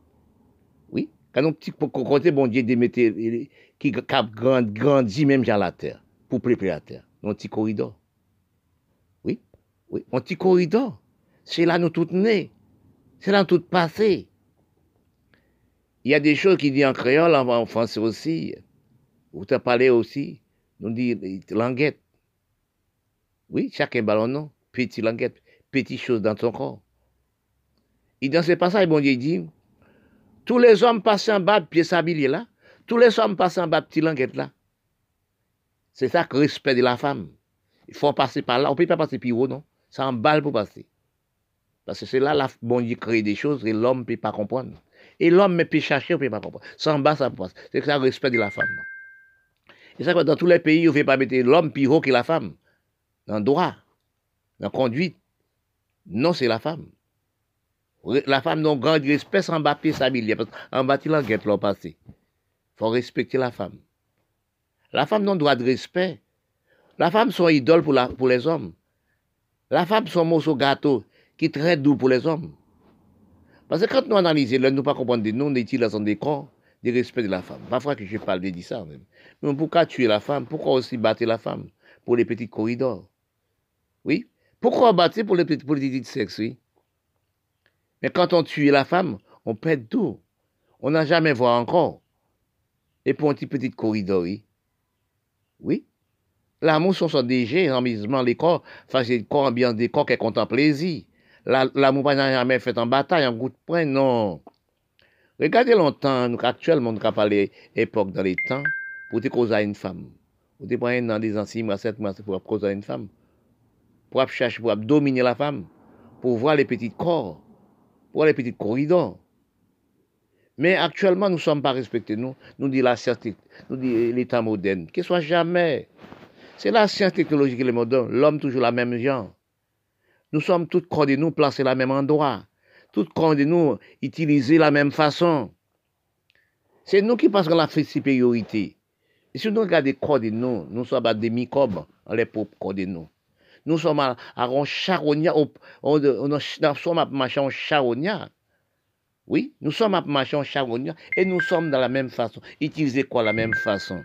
oui. Quand on petit côté, bon Dieu, démettait qui grandit même dans la terre, pour préparer la terre, un petit corridor. Oui, oui, un petit corridor. C'est là nous toutes nées. C'est là tout passé. Il y a des choses qui disent en créole, en français aussi. Vous te parlé aussi. Nous dit languette. Oui, chacun ballon non? Petit languette. Petit chose dans ton corps. Et dans ce passage, bon Dieu dit, tous les hommes passent en bas de pied sablier là. Tous les hommes passent en bas de petit languette là. C'est ça que respect de la femme. Il faut passer par là. On ne peut pas passer plus haut, non? C'est en balle pour passer. Parce que c'est là, la bon Dieu crée des choses et l'homme ne peut pas comprendre. Et l'homme peut chercher, on peut pas comprendre. En bas, ça passe. C'est ça le respect de la femme. Et ça, dans tous les pays, on ne fait pas mettre l'homme plus haut que la femme. Dans le droit, dans la conduite. Non, c'est la femme. La femme n'a grand respect sans bas pied s'habiller. Parce qu'en bas, il guette l'an passé. Il faut respecter la femme. La femme n'a droit de respect. La femme sont idole pour, la, pour les hommes. La femme sont morceau gâteau qui est très doux pour les hommes. Parce que quand nous analysons, nous ne pas comprendre des noms, des utilisation des corps, des respect de la femme. Parfois que je parle de ça même. Mais pourquoi tuer la femme? Pourquoi aussi battre la femme? Pour les petits corridors. Oui? Pourquoi battre pour les petits, pour les petits sexes, oui? Mais quand on tue la femme, on perd tout. On n'a jamais vu encore. Et pour un petit petit corridor, oui. Oui? L'amour sont son DG, amusement, les corps, enfin, c'est le corps ambiance des corps qui content plaisir. L'amour n'a jamais fait en bataille, en goût de poing, non. Regardez longtemps, nous, actuellement, nous avons époque dans les temps, pour te causer une femme. Pour te prendre dans des anciens mois, sept mois, pour causer une femme. Pour chercher, pour dominer la femme. Pour voir les petits corps. Pour voir les petits corridors. Mais actuellement, nous ne sommes pas respectés, nous. Nous dit la nous l'état moderne. Qu'il soit jamais. C'est la science technologique qui est. L'homme toujours la même genre. Nous sommes tous de nous placés la même endroit. Tous de nous utilisés la même façon. C'est nous qui passons la supériorité. Et si nous regardons de nous, nous sommes des microbes, les propres corps de nous. Nous sommes à, un charognat, nous sommes à marcher charognat. Oui, nous sommes à marcher charognat et nous sommes dans la même façon. Utiliser quoi la même façon?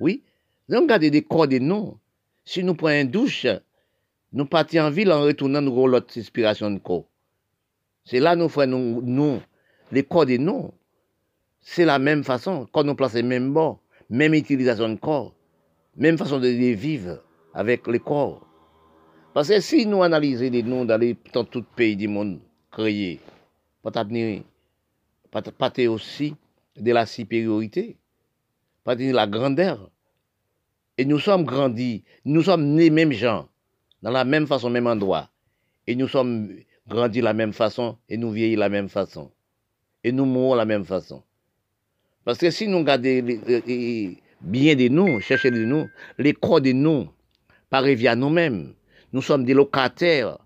Oui, nous regardons des de nous. Si nous prenons une douche, nous partons en ville en retournant nous l'autre inspiration de corps. C'est là nous faisons nous, les corps de nous. C'est la même façon, quand nous plaçons même bord, même utilisation de corps, même façon de vivre avec les corps. Parce que si nous analysons les noms dans, les, dans tout pays du monde créé, pas aussi de la supériorité, pas de la grandeur. Et nous sommes grandis, nous sommes nés même gens dans la même façon, même endroit. Et nous sommes grandis de la même façon et nous vieillis de la même façon. Et nous mourons de la même façon. Parce que si nous regardons bien de nous, chercher de nous, les corps de nous, par à nous-mêmes. Nous sommes des locataires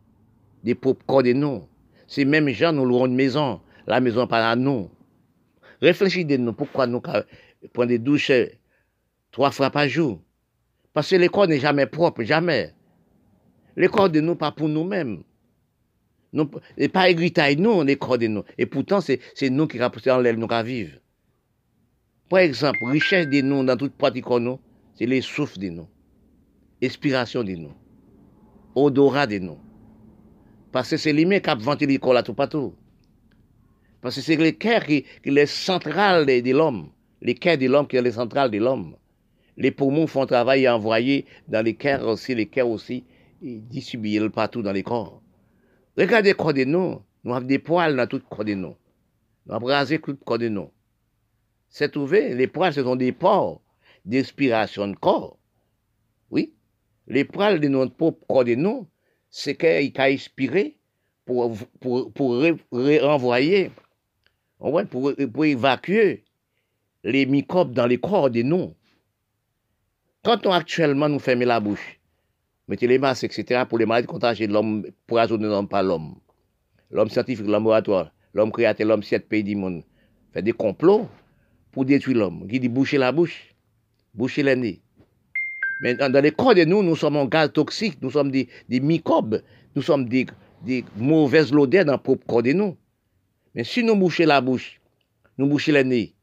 des propres corps de nous. Ces mêmes gens nous louons une maison, la maison par à nous. Réfléchissez de nous, pourquoi nous prenons des douches trois fois par jour? Parce que le corps n'est jamais propre, jamais. Les corps de nous, pas pour nous-mêmes. Nous, et pas à nous, les corps de nous. Et pourtant, c'est nous qui l'aile nous à vivre. Par exemple, richesse de nous dans toute pratique nous, c'est les souffles de nous. Inspiration de nous. Odorat de nous. Parce que c'est lui-même qui a ventilé l'école à tout partout. Parce que c'est le cœur qui, qui est central de, de l'homme. Le cœur de l'homme qui est le central de l'homme. Les poumons font travail et envoyer dans les cœurs aussi, les cœurs aussi, distribuer partout dans les corps. Regardez corps de nous. Nous avons des poils dans tout corps de nous. Nous avons rasé tout le corps de nous. C'est trouvé, les poils, ce sont des pores d'inspiration de corps. Oui. Les poils de notre propre corps de nous, c'est qu'il a inspiré pour, pour, pour renvoyer, pour, pour évacuer les microbes dans les corps de nous. Quand on actuellement nous ferme la bouche, mettez les masques, etc., pour les maladies contagieuses de l'homme, pour l'homme pas l'homme. L'homme scientifique, l'homme laboratoire, l'homme créateur, l'homme sept pays du monde, fait des complots pour détruire l'homme. Qui dit boucher la bouche, boucher le nez. Mais dans les corps de nous, nous sommes en gaz toxique, nous sommes des, microbes, nous sommes des, mauvaises lodeurs dans le propre corps de nous. Mais si nous bouchons la bouche, nous bouchons le nez,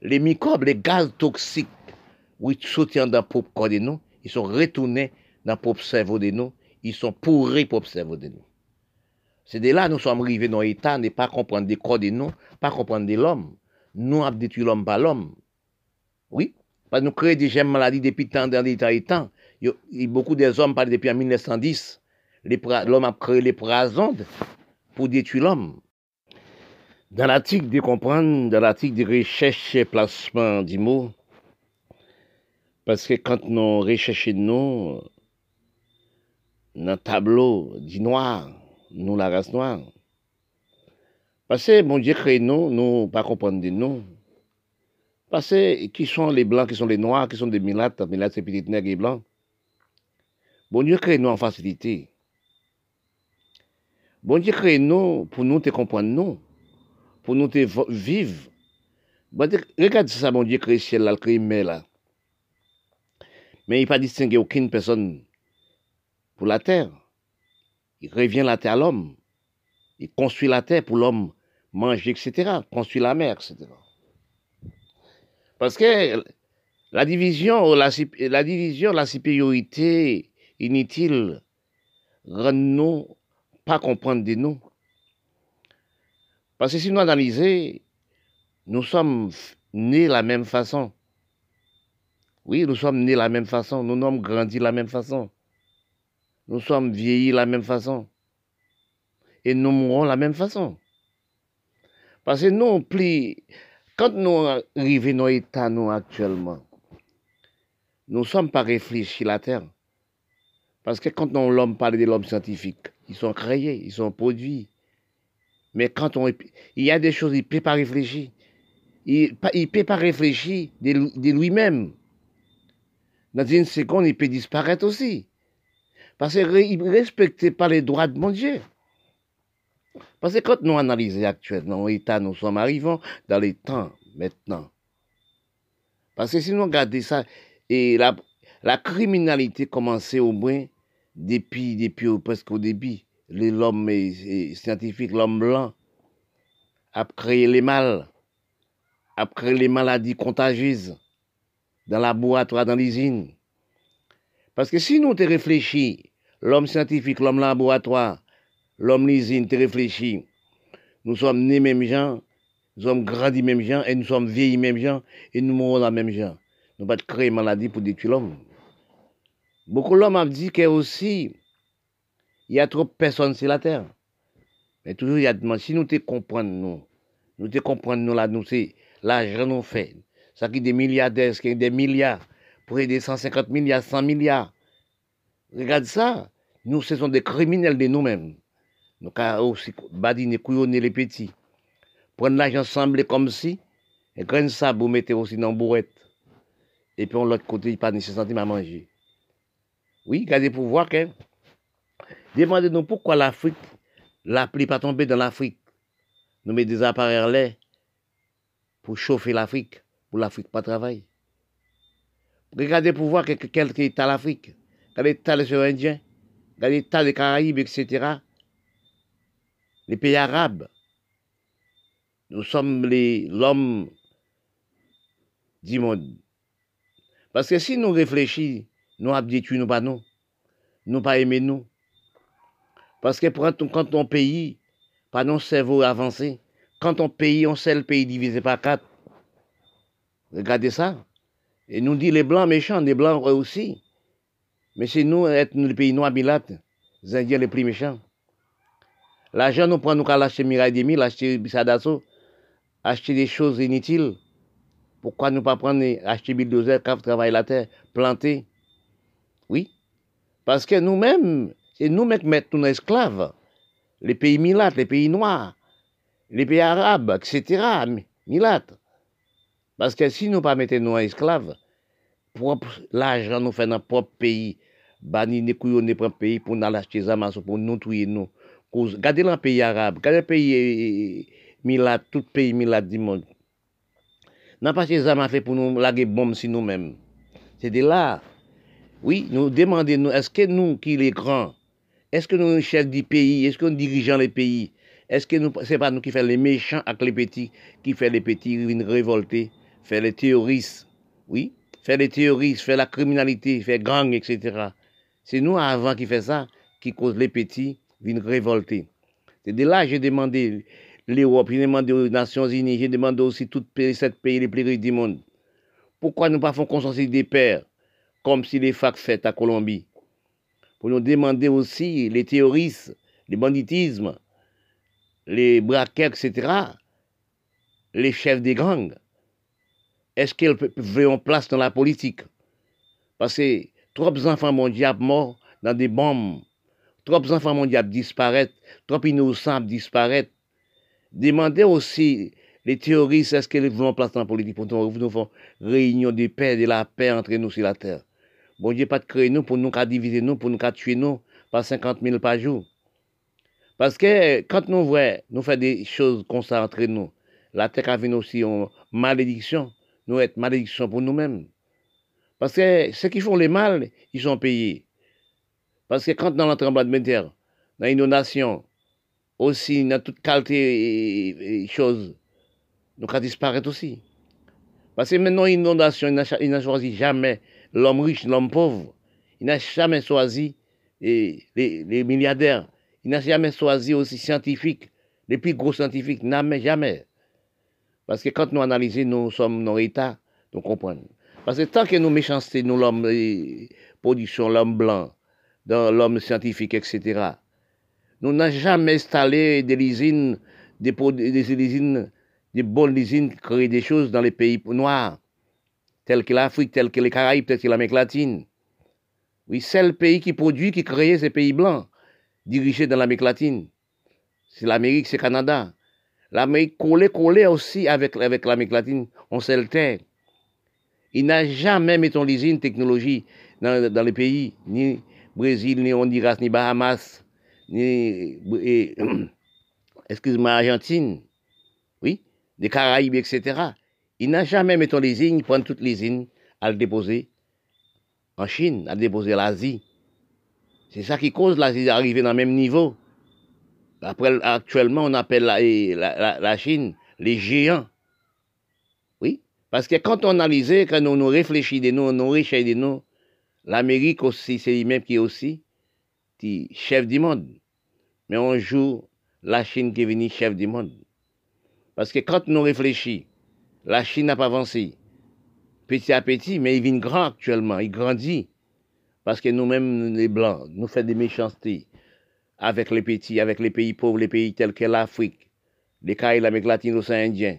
les microbes, les gaz toxiques, oui, soutiennent dans le propre corps de nous, ils sont retournés dans propre cerveau de nous, ils sont pourris pour cerveau de nous. C'est de là nous sommes arrivés dans l'État, ne pas comprendre des codes et non, pas comprendre de l'homme. Nous avons détruit l'homme par l'homme. Oui, parce que nous créons des maladies depuis tant d'années et a beaucoup des hommes parlent depuis en 1910. L'homme a créé les poisons pour détruire l'homme. Dans l'article de comprendre, dans l'article de recherche et placement du mot, parce que quand nous recherchons nous, dans le tableau du noir, nous la race noire, parce que mon Dieu crée nous, nous pas comprendre de nous. Parce que qui sont les blancs, qui sont les noirs, qui sont des milates, milates c'est petites nègres et blancs. Bon Dieu crée nous en facilité. Bon Dieu crée nous pour nous te comprendre nous, pour nous te vivre. Regarde ça, bon Dieu crée ciel là, crée mer là. Mais il n'a pas aucune personne la terre. Il revient la terre à l'homme. Il construit la terre pour l'homme manger, etc. Construit la mer, etc. Parce que la division, la, la division, la supériorité inutile rend nous pas comprendre de nous. Parce que si nous analysons, nous sommes nés la même façon. Oui, nous sommes nés la même façon, nous sommes grandis la même façon. Nous sommes vieillis de la même façon. Et nous mourrons de la même façon. Parce que nous, plus, quand nous arrivons dans l'état nous actuellement, nous ne sommes pas réfléchis la terre. Parce que quand l'homme parle de l'homme scientifique, ils sont créés, ils sont produits. Mais quand on, il y a des choses, il ne peut pas réfléchir. Il ne peut pas réfléchir de, lui-même. Dans une seconde, il peut disparaître aussi. Parce qu'il ne respecte pas les droits de mon Dieu. Parce que quand nous analysons actuellement l'état, nous sommes arrivés dans les temps maintenant. Parce que si nous regardons ça, et la, criminalité commençait au moins depuis, depuis presque au début. L'homme scientifique, l'homme blanc, a créé les mal, a créé les maladies contagieuses dans la laboratoire, dans l'usine. Parce que si nous te réfléchis, l'homme scientifique, l'homme laboratoire, l'homme l'usine, te réfléchis, nous sommes nés mêmes gens, nous sommes grandis mêmes gens, et nous sommes vieillis mêmes gens, et nous mourrons la même gens. Nous pas créer maladie pour détruire l'homme. Beaucoup d'hommes ont dit qu'il aussi, il y a trop de personnes sur la terre. Mais toujours, il y a demandé, si nous te comprenons, nous, nous te comprenons, nous, là, nous, c'est l'argent nous fait. Ça qui des milliardaires, qui des milliards, pour aider 150 milliards, 100 milliards. Regarde ça. Nous, ce sont des criminels de nous-mêmes. Nous, aussi, badiner, couillonner les petits. Prendre l'argent semblé comme si, et grain ça, vous mettez aussi dans la bourrette. Et puis, de l'autre côté, il pas 60 centimes à manger. Oui, gardez pour voir que. Demandez-nous pourquoi l'Afrique, la pluie pas tombée dans l'Afrique. Nous mettons des appareils là pour chauffer l'Afrique, pour l'Afrique pas travailler. Regardez pour voir quel état l'Afrique, quel état les Indiens, quel état des Caraïbes, etc. Les pays arabes. Nous sommes l'homme du monde. Parce que si nous réfléchissons, nous habituons nous pas nous. Nous pas aimer nous. Parce que quand ton pays, pas nos cerveau avancé, quand ton pays, on sait le pays divisé par quatre. Regardez ça. Et nous dit les blancs méchants, les blancs aussi. Mais c'est nous, être le pays noir milate, les Indiens les plus méchants. L'argent, nous prenons nous qu'à l'acheter Mirail Demi, l'acheter Bissadasso, acheter des choses inutiles. Pourquoi ne pas prendre, acheter bulldozer, travailler la terre, planter? Oui. Parce que nous-mêmes, c'est nous-mêmes qui mettons nos esclaves. Les pays milates, les pays noirs, les pays arabes, etc. Milates. Parce que si nous ne pas mettons nos esclaves, l'argent nous fait dans propre pays, bani ne couillons notre propre pays pour nous acheter armes, pour nous tuer nous. Regardez le pays arabe, regardez pays eh, eh, milat, tout pays milat du monde. N'a pas ces armes fait pour nous laguer bombes sur nous-mêmes. C'est de là oui, nous demandons, est-ce que nous, qui les grands, est-ce que nous, chefs du pays, est-ce que nous dirigeons les pays, est-ce que nous, c'est pas nous qui faisons les méchants avec les petits, qui fait les petits révolter, faire les terroristes, oui, faire les terroristes, faire la criminalité, faire gang, etc. C'est nous avant qui fait ça, qui cause les petits, viennent révolter. C'est de là que j'ai demandé l'Europe, j'ai demandé aux Nations Unies, j'ai demandé aussi tous les sept pays les plus riches du monde. Pourquoi nous ne pas faire consensus des pères, comme si les facs fait à Colombie? Pour nous demander aussi les terroristes, les banditismes, les braquets, etc., les chefs des gangs, est-ce qu'elle veut en place dans la politique Parce que trop d'enfants mondiaux morts dans des bombes, trop d'enfants mondiaux disparaissent, trop innocents disparaissent. Demandez aussi les théoristes, est-ce qu'elles veulent en place dans la politique pour nous faire réunion de paix, de la paix entre nous sur la terre Bon Dieu, pas de créer nous pour nous qu'à diviser nous, pour nous qu'à tuer nous par 50 000 par jour. Parce que quand nous voyons, nous faisons des choses comme ça entre nous, la terre a aussi en malédiction. Nous être malédiction pour nous-mêmes. Parce que ceux qui font les mal, ils sont payés. Parce que quand dans le tremblement de terre, dans l'inondation, aussi dans toute qualité et, choses, nous allons disparaître aussi. Parce que maintenant, l'inondation, il n'a choisi jamais l'homme riche, l'homme pauvre. Il n'a jamais choisi les, les, milliardaires. Il n'a jamais choisi aussi scientifiques, les plus gros scientifiques. Jamais, jamais. Parce que quand nous analysons, nous sommes nos états, nous comprenons. Parce que tant que nous méchanceté, nous l'homme production, l'homme blanc, dans l'homme scientifique, etc., nous n'avons jamais installé des usines, des, des bonnes usines qui créent des choses dans les pays noirs, tels que l'Afrique, tels que les Caraïbes, tels que l'Amérique latine. Oui, c'est le pays qui produit, qui crée ces pays blancs, dirigés dans l'Amérique latine. C'est l'Amérique, c'est le Canada. L'Amérique collée, collée aussi avec, avec l'Amérique latine, on terre. Il n'a jamais, mettons, l'usine technologie dans, dans les pays, ni Brésil, ni Honduras, ni Bahamas, ni, <clears throat> excuse-moi, Argentine, oui, des Caraïbes, etc. Il n'a jamais, mettons, l'usine, prendre toutes les à le déposer en Chine, à le déposer l'Asie. C'est ça qui cause l'Asie d'arriver dans le même niveau. Après, actuellement, on appelle la, Chine les géants. Oui, parce que quand on analyse, quand on nous réfléchit de nous, on réfléchit de nous, l'Amérique aussi, c'est lui-même qui est aussi chef du monde. Mais on joue la Chine qui est chef du monde. Parce que quand on réfléchit, la Chine n'a pas avancé. Petit à petit, mais il vient grand actuellement, il grandit. Parce que nous-mêmes, les Blancs, nous faisons des méchancetés avec les petits, avec les pays pauvres, les pays tels que l'Afrique, les Caraïbes, l'Amérique latine, l'océan Indien.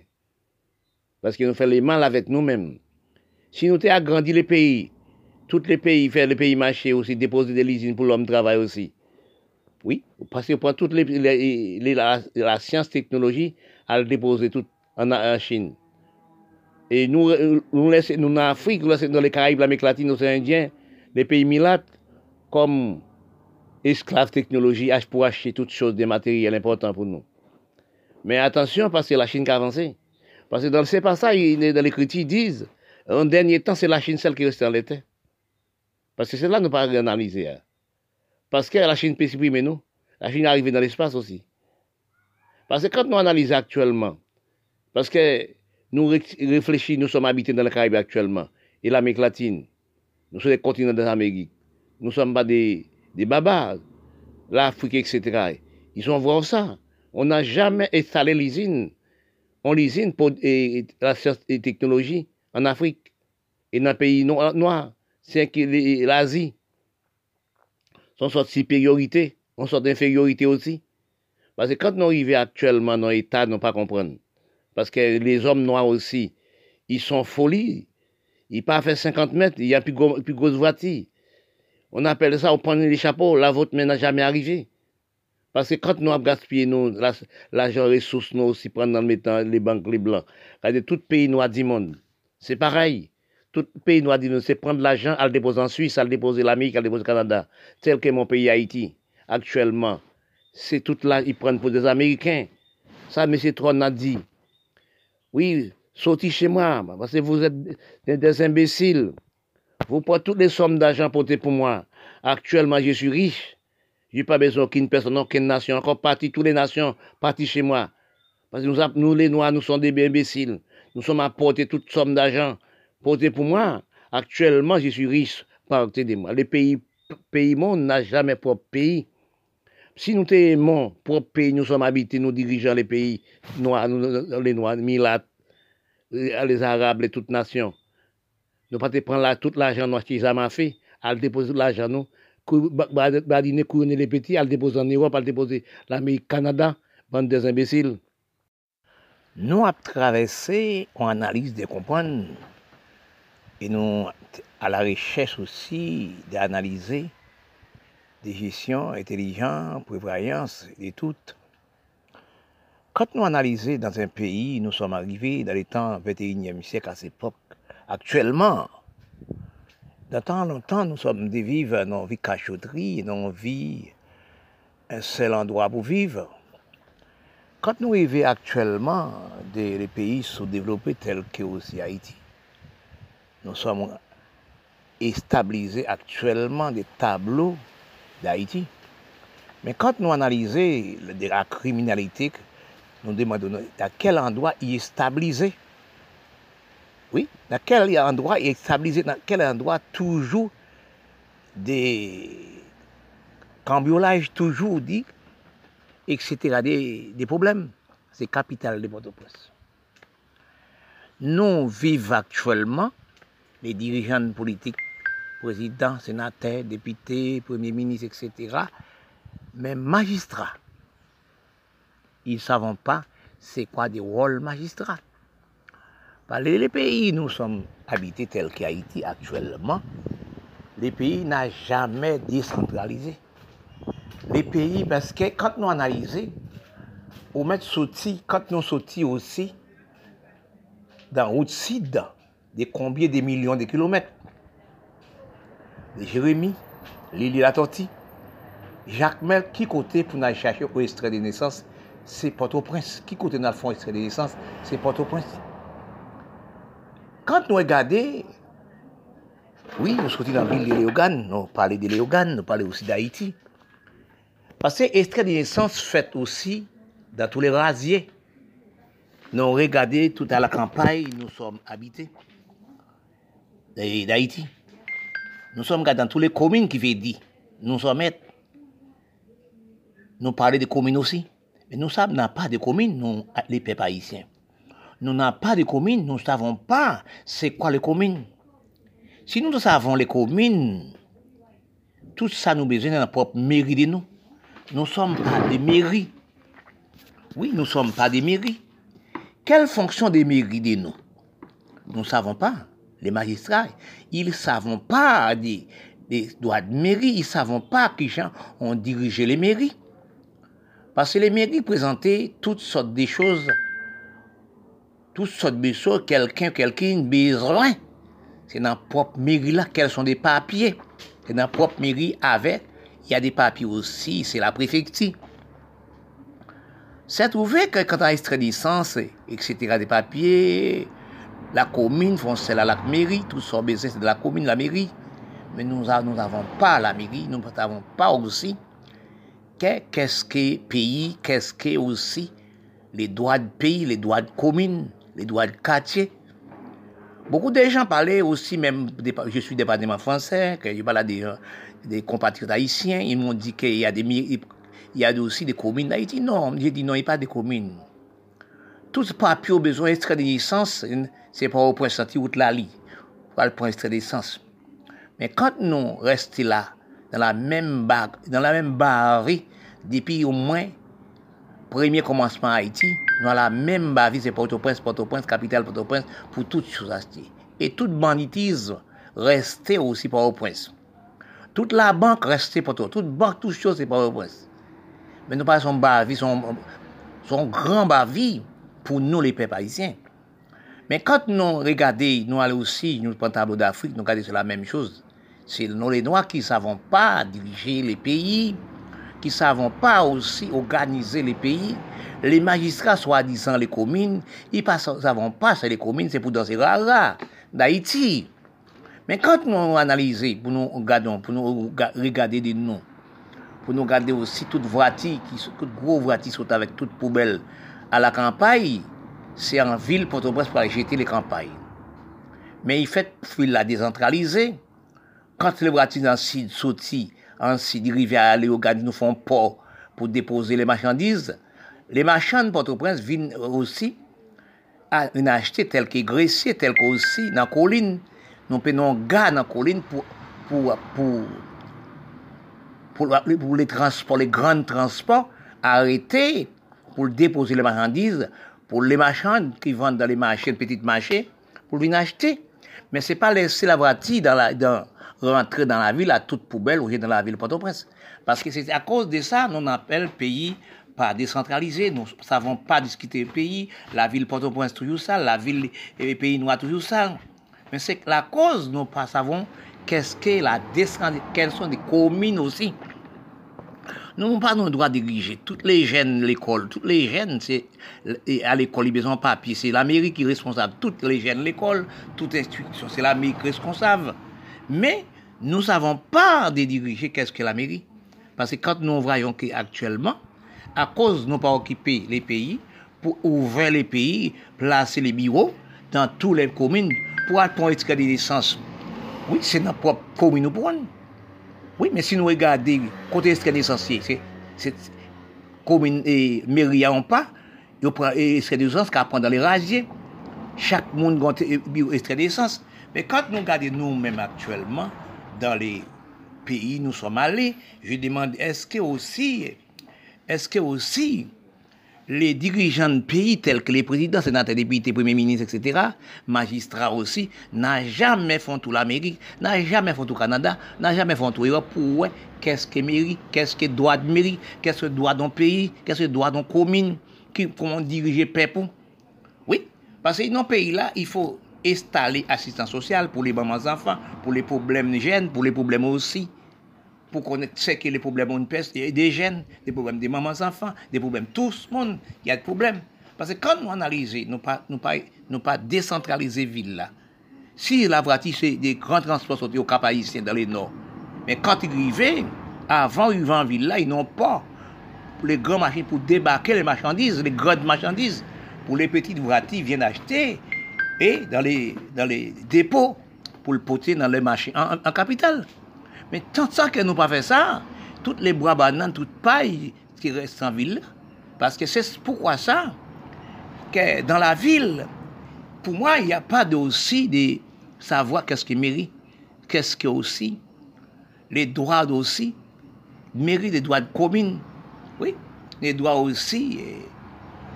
Parce qu'ils nous fait les mal avec nous-mêmes. Si nous avons agrandi les pays, tous les pays, faire les pays marchés aussi, déposer des usines pour l'homme travail aussi. Oui, parce qu'on prend toutes les, la, science technologie à le tout en, Chine. Et nous, nous laissons, nous en Afrique, nous dans les Caraïbes, l'Amérique latine, l'océan Indien, les pays milates, comme esclaves technologie pour acheter toutes choses, des matériels importants pour nous. Mais attention, parce que la Chine qui a avancé. Parce que dans ces passages, dans les critiques, ils disent, en dernier temps, c'est la Chine celle qui reste en l'été. Parce que c'est là que nous pas analyser. Hein. Parce que la Chine peut supprimer nous. La Chine est dans l'espace aussi. Parce que quand nous analysons actuellement, parce que nous réfléchissons, nous sommes habités dans le Caraïbe actuellement, et l'Amérique latine, nous sommes des continents de l'Amérique, nous sommes pas des, des babas, l'Afrique, etc. Ils ont voir ça. On n'a jamais installé l'usine. On l'usine pour la science et technologie en Afrique et dans les pays noirs. C'est l'Asie. Son sorte de supériorité, on sort d'infériorité aussi. Parce que quand nous arrivons actuellement dans l'État, nous ne pas comprendre. Parce que les hommes noirs aussi, ils sont folies. Ils pas fait 50 mètres, il y a plus, plus grosse voiture. On appelle ça, on prend les chapeaux, la vôtre n'a jamais arrivé. Parce que quand nous avons gaspillé l'argent, les ressources, nous aussi prendre le les banques, les blancs. Regardez, tout pays noir du monde, c'est pareil. Tout pays noir du monde, c'est prendre l'argent, à le déposer en Suisse, à le déposer en Amérique, à le déposer au Canada. Tel que mon pays Haïti, actuellement. C'est tout là, ils prennent pour des Américains. Ça, M. Tron a dit. Oui, sortez chez moi, parce que vous êtes des imbéciles. Vous prenez toutes les sommes d'argent portées pour moi. Actuellement, je suis riche. Je n'ai pas besoin qu'une personne, aucune nation, encore partie, toutes les nations, partie chez moi. Parce que nous, les Noirs, nous sommes des imbéciles. Nous sommes apportés toutes sommes d'argent portées pour moi. Actuellement, je suis riche, partez de moi. Les pays, pays monde n'a jamais propre pays. Si nous aimons propre pays, nous sommes habités, nous dirigeons les pays noirs, les noirs, les arabes, les toutes nations. Nous pas prendre tout l'argent noir qui jamais fait, à déposer l'argent nous, badiner couronner les petits, à déposer en Europe, à déposer l'Amérique, Canada, bande des imbéciles. Nous avons traversé, on analyse de comprendre, et nous à la recherche aussi d'analyser des gestions intelligentes, prévoyance et toutes. Quand nous analysons dans un pays, nous sommes arrivés dans les temps 21e siècle à cette époque. Actuellement, dans tant longtemps, nous sommes des vivres, dans vie cachotterie, dans vie un seul endroit pour vivre. Quand nous vivons actuellement des pays sous-développés tels que aussi Haïti, nous sommes stabilisés actuellement des tableaux d'Haïti. Mais quand nous analysons la criminalité, nous demandons à quel endroit il est stabilisé. Oui, dans quel endroit est stabilisé, dans quel endroit toujours des cambriolages toujours dit, etc. Des, problèmes. C'est capital de Port-au-Prince. Nous vivons actuellement, les dirigeants politiques président, sénateur, député, premier ministre, etc. Mais magistrats, ils ne savent pas c'est quoi des rôles magistrats. Les pays nous sommes habités tels qu'Haïti actuellement, les pays n'ont jamais décentralisé. Les pays, parce que quand nous analysons, on met sorti, quand nous sortis aussi dans route sud, de combien de millions de kilomètres? Jérémy, Lili la tortue, Jacques Mel, qui côté pour nous chercher au extrait de naissance, c'est Port-au-Prince. Qui côté le fond extrait de naissance, c'est Port-au-Prince. Quand nous regardons, oui, nous sommes dans la ville de Léogane, nous parlons de Léogane, nous parlons aussi d'Haïti. Parce que extrait de naissance fait aussi dans tous les rasiers. Nous regardons tout à la campagne, nous sommes habités d'Haïti. Nous sommes dans toutes les communes qui veut dire. Nous sommes Nous parlons des communes aussi. Mais nous savons n'a pas de communes, nous, les peuples haïtiens. Nous n'avons pas de communes, nous ne savons pas c'est quoi les communes. Si nous savons les communes, tout ça nous besoin de notre propre mairie de nous. Nous ne sommes pas des mairies. Oui, nous ne sommes pas des mairies. Quelle fonction des mairies de nous? Nous ne savons pas les magistrats, ils ne savent pas des, droits de mairie, ils ne savent pas qui gens ont dirigé les mairies. Parce que les mairies présentaient toutes sortes de choses, toutes sortes de choses, quelqu'un, quelqu'un besoin. C'est dans propre mairie là, quels sont des papiers. C'est dans la propre mairie avec, il y a des papiers aussi, c'est la préfecture. C'est trouvé que quand on a extrait licence, etc., des papiers, la commune font celle à la mairie, tout ça c'est de la commune, la mairie. Mais nous n'avons pas la mairie, nous n'avons pas aussi qu'est-ce que pays, qu'est-ce que aussi les droits de pays, les droits de commune, les droits de quartier. Beaucoup de gens parlaient aussi, même, je suis département français, que je parle des, des compatriotes haïtiens, ils m'ont dit qu'il y a des, il y a aussi des communes d'Haïti. Non, j'ai dit non, il n'y a pas de communes. Tout papier au besoin d'extrait de licence, c'est pas au point sorti ou la lit, pas le point extrait de licence. Mais quand nous restons là, dans la même bague, dans la même barre, depuis au moins premier commencement à Haïti, nou a la menm bavi se Port-au-Prince, Port-au-Prince, kapital Port-au-Prince, pou tout chousasti. Et tout banditisme resté aussi Port-au-Prince. Tout la banque resté Port-au-Prince. Tout banque, tout chose se Port-au-Prince. Men nou pa son bavi, son, son gran bavi pou nou le pep haïtien. Men kante nou regade, nou alè aussi, nou pren tablo d'Afrique, nou gade se la menm chose. Se nou le noa ki savon pa dirije le peyi, qui ne savent pas aussi organiser les pays, les magistrats, soi-disant les communes, ils ne savent pas c'est les communes, c'est pour danser rara d'Haïti. Mais quand nous analysons, pour nous regarder, pour nous regarder des noms, pour nous regarder aussi toutes voitures, toutes gros voitures sont avec toutes poubelles à la campagne, c'est en ville Port-au-Prince pour jeter les campagnes. Mais il fait, il la décentraliser. Quand les voitures dans le sud sortent, en sud, rivière aller au nous font port, pour déposer les marchandises, les marchands de Port-au-Prince viennent aussi à une acheter tel que Gressier, tel la colline. Nous prenons gars dans la colline pour, pour, pour, pour, pour les transports, les grands transports, arrêter pour déposer les marchandises, pour les marchands qui vendent dans les marchés, les petits marchés, pour venir acheter. Mais c'est pas laisser la voiture dans la, rentrer dans la ville à toute poubelle ou dans la ville Port-au-Prince. Parce que c'est à cause de ça, nous appelle pays pas décentralisé, nous ne savons pas discuter pays, la ville Port-au-Prince toujours ça, la ville et pays noirs toujours ça. Mais c'est la cause, nous ne savons qu'est-ce que la quelles sont les communes aussi. Nous n'avons pas le droit de diriger. Toutes les jeunes, l'école, toutes les jeunes, c'est à l'école, ils ont papier. C'est la mairie qui est responsable. Toutes les jeunes, l'école, toute institution, c'est la responsable. Mais nous ne savons pas de diriger qu'est-ce que la mairie. Parce que quand nous voyons qu'actuellement, à cause de nous pas occuper les pays, pour ouvrir les pays, placer les bureaux dans toutes les communes, pour attendre extrait de naissance. Oui, c'est notre propre commune. Oui, mais si nous regardons côté extrait de naissance, c'est commune et mairie n'ont pas, ils prennent extrait de naissance qu'à prendre dans les rasiers. Chaque monde a un extrait de naissance. Mais quand nous regardons nous-mêmes actuellement, dans les pays nous sommes allés, je demande, est-ce que aussi est-ce que aussi les dirigeants de pays tels que les présidents, sénateurs, députés, premiers ministres, etc., magistrats aussi, n'ont jamais fait tout l'Amérique, n'ont jamais fait tout le Canada, n'ont jamais fait tout l'Europe pour qu'est-ce que mairie, qu'est-ce que droit de mairie, qu'est-ce que droit d'un pays, qu'est-ce que droit d'une commune, comment diriger peuple. Oui, parce que dans ce pays-là, il faut installer assistance sociale pour les mamans enfants, pour les problèmes de jeunes, pour les problèmes aussi pour connaître ce que les problèmes des jeunes, des problèmes des mamans enfants, des problèmes tout le monde, il y a des problèmes. Parce que quand nous analysons, nous pas, nous pas, nous pas décentraliser ville. Si la voiture, c'est des grands transports sont au Cap Haïtien dans les nord, mais quand ils arrivent, avant ils en ville ils n'ont pas les grands machines pour débarquer les marchandises, les grandes marchandises, pour les petites voitures viennent acheter et dans les, dans les dépôts pour le porter dans les marchés en, en capitale. Mais tant ça que nous pas fait ça, toutes les bois bananes, toutes pailles qui restent en ville, parce que c'est pourquoi ça, que dans la ville, pour moi, il n'y a pas aussi de savoir qu'est-ce qui mérite, qu'est-ce que aussi, les droits aussi, mérite des droits de commune, oui, les droits aussi,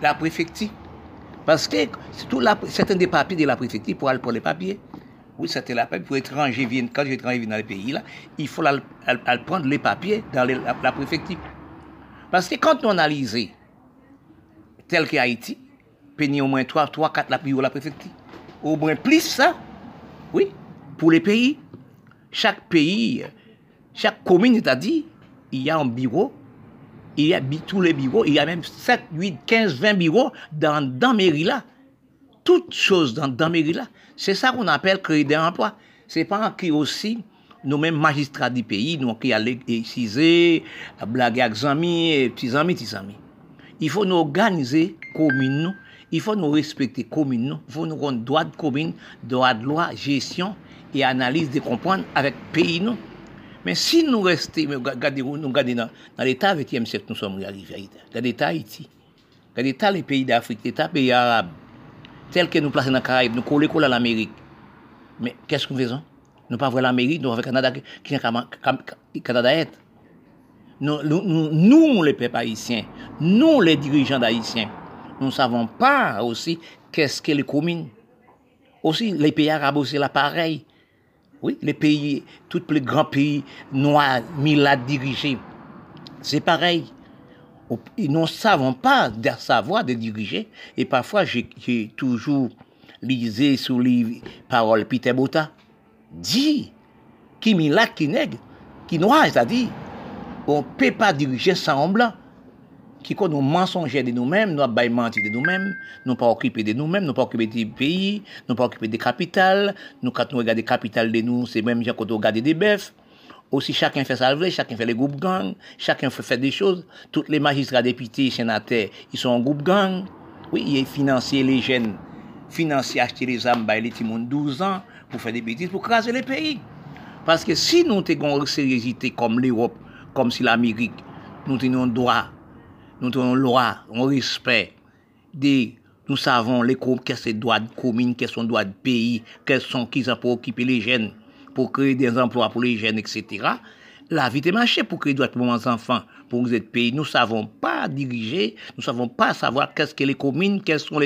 la préfecture. Parce que certains des papiers de la préfecture pour aller pour les papiers. Oui, c'était la peine pour étrangers viennent, quand les étrangers viennent dans le pays, là, il faut prendre les papiers dans la, préfecture. Parce que quand on analyse tel que Haïti, au moins 3, 3 4 la la préfecture. Au moins plus ça, oui, pour les pays. Chaque pays, chaque commune, c'est-à-dire, il y a un bureau, il y a tous les bureaux, il y a même 7, 8, 15, 20 bureaux dans, dans mairie-là. Toutes choses dans, dans mairie-là. C'est ça qu'on appelle créer des emplois. C'est pas qui aussi, nous-mêmes magistrats du pays, nous qui allons exciser, blaguer avec amis, petits amis, petits amis. Il faut nous organiser commune, nous. Il faut nous respecter commune, nous. Il faut nous rendre droit de commune, droit de loi, gestion et analyse de comprendre avec pays, nous. Men si nou reste, gade, nou gade nan, nan l'Etat 20e sèk nou som realive a Ita. Gade Eta Haiti. Gade Eta le peyi d'Afrique, l'Etat peyi Arab. Tel ke nou plase nan Karaib, nou kole kole l'Amerik. Men, kèsk nou vezan? Nou pa vwe l'Amerik, nou vwe Kanada, ki nan Kanada et. Nou, nou, nou le pep Haitien, nou le dirijan d'Haitien, nou savon pa osi kèsk ke le komine. Osi, le peyi Arab osi la parey. Oui, les pays, tous les grands pays noirs, mis là dirigés, c'est pareil nous ne savons pas de savoir de diriger. Et parfois, j'ai toujours lisé sous les paroles Peter Bota. Dit, qui là, qui nègre, qui noir, c'est-à-dire, on ne peut pas diriger sans blanc. ki kon nou mensonje de nou menm, nou ap bay manti de nou menm, nou pa okipe de nou menm, nou pa okipe de peyi, nou pa okipe de kapital, nou kat nou regade kapital de nou, se menm jan koto regade de bef, osi chakin fè salvè, chakin fè le goup gang, chakin fè fè de chouz, tout le magistra depité, senatè, y son goup gang, oui, y finansè le jen, finansè achete le zam bay le timoun 12 an, pou fè de bêtis, pou krasè le peyi. Paske si nou te gon seriosité kom l'Europe, kom si l'Amerik, nou te non doa, nous tenons loi, on respect. Nous savons les sont les droits de commune, quels sont les droits de pays, quels sont qui sont pour occuper les jeunes, pour créer des emplois pour les jeunes, etc. La vie est marché pour créer des droits pour nos enfants, pour être pays. Nous ne savons pas diriger, nous ne savons pas savoir qu'est-ce que les communes, quels sont les